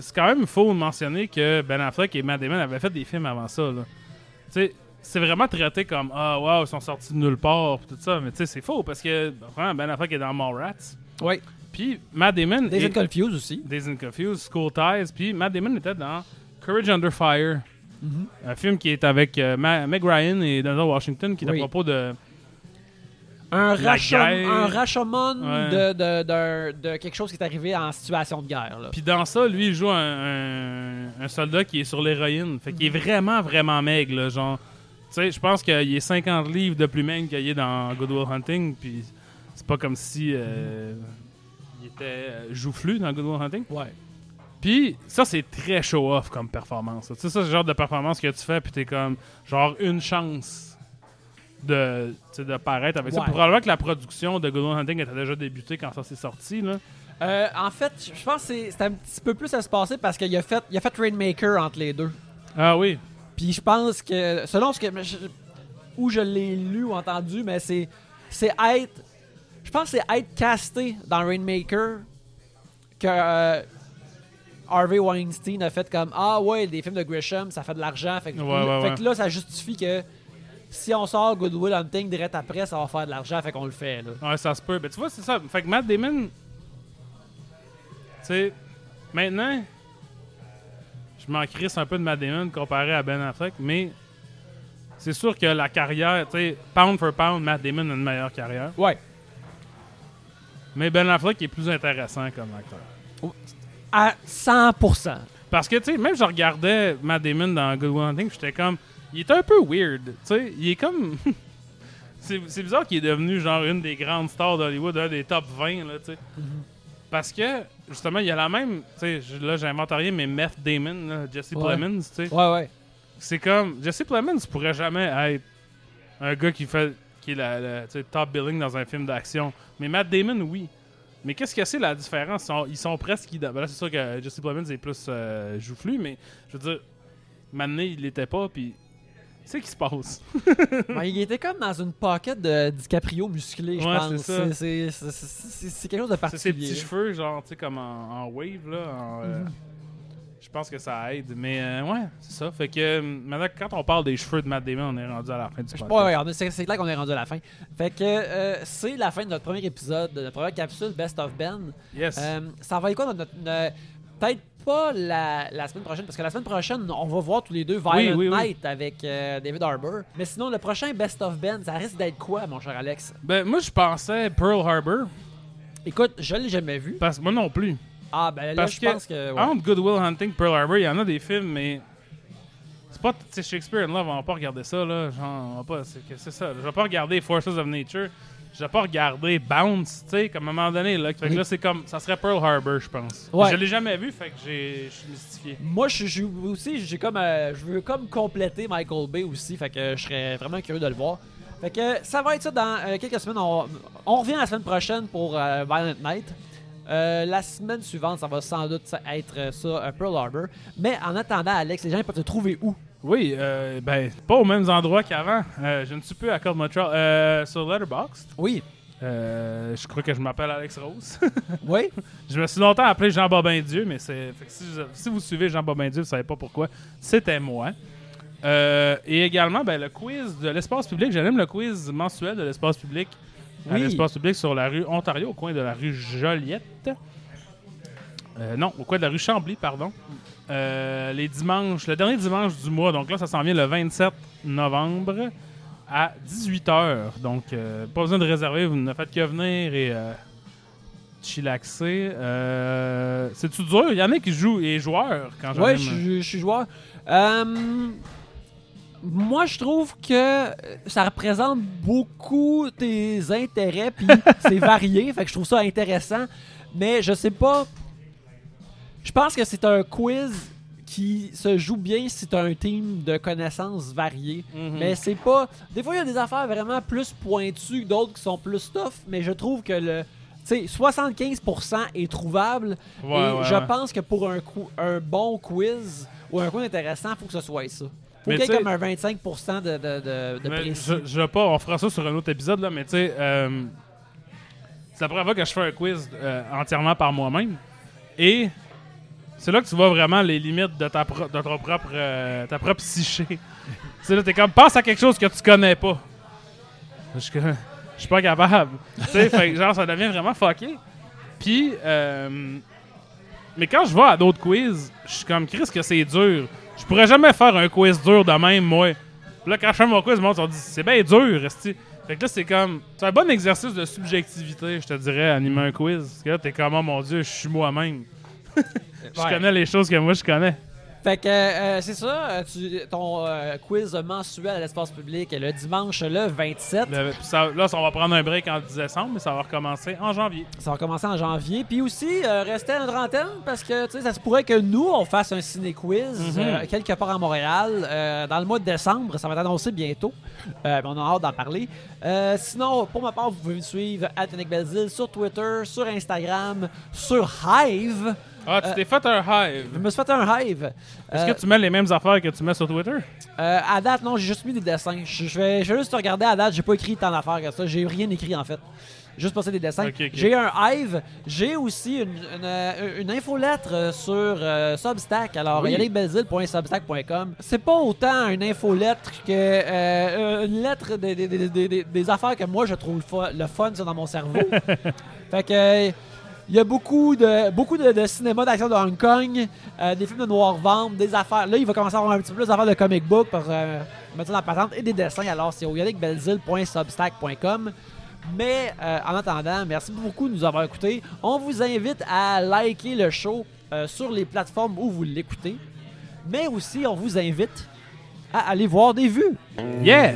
c'est quand même faux de mentionner que Ben Affleck et Matt Damon avaient fait des films avant ça, là. Tu sais, c'est vraiment traité comme ah wow ils sont sortis de nulle part pis tout ça mais tu sais c'est faux parce que vraiment Ben Affleck est dans Mallrats Oui. puis Matt Damon Des est- Confused aussi. Days and Confused School Ties puis Matt Damon était dans Courage Under Fire Mm-hmm. un film qui est avec euh, Meg Ryan et Denzel Washington qui est Oui. à propos de Un, Ouais. de, de, de quelque chose qui est arrivé en situation de guerre. Là. Puis dans ça, lui, il joue un, un- un soldat qui est sur l'héroïne. Fait qu'il est vraiment, vraiment maigre, là, genre... Tu sais, je pense qu'il est 50 livres de plus maigre qu'il est dans Good Will Hunting, puis c'est pas comme si euh, il était euh, joufflu dans Good Will Hunting. Ouais. Puis ça, c'est très show-off comme performance. Tu sais, ça, c'est le genre de performance que tu fais, puis t'es comme, genre, une chance de, de paraître avec ça. Probablement que la production de Good Will Hunting était déjà débutée quand ça s'est sorti, là. Euh, en fait, je pense que c'est un petit peu plus à se passer parce qu'il a fait, il a fait Rainmaker entre les deux. Ah oui. Puis je pense que, selon ce que je- où je l'ai lu ou entendu, mais c'est c'est être, je pense que c'est être casté dans Rainmaker que euh, Harvey Weinstein a fait comme ah ouais des films de Grisham ça fait de l'argent, fait que, Ouais, ouais, fait ouais. que là ça justifie que si on sort Good Will Hunting direct après ça va faire de l'argent, fait qu'on le fait là. Ouais, ça se peut. Ben, tu vois, c'est ça. Fait que Matt Damon, tu sais, maintenant, je m'en crisse un peu de Matt Damon comparé à Ben Affleck, mais c'est sûr que la carrière, tu sais, pound for pound, Matt Damon a une meilleure carrière. Ouais. Mais Ben Affleck est plus intéressant comme acteur. À 100%. Parce que, tu sais, même je regardais Matt Damon dans Good Will Hunting, j'étais comme, il est un peu weird, tu sais, il est comme... <laughs> c'est bizarre qu'il est devenu genre une des grandes stars d'Hollywood, un des top 20, là, tu sais. Parce que, justement, il y a la même, tu sais, je- là, j'invente rien, mais Meth Damon, là, Jesse Ouais. Plemons, tu sais. Ouais ouais. C'est comme, Jesse Plemons pourrait jamais être un gars qui fait, qui est la, top billing dans un film d'action. Mais Matt Damon, oui. Mais qu'est-ce que c'est la différence? Ils sont, ils sont presque ben là, c'est sûr que Jesse Plemons est plus euh, joufflu, mais je veux dire, maintenant, il l'était pas, puis c'est qui se passe? <laughs> Ben, il était comme dans une pocket de DiCaprio musclé, je Ouais, pense. c'est quelque chose de C'est ses particulier. petits cheveux, genre, tu sais, comme en, en wave, là. en, euh, Je pense que ça aide. Mais euh, ouais, c'est ça. Fait que euh, maintenant, quand on parle des cheveux de Matt Damon, on est rendu à la fin du podcast. ouais, ouais, c'est clair qu'on est rendu à la fin. Fait que euh, c'est la fin de notre premier épisode, de notre première capsule Best of Ben. Yes. Euh, ça va être quoi notre. notre- Peut-être pas la, la semaine prochaine, parce que la semaine prochaine, on va voir tous les deux Violent oui, oui. Night avec euh, David Harbour. Mais sinon, le prochain Best of Ben, ça risque d'être quoi, mon cher Alex? Ben, moi, je pensais Pearl Harbor, Écoute, je l'ai jamais vu. parce que moi non plus. Ah, ben là, Parce je que pense que. ouais. Entre Good Will Hunting Pearl Harbor, il y en a des films, mais. C'est pas. Tu sais, Shakespeare in Love, on va pas regarder ça, là. Genre, on va pas. C'est ça. Je vais pas regarder Forces of Nature. Je vais pas regarder Bounce, tu sais, comme à un moment donné, là. Fait que là, c'est comme. Ça serait Pearl Harbor, je pense. Ouais. Je l'ai jamais vu, fait que j'ai- je suis mystifié. Moi, je suis aussi, j'ai comme, euh, je veux comme compléter Michael Bay aussi, fait que je serais vraiment curieux de le voir. Fait que ça va être ça dans euh, quelques semaines. On, on revient la semaine prochaine pour euh, Violent Night. Euh, la semaine suivante, ça va sans doute être ça, euh, Pearl Harbor. Mais en attendant, Alex, les gens ils peuvent te trouver où? Oui, euh, ben, pas aux mêmes endroits qu'avant. Euh, je ne suis plus à Cold Montreal. Euh, sur Letterboxd, Oui. euh, je crois que je m'appelle Alex Rose. <laughs> Oui. je me suis longtemps appelé Jean Bobin Dieu, mais c'est si, si vous suivez Jean Bobin Dieu, vous savez pas pourquoi. C'était moi. Euh, et également, ben, le quiz de l'espace public. J'aime le quiz mensuel de l'espace public. À l'espace public sur la rue Ontario, au coin de la rue Joliette. Non, au coin de la rue Chambly, pardon. Euh, les dimanches, le dernier dimanche du mois, donc là, ça s'en vient le 27 novembre à 18h. Donc, euh, pas besoin de réserver, vous ne faites que venir et euh, chillaxer. Euh, C'est-tu dur? Il y en a qui jouent et joueurs quand Ouais, je je suis joueur. Moi, je trouve que ça représente beaucoup tes intérêts, puis <laughs> c'est varié, fait que je trouve ça intéressant. Mais je sais pas. Je pense que c'est un quiz qui se joue bien si t'as un team de connaissances variées. Mhm. Mais c'est pas. Des fois, il y a des affaires vraiment plus pointues que d'autres qui sont plus tough, mais je trouve que le. Tu sais, 75% est trouvable. Ouais, et ouais, je ouais. pense que pour un, un bon quiz ou un quiz intéressant, il faut que ce soit ça. Faut qu'il y ait comme un 25% de, de, de, de Mais je, pas, on fera ça sur un autre épisode, là, mais tu sais, euh, c'est la première fois que je fais un quiz euh, entièrement par moi-même. Et c'est là que tu vois vraiment les limites de ta, pro- de propre, euh, ta propre psyché. c'est là, t'es comme, pense à quelque chose que tu connais pas. Je suis pas capable. tu sais, genre, ça devient vraiment fucké. Puis, euh, mais quand je vais à d'autres quiz, je suis comme, Chris, que c'est dur. Je pourrais jamais faire un quiz dur de même, moi. Puis là, quand je fais mon quiz, le monde, dit, c'est bien dur, resti. Fait que là, c'est comme. C'est un bon exercice de subjectivité, je te dirais, animer un quiz. Parce que là, t'es comme, oh mon dieu, je suis moi-même. Je Ouais. connais les choses que moi, je connais. Fait que euh, c'est ça, euh, tu- ton euh, quiz mensuel à l'espace public est le dimanche le 27. Le- puis ça- là, on va prendre un break en décembre, mais ça va recommencer en janvier. Ça va commencer en janvier. Puis aussi, euh, restez à notre antenne parce que tu sais, ça se pourrait que nous, on fasse un ciné-quiz Mhm. quelque part à Montréal dans le mois de décembre. Ça va être annoncé bientôt. On a hâte d'en parler. Sinon, pour ma part, vous pouvez me suivre à Tonic Belzile sur Twitter, sur Instagram, sur Hive. Ah, tu Euh, t'es fait un hive. Je me suis fait un Hive. Est-ce Euh, que tu mets les mêmes affaires que tu mets sur Twitter? Euh, à date, non, j'ai juste mis des dessins. Je, vais, je vais juste regarder à date, j'ai pas écrit tant d'affaires que ça. J'ai rien écrit en fait. Juste passer des dessins. J'ai un Hive, j'ai aussi une, une, euh, une infolettre euh, sur euh, Substack. Alors, Oui. yannickbelzile.substack.com. C'est pas autant une infolettre que euh, une lettre des, des- des- des- affaires que moi je trouve le fun, le fun ça, dans mon cerveau. <laughs> fait que. Il y a beaucoup de, beaucoup de, de cinéma d'action de Hong Kong, euh, des films de noir vente, des affaires. Là, il va commencer à avoir un petit peu plus d'affaires de comic book pour euh, mettre ça dans la patente et des dessins. Alors, c'est au yannickbelzile.substack.com. Mais euh, en attendant, merci beaucoup de nous avoir écoutés. On vous invite à liker le show euh, sur les plateformes où vous l'écoutez. Mais aussi, on vous invite à aller voir des vues. Yeah!